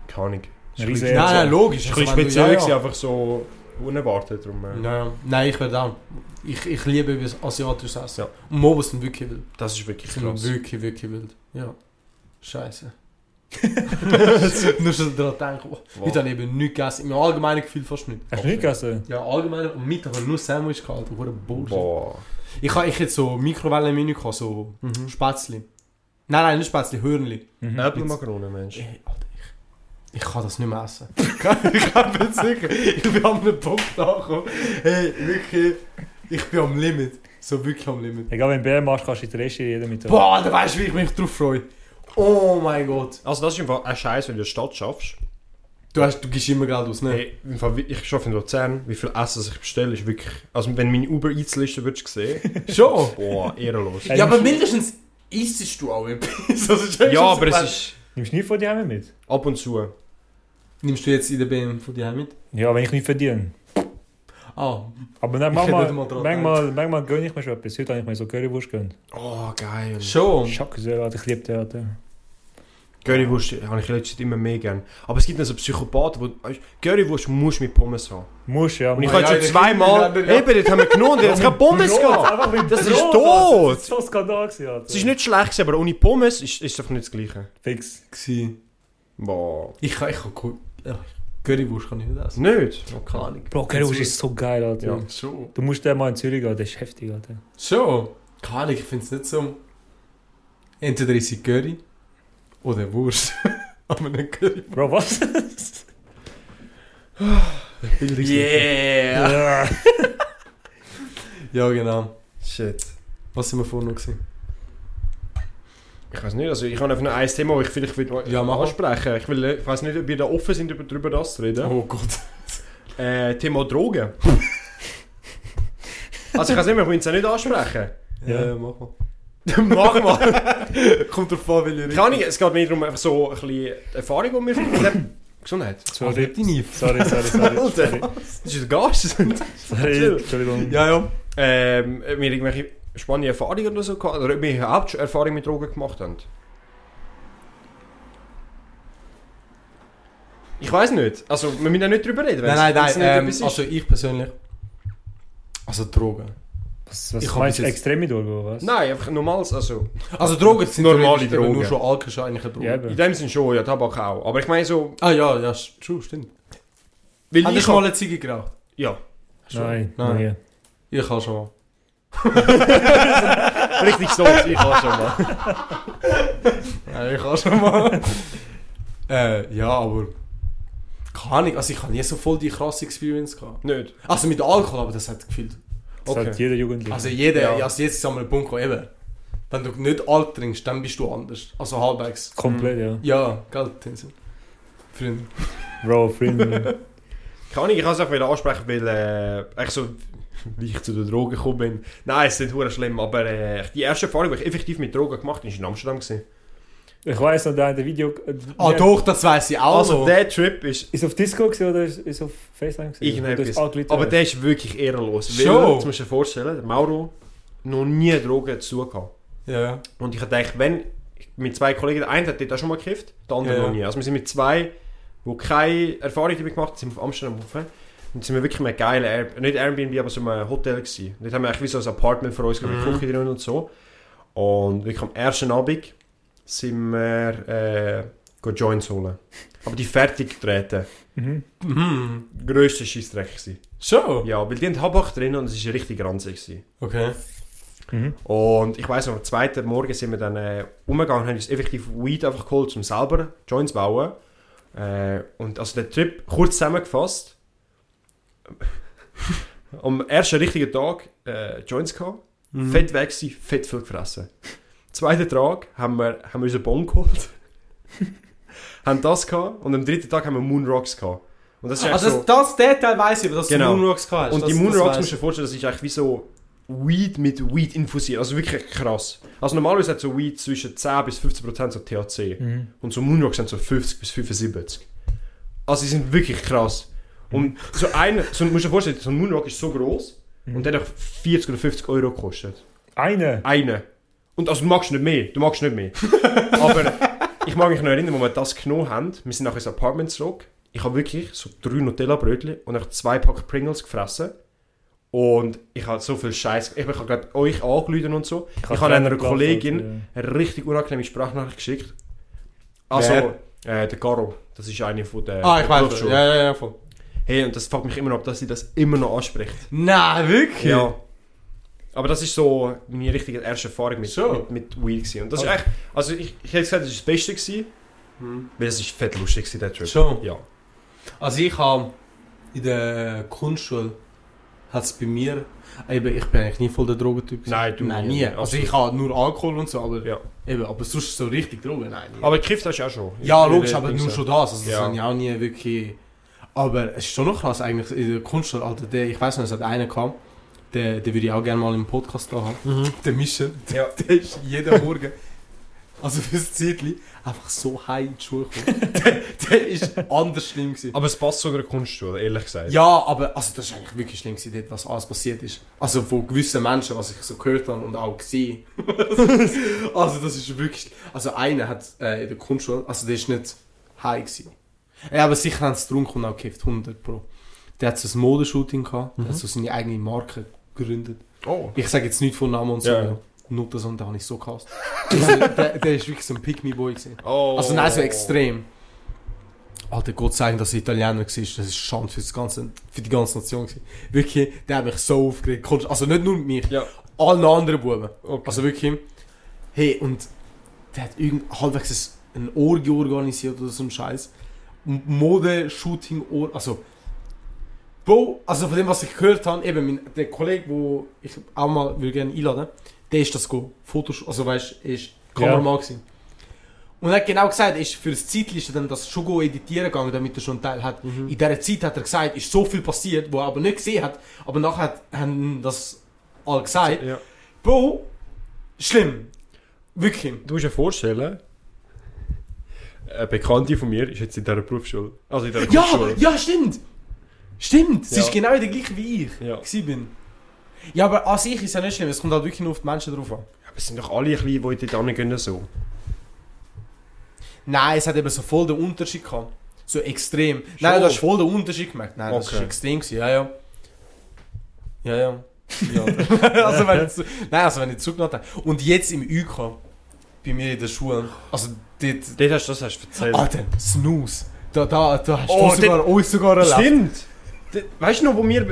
keine Ahnung. Nein, nein, logisch. es ist ein bisschen Also, du- speziell, ja, ja. einfach so unerwartet. Darum, äh, Ja, ja. Nein, ich werde auch. Ich, ich liebe asiatisches Essen. Ja. Und Mobos sind wirklich wild. Das ist wirklich Die krass. wirklich, wirklich wild. Ja. Scheiße. Nur schon daran denken, oh, Wow. heute habe ich eben nichts gegessen. Im allgemeinen Gefühl fast nicht. Hast du nicht gegessen? Ja, allgemein. Und Mittag habe ich nur Sandwich Bullshit. Boah. Ich habe ich jetzt so Mikrowellenmenü so Mhm. Spätzli. Nein, nein, nicht Spätzli, Hörnli. Mhm. Äpfelmakronen, Mensch. Ey, Alter, ich, ich kann das nicht mehr essen. ich kann nicht sicher. Ich bin an einem Punkt angekommen. Hey, wirklich, ich bin am Limit. So wirklich am Limit. Egal, wenn du Bär machst, kannst du in die Reste jeder mit. Boah, da weißt du, wie ich mich drauf freue. Oh mein Gott. Also das ist einfach ein Scheiß, wenn du in der Stadt schaffst. Du, hast, du gibst immer Geld aus, ne? Hey, im Fall, ich arbeite in Luzern, wie viel Essen ich bestelle, ist wirklich... Also wenn meine Uber Eats Liste würdest sehen, Schon. boah, ehrenlos. Ja, aber mindestens isst du auch etwas. Also, Ja, aber es ist Nimmst du nicht von dir mit? ab und zu. Nimmst du jetzt in der BM von dir mit? Ja, wenn ich nicht verdiene. Ah, Aber dann manchmal, nicht mal dran manchmal, manchmal gönne ich mir schon etwas. Heute habe ich mir so Currywurst gönnt. Oh, geil. schon. Alter, ich liebe den, Alter. Currywurst habe ich letztens immer mehr gern. Aber es gibt noch so Psychopathen, wo... weißt, Currywurst musst du mit Pommes haben. Musst, ja. Und ich Ja, habe ja, jetzt der schon zweimal... Eben, dort haben wir genommen, der hat keine Pommes gehabt. Das ist tot. Das ist so Skandal gewesen. Es ist nicht schlecht, gewesen, aber ohne Pommes ist, es einfach nicht das Gleiche. Fix. Gsi. Boah. Ich kann, ich kann ja, Currywurst kann ich nicht essen. Nicht? Keine Ahnung. Bro, Currywurst ist so geil, Alter. Ja. Schon. Du musst den mal in Zürich gehen, das ist heftig, Alter. Schon. Keine Ahnung, ich finde es nicht so. Entweder ist sie Curry oder Wurst. Aber nicht Curry. Bro, was? Yeah! Ja. Ja, genau. Shit. Was sind wir vorhin noch gewesen? Ich weiß nicht, also ich habe einfach noch ein Thema, das ich vielleicht will Ja, mach ansprechen Ich, will, ich weiß nicht, ob wir da offen sind, über, darüber das zu reden. Oh Gott. Äh, Thema Drogen. also ich weiß nicht, wir können es ja nicht ansprechen. Ja. mach mal. mach mal. Kommt drauf an, welche Keine Ahnung, es geht mir darum, einfach so ein bisschen Erfahrung, die wir dem... Gesundheit. Sorry. Sorry, sorry, sorry. Sorry. Das ist ein Gast. sorry. Entschuldigung. Ja, ja. ähm, wir irgendwelche spannende Erfahrungen oder so gehabt oder ob wir überhaupt schon Erfahrungen mit Drogen gemacht haben. Ich weiß nicht. Also, wir müssen ja nicht drüber reden. Nein, nein, nein. Ähm, also ich persönlich. Also Drogen. Was, was Ich meinst du? Extreme Drogen, oder was? Nein, einfach normales. Also, Also Drogen sind Normale Drogen. Nur schon Alkohol ist eigentlich eine Droge. Ja, in dem Sinn schon, ja, Tabak auch. Aber ich meine so. Ah ja, ja, true, stimmt. Weil Hast du ich schon mal eine Ziege geraucht? Ja. Nein, Nein. nein. Ich habe schon mal. Richtig stolz, ich auch schon mal. Ja, ich habe schon mal. äh, ja, aber... Keine Ahnung, also ich habe nie so voll die krasse Experience gehabt. Nicht? Also mit Alkohol, aber das hat gefühlt. Das Okay. hat jeder Jugendliche. Also jeder, Ja. also jetzt sind wir ein Punkt eben. Wenn du nicht alt trinkst, dann bist du anders. Also halbwegs. Komplett, ja. Ja, gell, Tinsen. Freunde. Bro, Freunde. Keine Ahnung, ich kann es einfach wieder ansprechen, weil äh, ich so wie ich zu den Drogen gekommen bin. Nein, es ist nicht hure schlimm, aber äh, die erste Erfahrung, die ich effektiv mit Drogen gemacht habe, war in Amsterdam. Gewesen. Ich weiss noch, da in der Video. äh, Ah, ja, doch, das weiß ich auch Also noch. der Trip ist Ist auf Disco gewesen oder ist, ist auf FaceTime irgendetwas. Aber hast? der ist wirklich ehrenlos. Schon? Weil, das musst du dir vorstellen, der Mauro noch nie Drogen zu gehabt. Ja. Und ich dachte, wenn mit zwei Kollegen, der eine hat dort auch schon mal gekifft, der andere Ja, noch nie. Also wir sind mit zwei, die keine Erfahrung damit gemacht haben, sind auf Amsterdam rauf. Und sind wir wirklich in einem geilen, Air nicht Airbnb, aber so ein Hotel gewesen. Dort haben wir eigentlich wie so ein Apartment für uns, mhm. Küche drin und so. Und wirklich am ersten Abend sind wir äh, go Joints holen. Aber die fertig getreten. Mhm. Mhm. Grösster Scheissdreck gewesen. Schon? Ja, weil die haben Habach drin und es war richtig ranzig. Gewesen. Okay. Mhm. Und ich weiss noch, am zweiten Morgen sind wir dann äh, umgegangen und haben uns effektiv Weed einfach geholt, um selber Joints zu bauen. Äh, und also der Trip, kurz zusammengefasst, am ersten richtigen Tag äh, Joints gehabt, Mhm. fett weg gewesen, fett viel gefressen. Zweiten Tag haben wir, haben wir unseren Bon geholt, haben das gehabt und am dritten Tag haben wir Moon Rocks gehabt. Und das ist Also eigentlich das, das Detail weiß ich, aber dass Genau. du Moonrocks gehabt hast. und das, die Moonrocks musst du dir vorstellen, das ist eigentlich wie so Weed mit Weed infusiert. Also wirklich krass. Also normalerweise hat so Weed zwischen 10 bis 15% so THC. Mhm. Und so Moonrocks sind so 50 bis 75. Also die sind wirklich krass. Und so ein, so, musst du dir vorstellen, so ein Moonrock ist so groß und der hat 40 oder 50 Euro gekostet. Eine. Eine. Und also du magst nicht mehr. Du magst nicht mehr. Aber ich mag mich noch erinnern, wo wir das genommen haben. Wir sind nachher ins Apartment zurück. Ich habe wirklich so drei Nutella-Brötchen und noch zwei Pack Pringles gefressen. Und ich habe so viel Scheiß. Ich habe gerade euch angerufen und so. Ich, habe einer Kollegin gelacht, eine richtig unangenehme Sprachnachricht geschickt. Also, äh, der Caro. Das ist eine von der Ah, ich weiß. Berufsschule. Ja, ja, ja, voll. Hey, und das fuckt mich immer noch dass sie das immer noch anspricht. Nein, wirklich? Ja. Aber das ist so meine richtige erste Erfahrung mit, So. mit, mit Wheel gewesen. Und das ist Okay. echt, also ich, ich hätte gesagt, das ist das Beste gewesen, Hm. weil es ist fett lustig gewesen, der Trip. Schon? Ja. Also ich habe in der Kunstschule hat es bei mir, eben, ich bin eigentlich nie voll der Drogentyp. gewesen. Nein, du Nein, nie. nie. Also ich habe nur Alkohol und so, aber, Ja. eben, aber sonst so richtig Drogen, nein. Nie. Aber gekifft hast du auch schon. ja, logisch, aber nur schon das. Also das Ja. habe ich auch nie wirklich... Aber es ist schon noch krass eigentlich, in der Kunstschule, Alter, der, ich weiß noch, es hat einen gehabt, der, der würde ich auch gerne mal im Podcast da haben. Mhm. Der Michel, Ja. der ist jeden Morgen, also fürs Zeitli, einfach so high in die Schule gekommen. der, der ist anders schlimm gewesen. Aber es passt sogar in der Kunstschule, ehrlich gesagt. Ja, aber also das ist eigentlich wirklich schlimm gewesen, dort, was alles passiert ist. Also von gewissen Menschen, was ich so gehört habe und auch gesehen. also das ist wirklich... Also einer hat äh, in der Grundschule, also der ist nicht high gewesen. Ja, aber sicher haben sie getrunken und auch gekifft, 100 pro. Der hat so ein Modeshooting gehabt, der hat so seine eigene Marke gegründet. Oh. Ich sage jetzt nicht von Namen und so, Ja. nur da habe ich so gehasst. Also, der, der ist wirklich so ein Pick-me-Boy gewesen. oh. Also nein, so extrem. Alter, Gott sei Dank, dass er Italiener war. Das ist Schande für, das ganze, für die ganze Nation. Gewesen. Wirklich, der hat mich so aufgeregt. Also nicht nur mit mir, Ja. allen anderen Buben. Okay. Also wirklich. Hey, und der hat irgend halbwegs ein Orgie organisiert oder so ein Scheiß. Mode-Shooting, also. Bro, also von dem, was ich gehört habe, eben mein, der Kollege, wo ich auch mal will gerne einladen, der ist das go, Fotos, also weißt, ist Kameramann gewesen. Und er hat genau gesagt, ist für das ist er dann das schon go editieren gegangen, damit er schon einen Teil hat. In dieser Zeit hat er gesagt, ist so viel passiert, wo er aber nicht gesehen hat, aber nachher hat, haben das alle gesagt. Ja. Bro, schlimm. Wirklich. Du musst dir vorstellen, eine Bekannte von mir ist jetzt in dieser Berufsschule. Also in dieser Ja, Kunstschule. ja, stimmt. Stimmt, sie Ja. ist genau die gleiche wie ich Ja. bin. Ja, aber an sich ist ja nicht schlimm, es kommt halt wirklich nur auf die Menschen drauf an. Aber es sind doch alle ein bisschen, die dort hingehen so. Nein, es hat eben so voll den Unterschied gehabt. So extrem. Schon? Nein, du hast voll den Unterschied gemerkt. Nein, das Okay. ist extrem gewesen. Ja, ja. Ja, ja. ja. also, wenn ich, nein, also wenn ich zurückgedacht habe. Und jetzt im UK, bei mir in der Schule, also dort... Dort hast du das hast du erzählt. Alter, Snooze. Da, da, da hast Oh, du sogar, uns sogar erlebt. Stimmt! Weißt du noch, wo wir,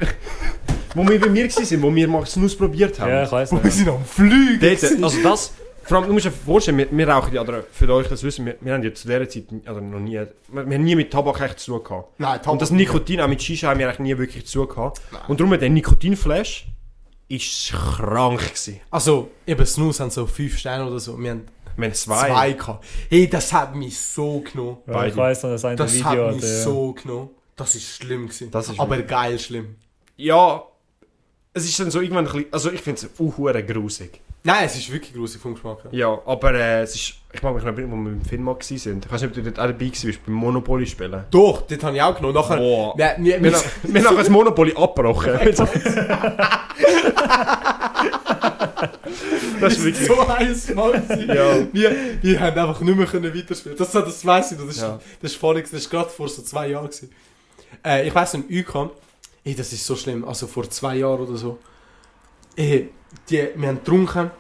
wo wir bei mir waren, wo wir mal Snus probiert haben? Ja, ich weiß Wir nicht. sind am Fliegen. Dort, also das, Vor allem, du musst dir vorstellen, wir, wir rauchen ja, oder für euch das wissen, wir, wir haben ja zu dieser Zeit also noch nie, wir, wir haben nie mit Tabak echt zu tun gehabt. Nein, Und das Nikotin, auch mit Shisha haben wir eigentlich nie wirklich zu tun gehabt. Nein. Und darum, der Nikotinflash ist krank gewesen. Also, eben Snus haben so 5 Sterne oder so. Wir haben Wir haben zwei. zwei gehabt. Hey, das hat mich so genommen. Ja, ich weiss noch, das eine Das Video hat hat, mich ja. so genommen. Das ist schlimm gewesen. Das ist Aber geil schlimm. Ja, es ist dann so irgendwann ein bisschen, also ich finde es auch hure grusig. Nein, es ist wirklich grusig vom Geschmack. her. Ja, aber äh, es ist, ich mag mich noch, erinnern, wo wir im Film waren. Ich weiß nicht, ob du dort auch dabei warst, beim Monopoly spielen. Doch, das habe ich auch genommen. Nachher, Boah. wir, wir, Wir wir, haben wir haben nachher das Monopoly abgebrochen. das ist wirklich... so heiß Mal. Ja. wir, wir haben einfach nicht mehr können weiterspielen. Das, das weiss ich. Das ist, Ja. das ist vorhin, das ist gerade vor so zwei Jahren gewesen. Äh, ich weiss im UK, ey, das ist so schlimm. Also vor zwei Jahren oder so. Ey, die, wir haben getrunken.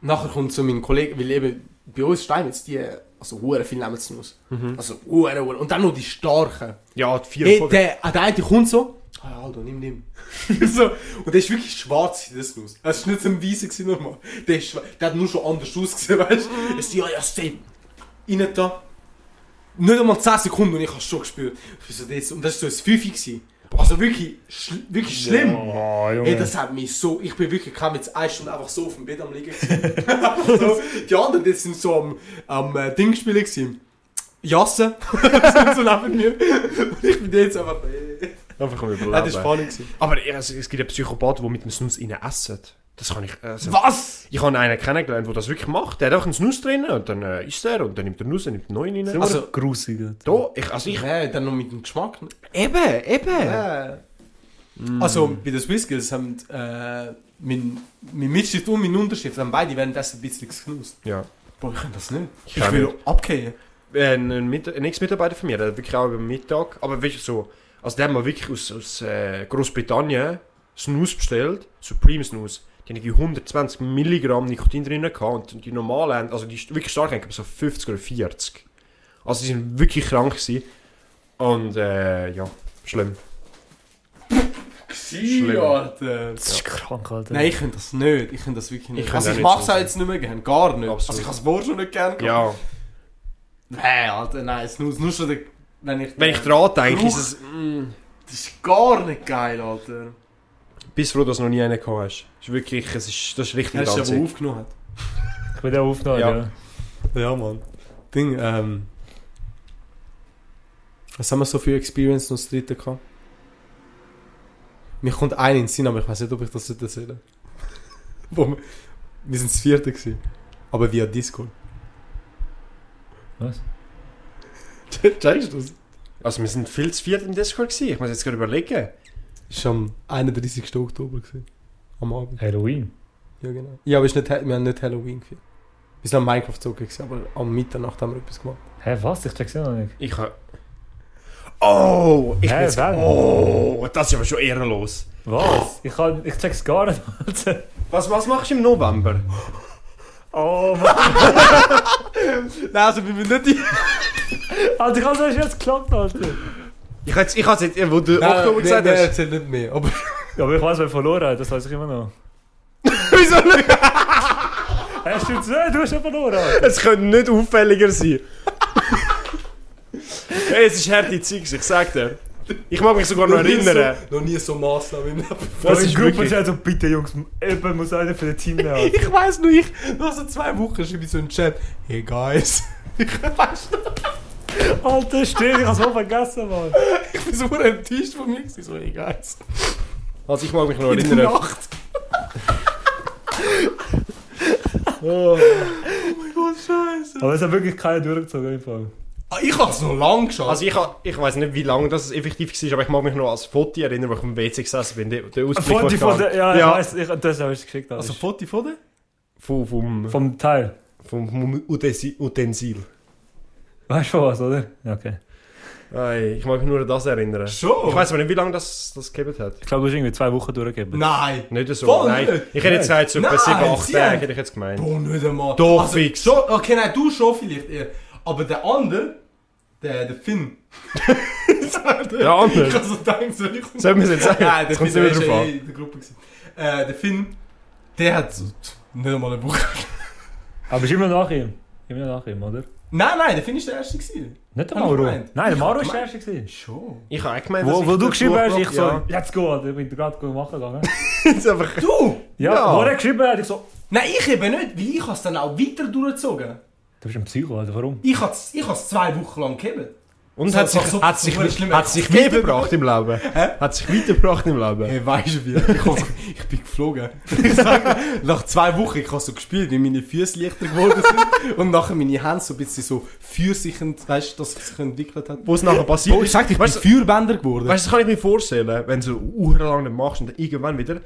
Nachher kommt so mein Kollege, weil eben bei uns Steinmetz, die, also hure viel nehmen sie aus. Also hure, hure. Und dann noch die starken. Ja, die vier Folgen. der, ah, der eine kommt so, ah, Aldo, nimm, nimm. so, und der ist wirklich schwarz, das Nuss. Das war nicht so ein Weißer gewesen, normal. Der, ist, der hat nur schon anders ausgesehen, weißt du? Es ja, ja, stay. Rein da. Nicht einmal 10 Sekunden und ich habe es schon gespürt. So das, und das war so ein Fünfi. gewesen. Also wirklich, schl wirklich schlimm. Oh, Junge. Ey, das hat mich so, ich bin wirklich, kam jetzt eine Stunde einfach so auf dem Bett am liegen. so, die anderen, die sind so am, am äh, Ding spielen gewesen. Jassen. so neben mir. Und ich bin jetzt einfach, äh, Einfach am ja, das war gewesen. Aber es, es gibt ja Psychopathen, die mit dem Snus innen essen. Das kann ich... Also, Was? Ich habe einen kennengelernt, der das wirklich macht. Der hat auch einen Snus drin und dann äh, isst er und dann nimmt er Nuss und nimmt einen neuen rein. also, grusig. Da, ich, also ich... Ja, dann noch mit dem Geschmack. Eben, eben. Ja. Also, bei den Swisskills haben äh, mein, mein Mitschrift und mein Unterschrift haben beide währenddessen ein bisschen geknust. Ja. Boah, ich kann das nicht. Ich, kann will nicht. abgehen. Äh, Ein, Mit ein Ex-Mitarbeiter von mir, der hat wirklich auch über Mittag, aber wirklich so, also der hat mal wirklich aus, aus äh, Großbritannien Snus bestellt, Supreme Snus. Die haben irgendwie 120 Milligramm Nikotin drin gehabt und die normalen, also die wirklich stark, haben so 50 oder 40. Also die sind wirklich krank gewesen. Und äh, ja, schlimm. Schlimm. Alter. Das ist krank, Alter. Nein, ich könnte das nicht. Ich könnte das wirklich nicht. Ich also ich mache es auch jetzt nicht mehr gern. Gar nicht. Absolut. Also ich habe es wohl schon nicht gern Ja, Nein, Alter, nein. Es nur, nur schon der, wenn ich... wenn ich dran denke, ist es... Mm, Das ist gar nicht geil, Alter. Bist froh, dass du noch nie einen gehabt hast. Ist wirklich, es ist, das ist richtig Hast du aber aufgenommen? hat. Ich will den aufnehmen, Ja. ja. Ja, Mann. Ding, ähm... Was haben wir so für Experience noch das dritte gehabt? Mir kommt einer in den Sinn, aber ich weiß nicht, ob ich das erzählen sollte. Wo wir, wir sind das vierte gewesen. Aber via Discord. Was? Checkst du das? Also wir sind viel zu viert im Discord gewesen. Ich muss jetzt gerade überlegen. Das war am 31. Oktober. Gewesen. Am Abend. Halloween. Ja, genau. Ja, aber ist nicht, wir haben nicht Halloween gefeiert. Wir sind am Minecraft zocken, aber am Mitternacht haben wir etwas gemacht. Hä, was? Ich check's ja noch nicht. Ich habe... Oh, ich Hä, bin? Oh, das ist aber schon ehrenlos. Was? Ich, kann, ich check's gar nicht, Alter. Was, was machst du im November? Oh Mann. Nein, also wir müssen nicht die... Alter, ich hab's erst jetzt geklappt, Alter. Ich habe jetzt, ich habe jetzt, wo du Nein, Oktober nein, gesagt nein, hast. erzähl nicht mehr. Aber Ja, aber ich weiß, wer verloren hat, das weiß ich immer noch. Wieso nicht? Hä, stimmt's nicht? Du hast ja verloren, Alter. Es könnte nicht auffälliger sein. hey, es ist harte Zeit, ich sag dir. Ich mag mich sogar noch nie erinnern. So, noch nie so Massnahmen im Leben. Das ist Gruppe wirklich- ist so, bitte Jungs, eben muss einer für den Team nehmen. Ich weiss nur, ich, nach so zwei Wochen schreibe ich so einen Chat. Hey guys. Ich weiss noch, Alter, stimmt, ich hab's voll vergessen, Mann. ich bin so enttäuscht von mir. So, guys. Also ich mag mich noch In der erinnern. Nacht. Oh. Oh mein Gott, scheiße. Aber es hat wirklich keiner durchgezogen, im Fall. Ah, ich hab's noch lang geschaut. Also ich, ich weiß nicht, wie lange das effektiv war, aber ich mag mich noch als Foto erinnern, wo ich am WC gesessen bin. Der, der Ein Ausblick, Foto von der, ja, Ja. ich weiss, ich, das habe ich geschickt. also Foto von dir? vom, vom, vom Teil. vom, vom Utensi- Utensil. Weißt du was, oder? Ja, okay. Ei, ich mag mich nur an das erinnern. Schon? Ich weiß aber nicht, wie lange das, das gegeben hat. Ich glaube, du hast irgendwie zwei Wochen durchgegeben. Nein. Nicht so. Voll nein. nicht. Ich hätte jetzt gesagt, so etwa Nein, 7, 8 sie Tage hätte ich jetzt gemeint. Boah, nicht einmal. Doch, also, fix. Schon, okay, nein, du schon vielleicht eher. Aber der andere, der, der Finn. Der andere? Ich hab so gedacht, soll ich... Sollen wir es jetzt sagen? Nein, der Finn, der ist ja in der Gruppe. Äh, der Finn, der hat so nicht einmal eine Woche. Aber ist immer nach ihm. Immer nach ihm, oder? Nein, nein, der Finn ist der Erste gewesen. Nicht der Hab ich Mauro. gemeint. Nein, der Ich Mauro hab ist der Erste. gewesen. Schon. Ich habe auch gemeint, Wo, dass wo ich du geschrieben hast, ich so, ja. let's go, Alter. Ich bin gerade machen gegangen. Jetzt einfach... Du? Ja, Ja. wo er geschrieben hat, ich so, Nein, ich eben nicht, weil ich habe es dann auch weiter durchgezogen. du bist ein Psycho, Alter, warum? Ich habe es ich zwei Wochen lang gegeben. Und So- hat sich, so- hat so- sich, schlimm- hat sich weitergebracht im Leben? Hat sich weitergebracht im Leben? Hey, weißt du wie? Ich, ich bin geflogen. Ich sag dir, nach zwei Wochen, ich habe so gespielt, wie meine Füße leichter geworden sind. Und nachher meine Hände so ein bisschen so fürsichend, weißt du, dass es sich entwickelt hat. Wo es nachher passiert Bro, ich sag dir, ich bin Weißt du- Feuerbänder geworden. Weißt du, das kann ich mir vorstellen, wenn du so uhrenlang nicht machst und dann irgendwann wieder.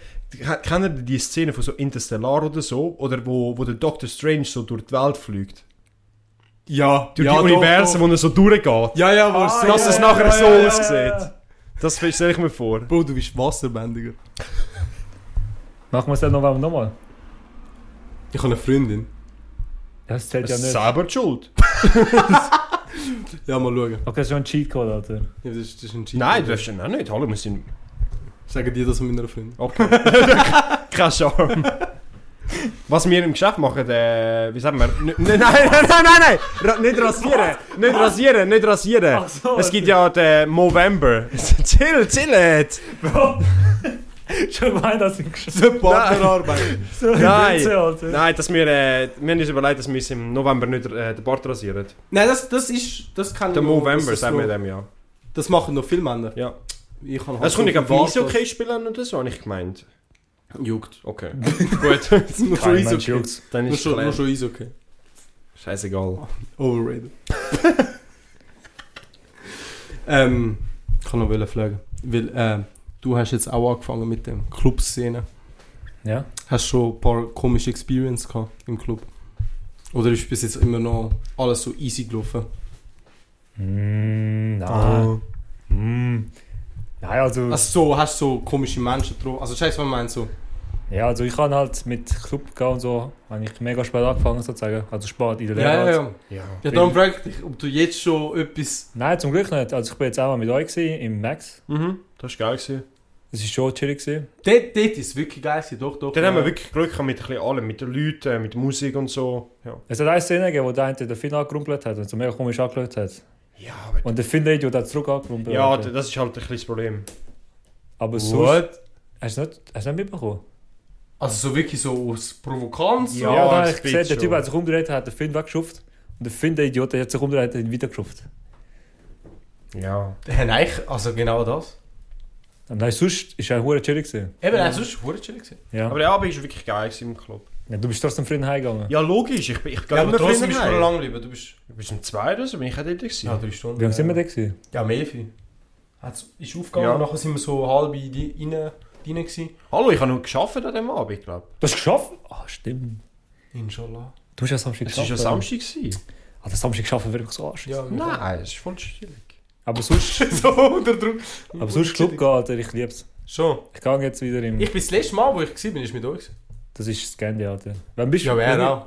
Kennt ihr die Szene von so Interstellar oder so? Oder wo, wo der Doctor Strange so durch die Welt fliegt? Ja, Durch ja, die doch, Universen, doch. wo er so durchgeht. Ja, ja, wo es so... Dass es ja, nachher ja, so ja, aussieht. ja. Das stelle ich mir vor. Bro, du bist Wasserbändiger. Machen wir es dann noch nochmal? Ich habe eine Freundin. Das zählt ja Das nicht. selber die schuld. Ja, mal schauen. Okay, das ist schon ein Cheatcode, Alter. Ja, das, ist, das ist ein Cheat. Nein, das ist ja nicht. Hallo, wir sind. Sagen die das von meiner Freundin. Okay. Kein Charme. Was wir im Geschäft machen, äh, wie sagen wir? N nein, nein, nein, nein, nein! Ra nicht rasieren! Nicht rasieren, nicht rasieren! Ach so, es gibt ja den November. chill, chill jetzt! Bro. Schon gemeint, dass ich geschafft Diese Partnerarbeit. so Nein. Witze, Alter. Nein, dass wir, äh, wir haben uns überlegt, dass wir uns im November nicht äh, den Bart rasieren. Nein, das, das ist... Das kann Der das ist sagen wir dem ja. Das machen noch viele Männer. Ja. Ich kann halt Es kommt so nicht Bart, Eishockey spielen oder so, habe ich gemeint. Juckt. Okay. Gut. Nur schon Kein Mensch Eishockey. juckt's. Dann Nur ist schon, nur klar. schon Eishockey. Scheißegal. Overrated. ähm, ich kann noch wollen fragen. Weil, äh, du hast jetzt auch angefangen mit dem Clubszene. Ja. Hast du schon ein paar komische Experience gehabt im Club? Oder ist bis jetzt immer noch alles so easy gelaufen? Mm, nein. Ah. Mm. Nein, also, Also so, hast du so komische Menschen getroffen? Also scheiße, was meinst du? ja, also ich habe halt mit Club gehen und so, habe ich mega spät angefangen sozusagen. Also spät in der Ja, Lehre. ja, halt. ja. Ja. Ja, darum frage ich dich, ob du jetzt schon etwas... Nein, zum Glück nicht. Also ich bin jetzt auch mal mit euch gewesen, im Max. Mhm. Das war geil. Gewesen. Das war schon chillig. Gewesen. Dort, dort ist es wirklich geil gewesen, doch, doch. Dann ja. haben wir wirklich Glück gehabt mit ein bisschen allem, mit den Leuten, mit der Musik und so. Ja, Es hat eine Szene gegeben, wo der eine den Finn angerumpelt hat und so mega komisch angeschaut hat. Ja aber Und der Finn der Idiot hat zurück angerumpelt. ja, Alter. das ist halt ein bisschen das Problem. Aber. What? Hast du nicht, hast du nicht mitbekommen? Also so wirklich so aus Provokanz? Ja, Ja, ja da ich gesehen, der Typ hat sich umgedreht, hat den Finn weggeschufft. Und der Finn, der Idiot, der hat sich umgedreht, hat ihn wieder geschufft. Ja. Ja, nein, also genau das. Und nein, sonst ist er hure chillig gewesen. Eben, nein, sonst war es chillig gewesen. Ja. Aber der Abend war wirklich geil gewesen im Club. Ja. Du bist trotzdem Freund heimgegangen. Ja, logisch. Ich, bin- ich gehe Ja, aber immer trotzdem früher bist du lange geblieben. Du bist... Bis um zwei oder so bin ich auch dort gewesen. Ja, drei Stunden. Wie lange sind wir da gewesen? Ja, mehr viel. Hat's, ist aufgegangen Ja. und nachher sind wir so halb in die, rein, rein gewesen. Hallo, ich habe noch geschafft an dem Abend, glaube Du hast es geschafft? Ah, stimmt. Inshallah. Du hast ja Samstag ich. Es war ja. Samstag. Gewesen. Ah, der Samstag geschafft wirklich so arsch. Ja, Nein, es ist voll chillig. Aber sonst, so unter Druck. aber sonst Club gehen, Alter, ich lieb's. Schon. Ich gehe jetzt wieder im... Ich bin das letzte Mal, wo ich war, bin ich mit euch. gewesen. Das ist Scandi, Alter. Wann bist du? Ja, wer auch.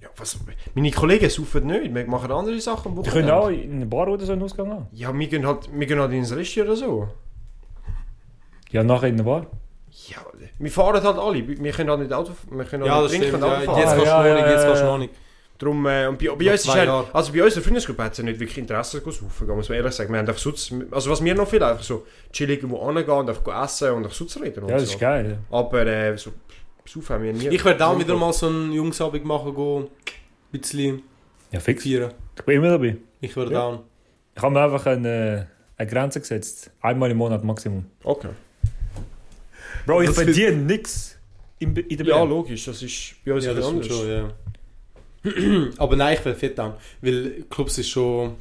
Ja, was, meine Kollegen saufen nicht, wir machen andere Sachen am Die können auch in eine Bar oder so einen Ausgang haben. Ja, wir gehen halt, wir gehen halt ins Restaurant oder so. Ja, nachher in eine Bar. Ja, wir fahren halt alle. Wir können halt nicht Auto, wir können halt Ja, nicht das trinken stimmt. und Ja, jetzt fahren. kannst du ja, noch nicht, ja, jetzt kannst du ja. noch nicht. Darum, äh, und bei, bei uns ist zwei halt, also bei unserer Freundesgruppe hat es ja nicht wirklich Interesse zu saufen, muss man ehrlich sagen. Wir haben einfach sonst, also was wir noch viel einfach so chillig irgendwo hingehen und einfach essen und einfach sonst reden und Ja, das so. ist geil. Aber äh, so saufen haben wir nie. Ich werde auch wieder mal so einen Jungsabend machen, gehen, ein bisschen Ja, fix. feiern. Ich bin immer dabei. Ich werde Ja. down. Ich habe mir einfach eine, eine Grenze gesetzt. Einmal im Monat Maximum. Okay. Bro, ich verdiene nichts in, in der Ja, logisch, das ist bei uns Ja, anders. schon, ja. Aber nein, ich will fit down. Weil Clubs ist schon...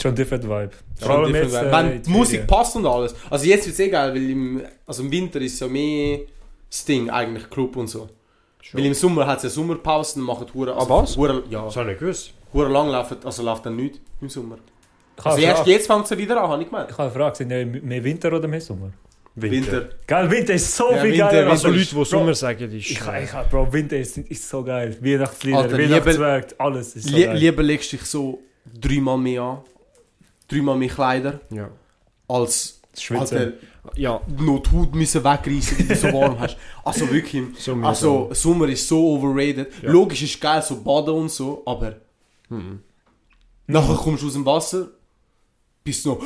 Schon ein different Vibe. schon Vor allem different jetzt, vibe. äh, Wenn in die Musik Ferien. passt und alles. Also jetzt wird es eh geil, weil im, also im Winter ist ja mehr das Ding eigentlich Club und so. Schon. Weil im Sommer hat es ja Sommerpausen und machen Hure... Also, Ah, was? Hure, ja, Das habe ich nicht gewusst. Hure lang läuft, also läuft dann nichts im Sommer. Ich Also erst jetzt fängt es wieder an, habe ich gemeint. Ich habe eine Frage. Sind ja mehr Winter oder mehr Sommer? Winter. Geil, Winter ist so Ja, viel Winter, geiler. Also Winter Leute, die Sommer sagen, die ist... Ich, ich, Bro, Winter ist, ist so geil. Weihnachtslieder, Weihnachtswerk, alles ist so Lie geil. lieber legst du dich so dreimal mehr an, dreimal mehr Kleider, ja. als Schwitzen. Alter, Ja, noch die Haut müssen wegreißen, wenn du so warm hast. Also wirklich. so. Also, Sommer ist so overrated. Ja. Logisch ist geil, so baden und so, aber Hm. nachher kommst du aus dem Wasser, bist du noch.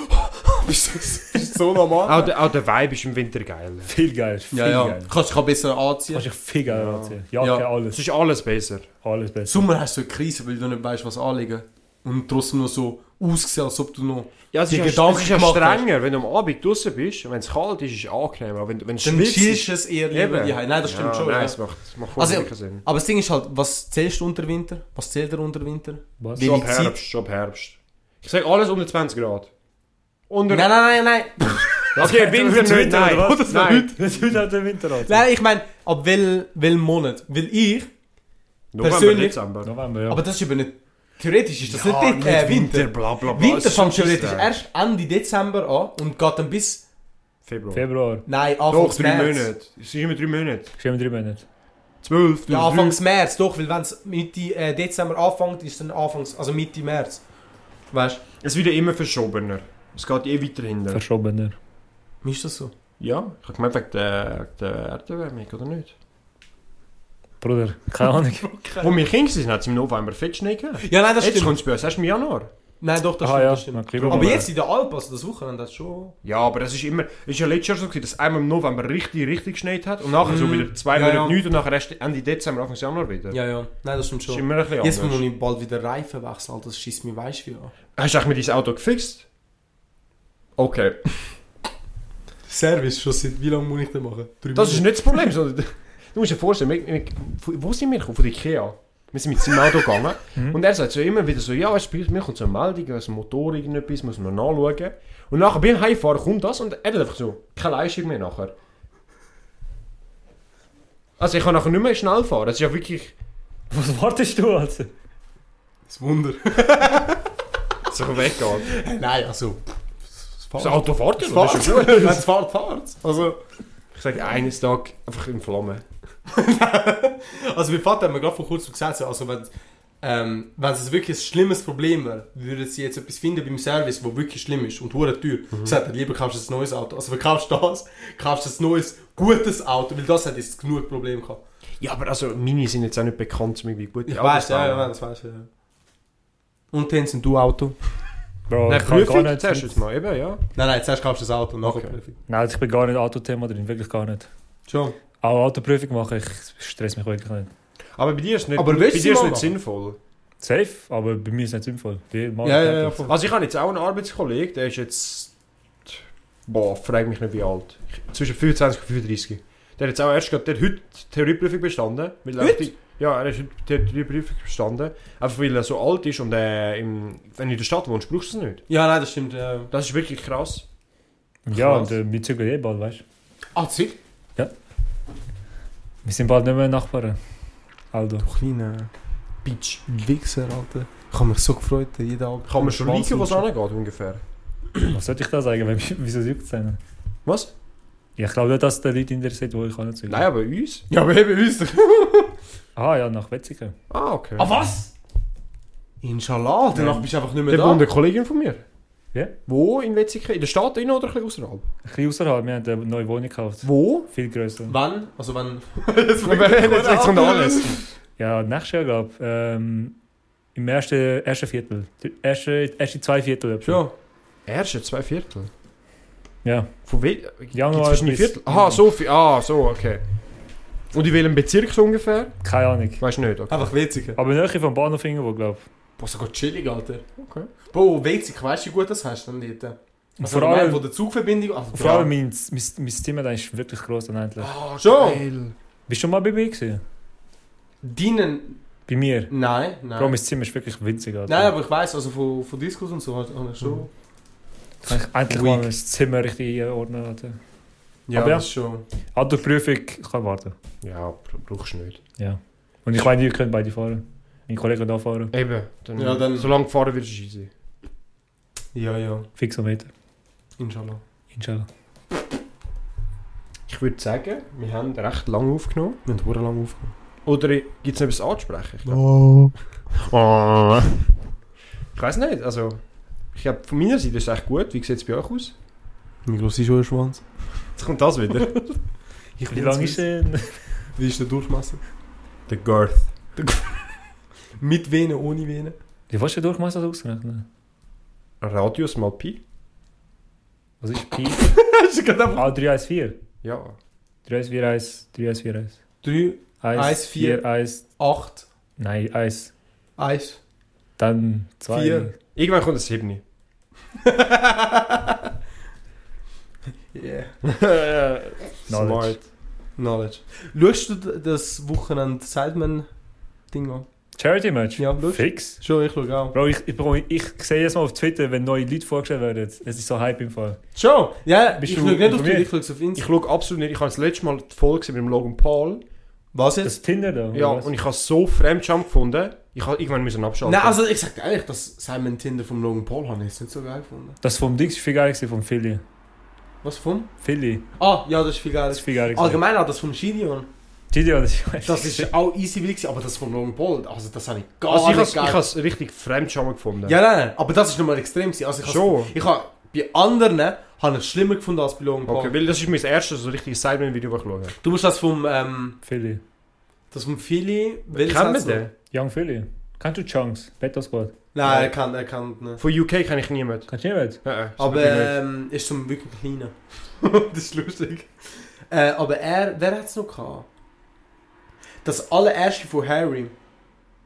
Bist du bist so normal. Auch der, auch der Vibe ist im Winter geil. Viel geil. Viel ja, ja. geil. Kannst dich auch besser anziehen. Kannst dich viel geil Ja. anziehen. Jacke, Ja. Es alles. ist alles besser. Alles besser. Sommer hast du eine Krise, weil du nicht weißt, was anlegen. Und trotzdem noch so aussehen, als ob du noch. Ja, es Die ist, ja, Gedanken es ist ja gemacht strenger, wenn du am Abend draußen bist und wenn es kalt ist, ist es angenehmer. Aber wenn, du- wenn es Dann ist... du es eher lieber. Nein, das stimmt ja, schon. Nein, Ja. es macht, es macht Also, keinen Sinn. Aber das Ding ist halt, was zählst du unter Winter? Was zählt er unter Winter? Was? Wie- Schon. Herbst, schon ab Herbst. Ich sage alles unter 20 Grad. Unter... Nein, nein, nein, nein. Okay, Winter nicht, Winter, nein. oder was? Das war nein. Das wird halt der Winter an. Nein, ich meine, ab wel, welchem Monat? Weil ich, November, Persönlich- Dezember. November, ja. aber das ist eben nicht. Theoretisch ist das Ja, nicht, nicht äh, Winter. bla bla bla. Winter Es fängt theoretisch erst Ende Dezember an und geht dann bis. Februar. Februar. Nein, Anfang Doch, drei März. Monate. Es ist immer drei Monate. Schön drei Monate. Zwölf. Ja, Anfangs März, doch, weil wenn es Mitte äh, Dezember anfängt, ist dann Anfangs, also Mitte März. Weißt Es wird ja immer verschobener. Es geht eh weiter hinten. Verschobener. Ist das so? ja, ich habe gemeint wegen der, der Erderwärmung, oder nicht? Bruder, keine Ahnung. Wo wir Kinder sind, hat es im November fett Schnee gegeben. Ja, nein, das Jetzt stimmt. kommt es bei uns erst im Januar. Nein, doch, das Aha, stimmt. ja. Das stimmt. Aber aber- jetzt in der Alp, also das Wochenende, das schon. Ja, aber das ist immer, es ist ja letztes Jahr so gewesen, dass einmal im November richtig, richtig geschneit hat und nachher so Mhm. wieder zwei Ja, Monate ja. nichts und nachher erst Ende Dezember, Anfang Januar wieder. Ja, ja. Nein, das stimmt Das ist schon. immer ein bisschen Jetzt anders. muss ich bald wieder Reifen wechseln, das schießt mich weiss wie an. Hast du eigentlich mit deinem Auto gefixt? Okay. Service, schon seit wie lange muss ich das machen? Drei Das ist nicht das Problem, sondern du musst dir vorstellen, wir, wir, wo sind wir gekommen? Von Ikea. Wir sind mit seinem Auto gegangen Mhm. und er sagt so immer wieder so, ja, du, bei mir kommt so eine Meldung, also Motor irgendetwas, muss man nachschauen. Und nachher beim Heimfahren kommt das und er hat einfach so, keine Leistung mehr nachher. Also ich kann nachher nicht mehr schnell fahren, das ist ja wirklich Was wartest du also? Das Wunder. so weggeht. Nein, also. Das Auto fährt ja, Das noch, das ist ja gut. Wenn es fährt, fährt Also, Ich sage, eines Tag einfach in Flammen. also mein Vater hat mir gerade vor kurzem gesagt, so, also wenn, ähm, wenn es wirklich ein schlimmes Problem wäre, würden sie jetzt etwas finden beim Service, wo wirklich schlimm ist und hure teuer. Mhm. Sagt er, lieber kaufst du ein neues Auto. Also verkaufst du das, kaufst du ein neues, gutes Auto, weil das hat jetzt genug Probleme gehabt. Ja, aber also Mini sind jetzt auch nicht bekannt, irgendwie gute Ich weiß, ja, ja, das weiß ich. Ja. Und dann sind du Auto? Bro, Nein, ich kann Prüfung gar nicht. zuerst jetzt mal, eben, ja. Nein, nein, zuerst kaufst du das Auto und nachher Okay. Prüfung. Nein, ich bin gar nicht Autothema drin, wirklich gar nicht. Schon. Auch Autoprüfung mache ich, stress mich wirklich nicht. Aber bei dir ist nicht, Aber bei dir ist nicht machen? sinnvoll. Safe, aber bei mir ist es nicht sinnvoll. Die machen Ja, ja, ja, voll. Also ich habe jetzt auch einen Arbeitskollegen, der ist jetzt... Boah, frag mich nicht wie alt. Zwischen 25 und 35. Der hat jetzt auch erst gerade, der hat heute die Theorieprüfung bestanden. Er Heute? Die- Ja, er hat heute die Theorieprüfung bestanden. Einfach weil er so alt ist und äh, im, wenn du in der Stadt wohnst, brauchst du es nicht. Ja, nein, das stimmt. Äh. Das ist wirklich krass. Ja, Krass. und äh, wir zügeln eh bald, weißt du. Ah, Zick? Wir sind bald nicht mehr Nachbarn. Aldo. Du kleiner Bitch. Wichser, Alter. Ich habe mich so gefreut, jeden Abend. Kann man schon liegen, was angeht ungefähr. Was sollte ich da sagen? Wenn- Wieso juckt es einen? Was? Ja, ich glaube nicht, dass der Leute interessiert, wo ich anzügeln Nein, aber uns? Ja, aber eben uns. Ah ja, nach Wetzikon. Ah, okay. Ah, was? Inshallah, danach Ja. bist du einfach nicht mehr Der da. wohnt eine Kollegin von mir. Ja? Wo in Wetzikon? In der Stadt oder ein bisschen außerhalb? Ein bisschen außerhalb, wir haben eine neue Wohnung gekauft. Wo? Viel grösser. Wann? Also wann? jetzt, jetzt kommt alles. Ja, nächstes Jahr, glaube ich. Ähm, Im ersten, ersten Viertel. Erste, erste zwei Viertel. Schon. Erste zwei Viertel. Ja. Von we Januar bis- Viertel? Aha, so viel. Ah, so, okay. Und in welchem Bezirk so ungefähr? Keine Ahnung. Weißt du nicht, okay. Einfach witzig. Aber näher vom Bahnhof irgendwo, glaube Boah, sogar chillig, Alter. Okay. Bro, witzig, weißt du, wie gut das hast dann dort? ich. Also, vor allem von der Zugverbindung. Also, vor allem mein, mein, mein Zimmer da ist wirklich gross dann endlich. Ah, Schon? geil. Bist du schon mal bei mir gewesen? Deinen. Bei mir? Nein, nein. Bro, mein Zimmer ist wirklich winzig. Alter. Nein, aber ich weiss, also von, von Diskus und so habe ich schon. Kann ich endlich Weak. mal mein Zimmer richtig einordnen. Alter. Ja, Aber ja. das schon. Autoprüfung kann warten. Ja, br- brauchst du nicht. Ja. Und ich meine, ihr könnt beide fahren. Mein Kollege da fahren. Eben. Dann, Ja, dann- Solange gefahren wird, ist es easy. Ja, ja. Fixometer. Inshallah. Inshallah. Ich würde sagen, wir haben recht lange aufgenommen. Wir haben hure lang aufgenommen. Oder gibt es noch etwas anzusprechen? Ich, glaub- Oh. ich weiß nicht, also... Ich glaube, von meiner Seite ist es echt gut. Wie sieht es bei euch aus? Wie groß ist euer Schwanz? Jetzt kommt das wieder. Ich Wie lang ist der? Wie ist der Durchmesser? Der Girth. Mit Venen, ohne Venen? Wie willst du den Durchmesser ausrechnen? Radius mal Pi? Was ist Pi? Hast du gerade einfach... Ah, 314. Ja. 341, 341. 3, 1, Eins, 4, vier. 1. Acht, Nein, 1. eins. Dann 2. Vier. Irgendwann kommt das 7. Yeah. Smart. Knowledge. Schaust du das Wochenende Sideman-Ding an? Charity Match? Ja, Lust. Fix. Schon, ich schaue auch. Bro, ich, ich, Bro, ich sehe jetzt mal auf Twitter, wenn neue Leute vorgestellt werden. Es ist so Hype im Fall. Schon? Ja, Bist ich schaue nicht auf? Twitter, ich schaue auf Ich Insta. schaue absolut nicht. Ich habe das letzte Mal die Folge gesehen mit dem Logan Paul. Was Das jetzt? Tinder da? Ja, was? und ich habe es so fremdscham gefunden. Ich habe irgendwann müssen abschalten. Nein, also ich sag ehrlich, das Simon Tinder vom Logan Paul habe ich jetzt nicht so geil gefunden. Das vom Dings ist viel geiler gewesen, vom Philly. Was vom? Philly. Ah, ja, das ist viel geiler. Das ist viel geiler. Allgemein auch das vom Gideon. Gideon, das ist Das ist auch easy wild gewesen, aber das vom Logan Paul, also das habe ich gar also ich nicht habe geil. es richtig fremdscham gefunden. Ja, nein, nein, aber das ist nochmal extrem gewesen. Also ich habe Schon. ich habe bei anderen habe ich es schlimmer gefunden als bei Logan Paul. Okay, weil das ist mein erstes so richtiges Sideman-Video, das ich schaue. Du musst das vom ähm, Philly. das vom Philly, Kennen wir den? Young Philly. Kennst du Chunks? Better Squad. Nein, er kann, er kann nicht. Von UK kenne ich niemanden. Kannst du nicht? Ja, ja, Aber ähm, ist zum wirklich kleiner. das ist lustig. Äh, aber er, wer hat es noch gehabt? Das allererste von Harry.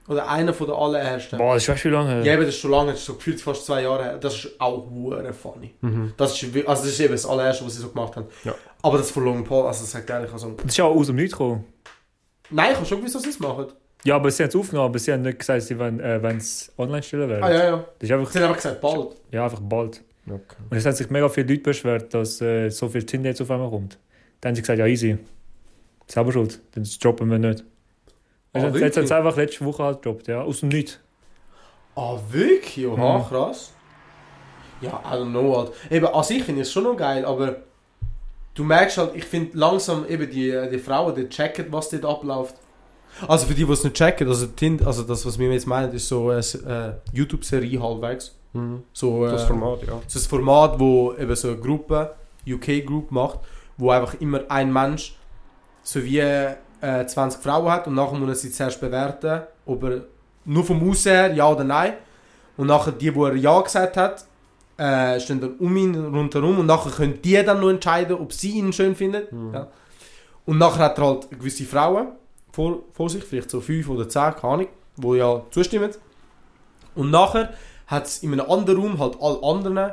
Oder einer von der allerersten. Boah, das ist viel lange. Ja, eben, das ist schon lange, das ist so gefühlt fast zwei Jahre her. Das ist auch hure funny. Mhm. Das ist, also das ist eben das allererste, was sie so gemacht haben. Ja. Aber das von Logan Paul, also das sagt ehrlich, also... Das ist auch aus dem Nichts gekommen. Nein, ich habe schon gewusst, dass sie es machen. Ja, aber sie haben es aufgenommen, aber sie haben nicht gesagt, sie wollen äh, es online stellen werden. Ah ja, ja. Das ist einfach, Sie haben einfach gesagt, bald. ja, einfach bald. Okay. Und es haben sich mega viele Leute beschwert, dass äh, so viel Tinder jetzt auf einmal kommt. Dann haben sie gesagt, ja easy. Selber schuld, dann droppen wir nicht. Ah, jetzt jetzt haben sie einfach letzte Woche halt gedroppt, ja, aus dem Nichts. Ah, wirklich? Oha, Mhm. krass. Ja, I don't know halt. Eben, an sich finde ich es schon noch geil, aber du merkst halt, ich finde langsam eben die, die Frauen, die checken, was dort abläuft. Also für die, die es nicht checken, also, Tind, also das, was wir jetzt meinen, ist so eine äh, YouTube-Serie halbwegs. Mhm. So, äh, Das Format, ja. Das ist ein Format, wo eben so eine Gruppe, UK-Group macht, wo einfach immer ein Mensch so wie äh, 20 Frauen hat und nachher muss er sie zuerst bewerten, ob er nur vom Aussehen ja oder nein. Und nachher die, wo er ja gesagt hat, äh, stehen dann um ihn rundherum und nachher können die dann nur entscheiden, ob sie ihn schön finden. Mhm. Ja. Und nachher hat er halt gewisse Frauen vor, vor sich, vielleicht so fünf oder zehn, keine Ahnung, wo ja zustimmen. Und nachher hat es in einem anderen Raum halt alle anderen,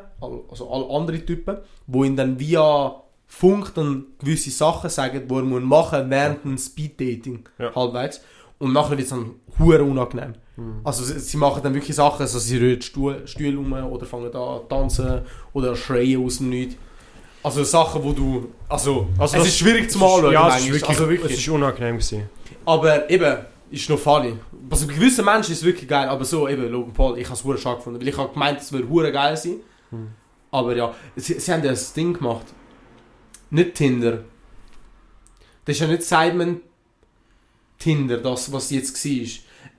also alle anderen Typen, wo ihn dann via Funk dann gewisse Sachen sagen, die er muss machen während dem Speeddating Ja. halbwegs. Und nachher wird es dann hure unangenehm. Mhm. Also sie, sie machen dann wirklich Sachen, also sie rühren Stuhl, Stühle um oder fangen an tanzen oder schreien aus dem Nichts. Also Sachen, wo du... Also, Also es das- ist schwierig zu malen. Ja, es ist wirklich, also wirklich. es ist unangenehm gewesen. Aber eben, ist noch funny. Also bei gewissen Menschen ist es wirklich geil, aber so eben, Logan Paul, ich habe es hure stark gefunden, weil ich habe gemeint, es würde hure geil sein. Hm. Aber ja, sie, sie haben ja das Ding gemacht. Nicht Tinder. Das ist ja nicht Simon Tinder, das, was jetzt war.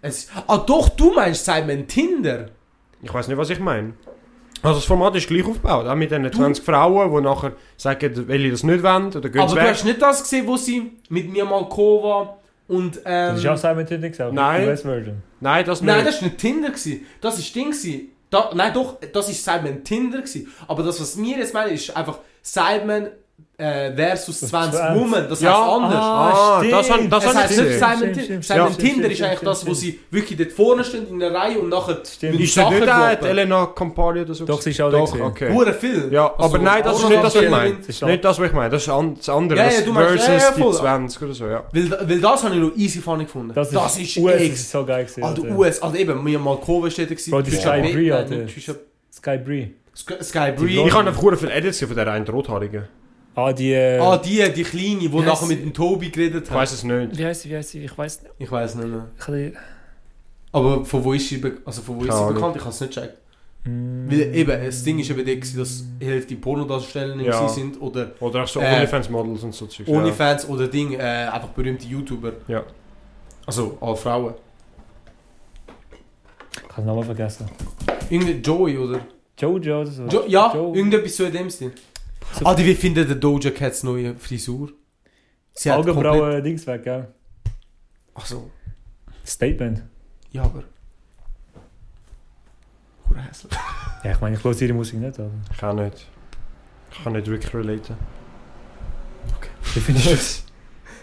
Es, ah doch, du meinst Simon Tinder? Ich weiß nicht, was ich meine. Also das Format ist gleich aufgebaut, auch mit diesen 20 Frauen, die nachher sagen, welche das nicht wollen oder gehen Aber sie du weg. hast nicht das gesehen, wo sie mit mir Malkova und... Ähm, Das ist auch Simon Tinder gesagt, Nein. US-Version. Nein, das nicht. Nein, das war nicht Tinder. Gewesen. Das war Ding. Gewesen. Da, nein, doch, das ist Simon Tinder. Gewesen. Aber das, was wir jetzt meinen, ist einfach Simon äh, versus 20 20. Women. Das Ja, heißt anders. Ah, das han- das das han heißt ich nicht gesehen. Simon Stimmt, Tinder. stimmt, Simon stimmt, Tinder stimmt, ist eigentlich stimmt, das, wo stimmt. sie wirklich dort vorne stehen in der Reihe und nachher Stimmt. Ist das nicht auch. Elena Campari oder so? Doch, sie ist auch Doch, okay. Hure Film. Ja, aber Also, nein, das ist nicht das, was ich meine. Das ist Nicht das, was ich meine. Das ist an- das andere. Ja, ja, das meinst- versus ja, ja, die voll. 20 oder so, ja. Weil, weil das habe ich noch easy funny gefunden. Das, Das, ist, ist, US echt. ist so geil gewesen. Alter. US. Also eben, mir Malkova steht da gewesen. Bro, die Sky Bree, Alter. Sky Bree. Sky- Bree. Ich habe einfach viele Edits von der einen Rothaarigen. Ah, die... Äh, Ah, die, die Kleine, die nachher mit dem Tobi geredet Ich hat. weiß es nicht. wie heißt sie, wie heißt sie? Ich weiß nicht. Ich weiß nicht mehr. Ich Aber von wo ist sie, be also von wo ist sie Ahnung. bekannt? Ich kann es nicht checken. die... Weil eben, das Ding ist eben der, dass Hälfte Pornodarsteller Ja. ja. sind oder Oder auch so Äh, OnlyFans-Models und so Zeugs. Onlyfans oder Ding, äh, einfach berühmte YouTuber. Ja. Also, alle Frauen. Ich habe den Namen vergessen. Irgendein Joey oder? Jojo oder so. Jo ja, Joe. irgendetwas so in dem Stil. Adi, wie findet der Doja Cats neue Frisur? Sie. Augenbrauen, Dings weg, gell? Achso, Statement. ja, aber... Hure hässlich. Ja, ich meine, ich höre ihre Musik nicht, aber... Ich kann nicht. Ich kann nicht wirklich relaten. Wie findest du das?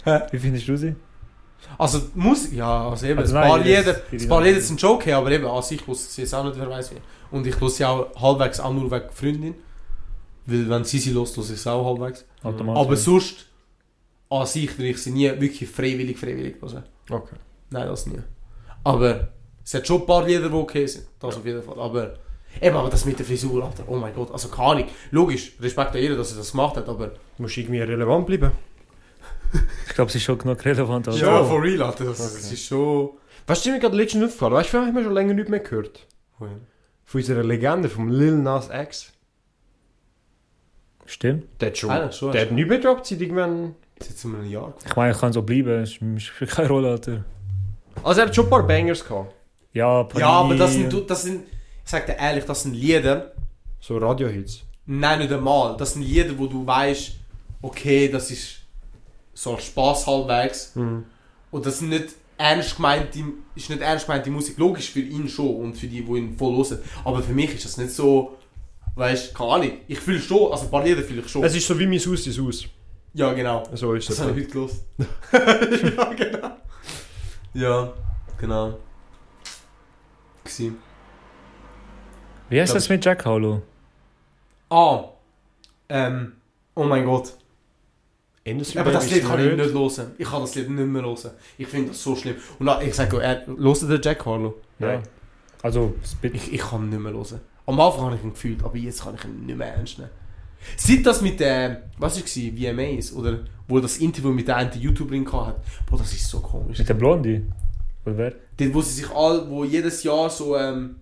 Wie findest du sie? Also, Musik, ja, also eben, Also ein paar Lieder, ein paar Lieder- sind schon okay, aber eben, an sich wusste sie jetzt auch nicht, wer weiß wie. Und ich höre sie auch halbwegs auch nur wegen Freundin. Weil wenn sie sie hört, höre ich sie auch halbwegs. Automatisch. Aber sonst, an sich würde ich sie nie wirklich freiwillig, freiwillig hören. Okay. Nein, das nie. Aber es hat schon ein paar Lieder, die okay sind. Das auf jeden Fall. Aber eben, aber das mit der Frisur, Alter, oh mein Gott, also keine Ahnung. Logisch, Respekt an ihr, dass sie das gemacht hat, aber... Du musst irgendwie relevant bleiben. Ich glaube, sie ist schon genug relevant. Also. Ja, for real, Alter, das, das Okay. ist schon... Weißt du, mir gerade letztens aufgefallen? Weißt du, haben wir schon länger nicht mehr gehört? Von unserer Legende, vom Lil Nas X. Stimmt. Der hat schon. Ah, schon, der hat nicht mehr gedroppt seit irgendwann. Ist jetzt in einem Jahr Ich meine, ich kann so bleiben. Es spielt keine Rolle, Alter. Also, er hat schon ein paar Bangers gehabt. Ja, Panini. Ja, aber das sind, das sind, ich sag dir ehrlich, das sind Lieder, So Radiohits. nein, nicht einmal, das sind Lieder, wo du weißt, okay, das ist so Spaß halbwegs. Mhm. Und das sind nicht ernst gemeinte, ist nicht ernst gemeinte Musik. Logisch für ihn schon und für die, die ihn voll hören. Aber für mich ist das nicht so, weißt du, keine Ahnung. Ich fühle schon, also ein paar Lieder fühle ich schon. Es ist so wie mein Haus ist Haus. ja, genau. So ist Das es. habe ich heute gelost. ja, genau. Ja, genau. Gsi. Wie heißt das mit Jack Harlow? Ah, ähm, oh mein Gott. Industry Aber das Lied kann ich nicht hören. Ich kann das Lied nicht mehr hören. Ich finde das so schlimm. Und dann- ich sage, er, hört den Jack Harlow? Nein. Also, Spit. Ich, ich kann ihn nicht mehr hören. Am Anfang habe ich ihn gefühlt, aber jetzt kann ich ihn nicht mehr ernst nehmen. Seit das mit der, was war es, VMAs, oder wo das Interview mit der einen YouTuberin hatte, boah, das ist so komisch. Mit der Blondie. Oder wer? Dort, wo sie sich all, wo jedes Jahr so, ähm,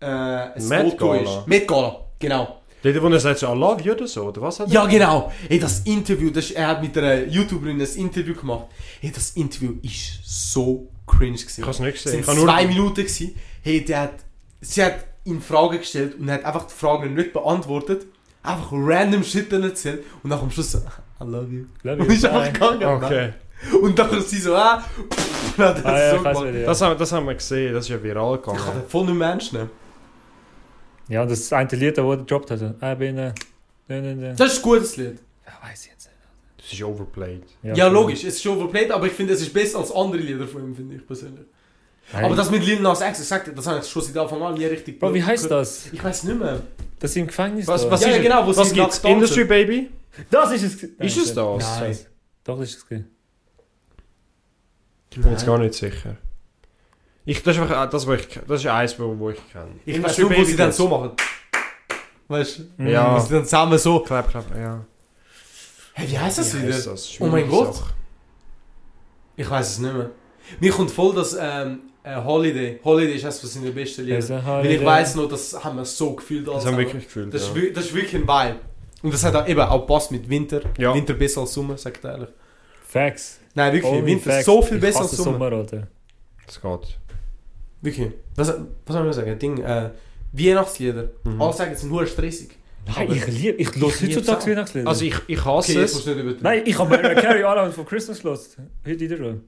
äh, ein Met Motto Gala. ist. Met Gala, genau. Dort, wo er sagt, so, I love you oder so, oder was hat er? Ja, genau. Hey, das Interview, das, er hat mit einer YouTuberin ein Interview gemacht. Hey, das Interview ist so cringe gewesen. Ich habe es nicht Es Ich habe nur... zwei Minuten gewesen. Hey, der hat, sie hat ihn Fragen gestellt und er hat einfach die Fragen nicht beantwortet. Einfach random Shit dann erzählt und dann am Schluss so, I love you. Love Und ist einfach gegangen. Okay. Und dann ist sie so, ah, pff, Ah, ja, so ich weiß ja. Das, haben, das haben wir gesehen, das ist ja viral Ich gegangen. den voll nicht ernst nehmen. Ja, das ist ein Lied, das er gedroppt hat. Ah, bin, äh, ne, ne, ne. Das ist ein gutes Lied. Ja, weiß ich jetzt nicht. Das ist overplayed. Ja, logisch, es ist overplayed, aber ich finde, es ist besser als andere Lieder von ihm, finde ich persönlich. Nein. Aber das mit Lil Nas X, ich sag dir, das habe ich schon seit Anfang an nie richtig Bro, wie heißt das? Ich weiß nicht mehr. Das ist im Gefängnis. Was- was ja, ist- ja, genau, wo Was gibt's? Industry Baby? Das ist es. Ist es das? Nein. Doch, das ist es. Ich bin jetzt gar nicht sicher. Ich, das ist einfach das, wo ich, das ist eins, wo, wo ich kenne. Ich weiß nur, wo sie dann so machen. Weißt du? Ja. Wo sie dann zusammen so. Klapp, klapp, ja. Hey, wie heißt das Wie wieder? heisst das? Oh mein Gott. Sache. Ich weiß es nicht mehr. Mir kommt voll das ähm, äh, Holiday. Holiday ist eines von seinen besten Lieder. Weil ich weiß noch, das haben wir so gefühlt. Das haben wir wirklich gefühlt. Das, ist, ja. wir- das ist wirklich ein Vibe. Und das hat auch eben auch passt mit Winter. Ja. Winter besser als Sommer, sagt er ehrlich. Facts. Nein, wirklich. Only Winter facts. so viel Ich besser hasse als Sommer. Sommer, Alter. Das geht. Wirklich. Was, was soll ich sagen? Ding, äh, Weihnachtslieder. Mhm. Alle sagen, sie sind nur stressig. Nein, Aber- ich liebe, ich höre heutzutage. Weihnachtslieder. Also ich, ich hasse Okay, es. Nein, ich habe Mariah Carey Alarm von Christmas gelost. Heute wieder schon.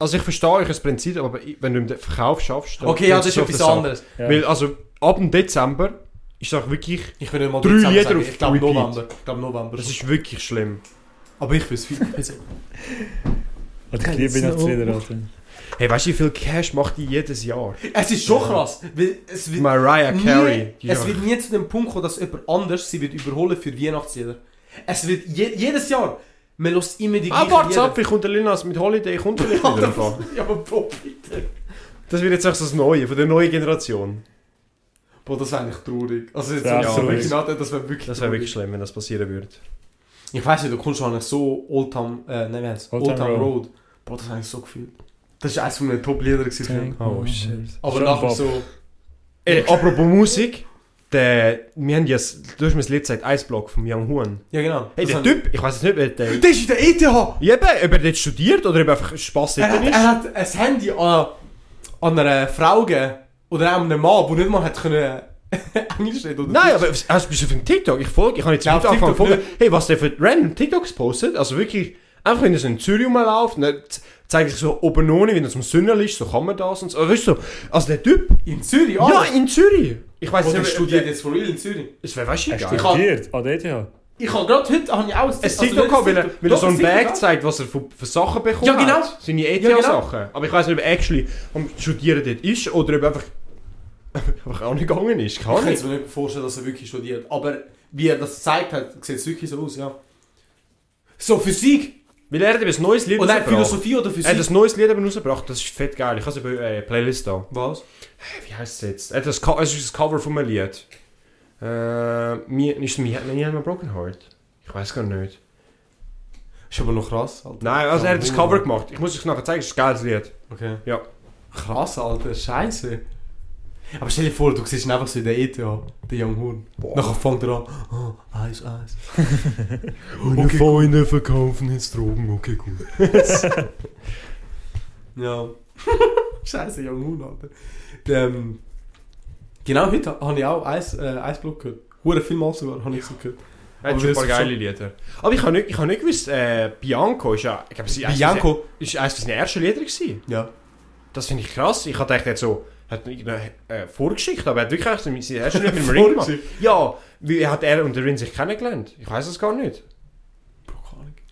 Also ich verstehe euch das Prinzip, aber wenn du im Verkauf schaffst, dann Okay, ja, das ist etwas anderes. Ja. Weil also ab dem Dezember ist auch wirklich, Ich will nicht mal Drei Dezember Lieder sagen. auf Ich glaube. November. Ich glaube November. das ist wirklich schlimm. Aber ich will es viel. Alter, ich liebe Weihnachtslieder, Alter. Hey, weißt du, wie viel Cash macht die jedes Jahr? Es ist schon krass. Weil es wird Mariah Carey. nie, es wird nie zu dem Punkt kommen, dass jemand anders sie wird überholen für Weihnachtslieder. Es wird je, jedes Jahr. Man lässt immer die Ah, warte Lieder. wie kommt der Linas mit Holiday? Kommt nicht wieder Fall? Ja, aber Bro, bitte. Das wird jetzt auch so das Neue, von der neuen Generation. Boah, das wäre eigentlich traurig. Also jetzt Ja, so absolut. wirklich nach, das wäre wirklich Das wäre traurig. wirklich schlimm, wenn das passieren würde. Ich weiß nicht, du kommst schon so Old Town, äh, nein, wie heißt Old Old Town Town Road. Road. Boah, das habe ich so gefühlt. Das ist eines von meinen Top-Lieder gewesen. Oh, shit. Aber Schon nachher Bob. so... Ey, apropos Musik, der, wir haben ja, das- du hast mir das Lied gesagt, Eisblock vom Young Huan. Ja, genau. Hey, Das der Typ, ich weiß jetzt nicht, wer der... Ist in der ETH! Ja, eben, ob er dort studiert oder ob er einfach Spass Er hat, ist. er hat ein Handy an, an einer Frau gegeben, oder auch einem Mann, der nicht mal hat können Englisch redet oder Nein, aber hast, bist du auf dem TikTok? Ich folge, ich habe jetzt heute auf angefangen folgen. Hey, was der für random TikToks postet, also wirklich, einfach wenn er so in Zürich rumläuft, und dann z- zeigt sich so oben ohne, wie er zum Sünnel ist, so kann man das und so. Also, weißt du, also der Typ, In Zürich? ja, in Zürich. Ich weiß nicht, studiert jetzt for real in Zürich? Es wäre, weißt du, Er kann- studiert an der ETH. Ich habe gerade heute habe ich auch Ein TikTok gehabt, weil er, weil er so ein Bag zeigt, was er für, für Sachen bekommt. Ja, genau. Hat. Seine Ja, genau. ETH-Sachen. Aber ich weiß nicht, ob er actually am Studieren dort ist oder ob er einfach, einfach auch nicht gegangen ist. Ich Kann kann nicht. mir nicht vorstellen, dass er wirklich studiert. Aber wie er das gezeigt hat, sieht es wirklich so aus, ja. So, Physik! Weil er hat eben ein neues Lied rausgebracht. Philosophie oder Er hat Physik? ein neues Lied eben rausgebracht, das ist fett geil. Ich habe es über äh, Playlist da. Was? Wie heißt es jetzt? Er hat das, es ist das Cover von einem Lied. Äh, mir, ist es mir, mir hat man Broken Heart? Ich weiß gar nicht. Ist aber noch krass, Alter. Nein, also er hat das Cover gemacht. Ich muss es nachher zeigen, es ist ein geiles Lied. Okay. Ja. Krass, Alter, scheiße. Aber stell dir vor, du siehst ihn einfach so in der ETH, der Young Horn. Nachher fängt er an, oh, Eis, Eis. Meine Freunde verkaufen jetzt Drogen, okay, gut. Ja. Scheiße, Young Horn, Alter. Der, ähm, genau heute habe ich auch Eis, äh, Eisblock gehört. Hure viel mal sogar, habe ich so gehört. Er hat Aber schon ein paar geile Lieder. Aber ich habe nicht, ich habe nicht gewusst, äh, Bianco ist ja, ich glaube, sie Bianco? ist eines seiner ersten Lieder gewesen. Ja. Das finde ich krass. Ich hatte er hat so, hat eine äh, Vorgeschichte, aber er hat wirklich seine erste Lieder mit dem Ring gemacht. Ja, wie hat er und der Rin sich kennengelernt? Ich weiß es gar nicht.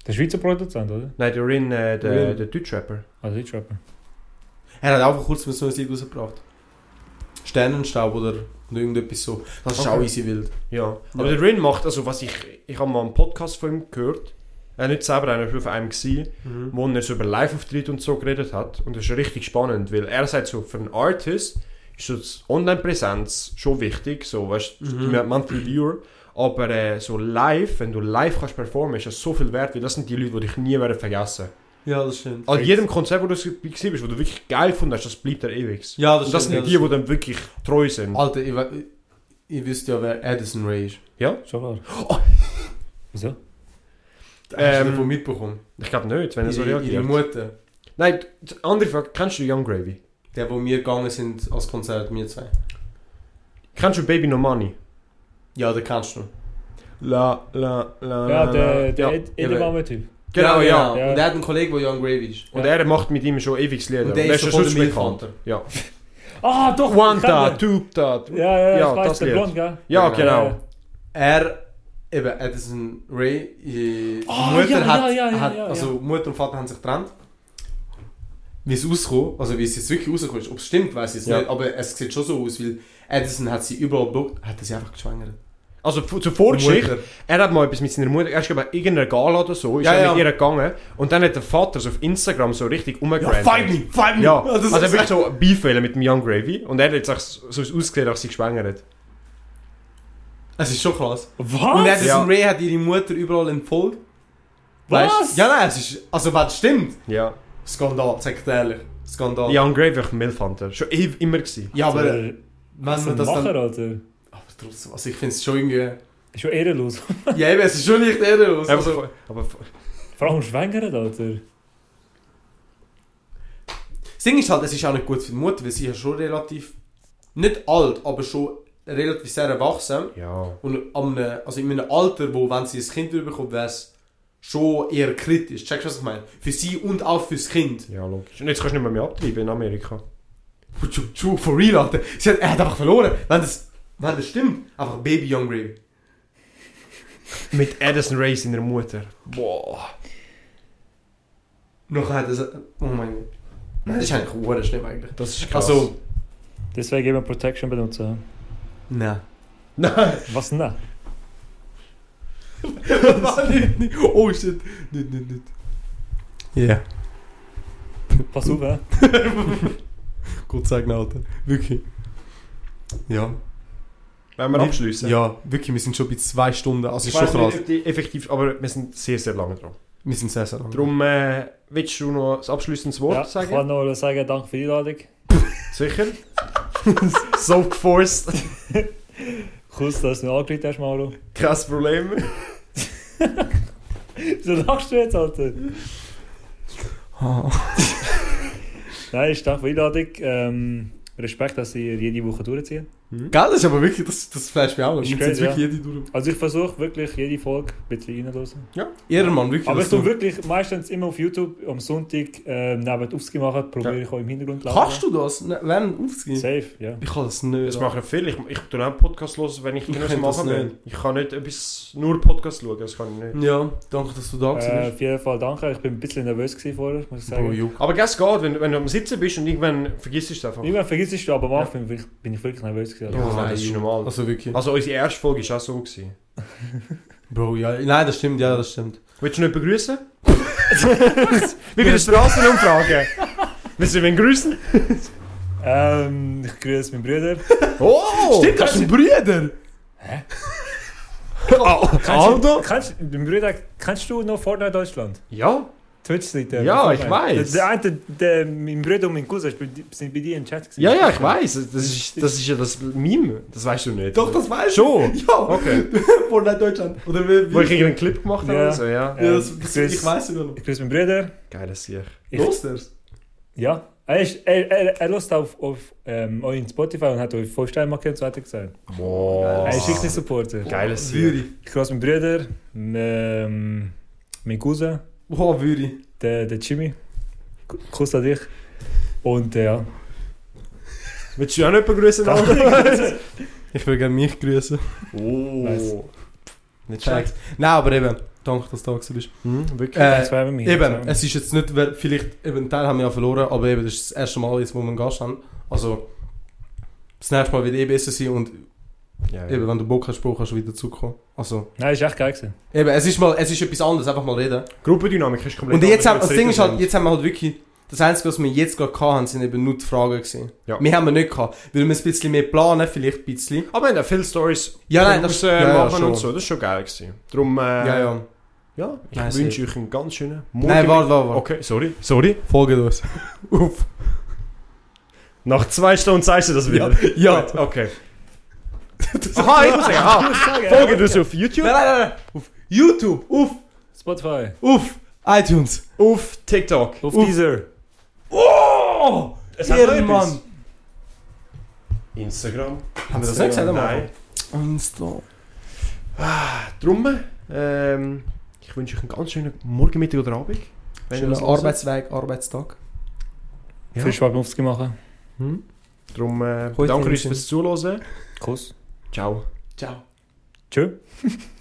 Der Schweizer Produzent, oder? Nein, der Rin, äh, der, Rin. der Deutschrapper. Also Deutschrapper. Er hat einfach kurz mit so ein Lied rausgebracht. Sternenstaub oder irgendetwas so. Das ist Okay. auch easy wild. Ja. Aber Ja. der Rin macht, also was ich, ich habe mal einen Podcast von ihm gehört. Er nicht selber, einer war auf einem gewesen, wo er so über Live-Auftritt und so geredet hat. Und das ist richtig spannend, weil er sagt so, für einen Artist ist so das Online-Präsenz schon wichtig, so, weißt du, Mhm. die Monthly Viewer. Aber äh, so live, wenn du live kannst performen, ist das so viel wert, weil das sind die Leute, die dich nie werden vergessen. Ja, das stimmt. An jedem Konzert, wo du gesehen bist, wo du wirklich geil fandest, das bleibt dir ewig. Ja, das und das stimmt. sind ja, die, die dann wirklich treu sind. Alter, ich, ich wüsste ja, wer Addison Ray ist. Ja? Schon klar. Oh. Wieso? Hast du Ähm, davon mitbekommen? Ich glaube nicht, wenn er so ihre, ihre reagiert. Mutter. Nein, die andere Frage, kennst du Young Gravy? Der, wo wir gegangen sind als Konzert, wir zwei. Kennst du Baby No Money? Ja, den kennst du. La, la, la, Ja, la, der, der ja. Ed- Edamame-Typ. Genau, ja. Ja. Und er hat einen Kollegen, der Young Gravy ist. Und er macht mit ihm schon ewig Lieder. Und der ist so schon bekannt. Milchvater. Ja. Ah, doch! One den. two da. Ja, ja, Ja, ich weiß, das der. Blond, gell? Ja, Genau. genau. Er, eben, Addison Ray, die Ah, Mutter ja, hat, ja, ja, ja, hat ja, also Mutter und Vater haben sich getrennt. Wie es rausgekommen, also wie es jetzt wirklich rausgekommen ist, ob es stimmt, weiß ich jetzt Ja. nicht, aber es sieht schon so aus, weil Addison hat sie überall geblockt, hat er sie einfach geschwängert. Also zur Vorgeschichte, Mutter. er hat mal etwas mit seiner Mutter, er ist glaube ich irgendeiner Gala oder so, ist Ja, er ja. mit ihr gegangen und dann hat der Vater so auf Instagram so richtig Ja, umgerannt. fight me, fight me! Ja, also er wirklich so Beef mit dem Young Gravy und er hat jetzt auch so ausgesehen, als sie geschwängert. Es ist schon krass. Was? Und Addison Ja. Ray hat ihre Mutter überall entfolgt. Was? Weißt? Ja, nein, es ist, also wenn es stimmt, Ja. Skandal, sag ich ehrlich. Skandal. Young Gravy war ein Milfhunter. Schon eh- immer gewesen. Ja, aber Der- wenn was man das Macher, dann... Alter. Aber trotzdem, also ich finde es schon irgendwie... Ist schon ehrenlos. Ja eben, es ist schon nicht ehrenlos. Aber, Also, aber Vor allem schwängern, Alter. das Ding ist halt, es ist auch nicht gut für die Mutter, weil sie ist ja schon relativ... Nicht alt, aber schon relativ sehr erwachsen. ja. Und einem, also in einem Alter, wo, wenn sie ein Kind bekommt, wäre es schon eher kritisch. Checkst du, was ich meine? Für sie und auch fürs Kind. Ja, logisch. Und jetzt kannst du nicht mehr, mehr abtreiben in Amerika. Tschu, tschu, for real, Alter. Sie hat, er hat einfach verloren. Wenn das, wenn das stimmt, einfach Baby Young Gravy. Mit Addison Ray seiner Mutter. Boah. Noch hat es... Oh mein Gott. Nein, das ist eigentlich schlimm eigentlich. Das ist krass. Also... Deswegen eben Protection benutzen. Nein. Nein. Was denn? nicht, nicht. Oh shit. Nicht, nicht, nicht. Ja. Yeah. Pass auf, hä? Gott sagen, Alter. Wirklich. Ja. Wollen wir abschließen? Ja, wirklich, wir sind schon bei zwei Stunden. Also, Ich ist schon weiß krass. nicht, effektiv, aber wir sind sehr, sehr lange dran. Wir sind sehr, sehr lang. Darum, äh, willst du noch das abschließendes Wort Ja, ich sagen? kann noch sagen, danke für die Einladung. Sicher? so geforst. Cool, dass du mich angerufen hast, Mauro. Kein Problem. Wieso lachst du jetzt, Alter? Ah. Nein, ich danke für die Einladung. Ähm, Respekt, dass ihr jede Woche durchziehen. Hm? Gell, das ist aber wirklich, das, das flasht mich auch. Ist Wir sind crazy, wirklich jede durch. Also ich versuche wirklich jede Folge ein bisschen reinzuhören. Ehrenmann, wirklich. Aber ich tue du- wirklich meistens immer auf YouTube am Sonntag äh, neben Aufski machen, probiere ich auch im Hintergrund zu Kannst du das? Ne, Wenn aufgehen? Safe, ja. Ich kann das nicht. Das machen viele. Ich, ich tue auch einen Podcast los, wenn ich Ich irgendwas machen will. Ich kann nicht etwas, nur Podcast schauen, das kann ich nicht. Ja, danke, dass du da Äh, warst. auf jeden Fall danke. Ich bin ein bisschen nervös gewesen vorher, muss ich sagen. Bro. Aber es geht, wenn, wenn du am Sitzen bist und irgendwann vergisst du es einfach. Irgendwann vergisst du, aber am Anfang bin, ich, bin ich wirklich nervös gewesen. Ja, Also, nein, das ist normal. Also wirklich. Also unsere erste Folge war auch so. Gewesen. Bro, ja. Nein, das stimmt, ja, das stimmt. Willst du nicht begrüßen? Wie bei der Straßenumfrage. Willst du wen grüßen? ähm, ich grüße meinen Bruder. Oh! Stimmt, hast du einen Bruder? Aldo? Kennst, Bruder, kennst du noch Fortnite Deutschland? Ja? Twitch-Seite? Ja, ich weiss. Der, der, eine, der, mein Bruder und mein Cousin sind bei- dir im Chat gewesen. Ja, ja, ich weiß. Das ist, das ist ja das Meme. Das weißt du nicht. Doch, das weißt Schon? du. Ja, Okay. Fortnite Deutschland. Oder wie? Wo ich irgendeinen Clip gemacht habe. Ja. oder So, ja. Ja. ja, das, das, Chris- ich weiß sogar noch. Ich grüße meinen Bruder. Geiles Sieg. Ich- Los, das? Ja. Er, ist, er, er, er lässt auf, auf ähm, euren Spotify und hat euch 5 Sterne markiert und so weiter gesagt. Boah. Er ist richtig Supporter. Geiles Sieg. Ich grüße meinen Bruder, ähm, meinen Cousin, Oh, würde. der, der Jimmy. Kuss an dich. Und äh, ja. Willst du auch nicht begrüßen? Aldo? Ich will gerne mich grüßen. oh. Nice. Nicht schlecht. Nein, aber eben, danke, dass du da gewesen bist. Hm, wirklich. Äh, Das wäre mir. Eben, es ist jetzt nicht, vielleicht, eben, einen Teil haben wir ja verloren, aber eben, das ist das erste Mal jetzt, wo wir einen Gast haben. Also, das nächste Mal wird eh besser sein und ja, ja. eben, wenn du Bock hast, kannst du wieder zurückkommen. Also, Nein, ist echt geil gewesen. eben, es ist mal, es ist etwas anderes, einfach mal reden. Gruppendynamik ist komplett Und jetzt haben, anders, das Ding ist wir halt, jetzt haben wir halt wirklich, das Einzige, was wir jetzt gerade haben, sind eben nur die Fragen gewesen. Ja. Wir haben wir nicht gehabt. Weil wir ein bisschen mehr planen, vielleicht ein bisschen. Aber wir haben auch viele Stories Ja, nein, das- äh, ja, ja, machen und so. Das ist schon geil gewesen. Darum, äh, Ja, ja. ja, ich Nein, wünsche euch einen ganz schönen Nein, warte, warte, warte. Okay, sorry. Sorry. Folgt uns. Uff. Nach zwei Stunden sagst du das wieder? Ja. Gut, okay. Aha, ich muss sagen, ah, folgt uns auf YouTube, Nein, nein, nein. Auf YouTube, auf, Spotify. auf iTunes. auf TikTok. Auf Uff. Deezer. Oh! Es hat Ehrenmann. etwas. Instagram. Haben wir das nicht gesagt? Nein. Insta. Drum, ähm, ich wünsche euch einen ganz schönen Morgen, Mittag oder Abend. Das hört. Arbeitsweg, Arbeitstag. Ja. Viel Aufski machen. Hm? Darum, äh, danke euch fürs Zuhören. Kuss. Ciao. Ciao. Tschö.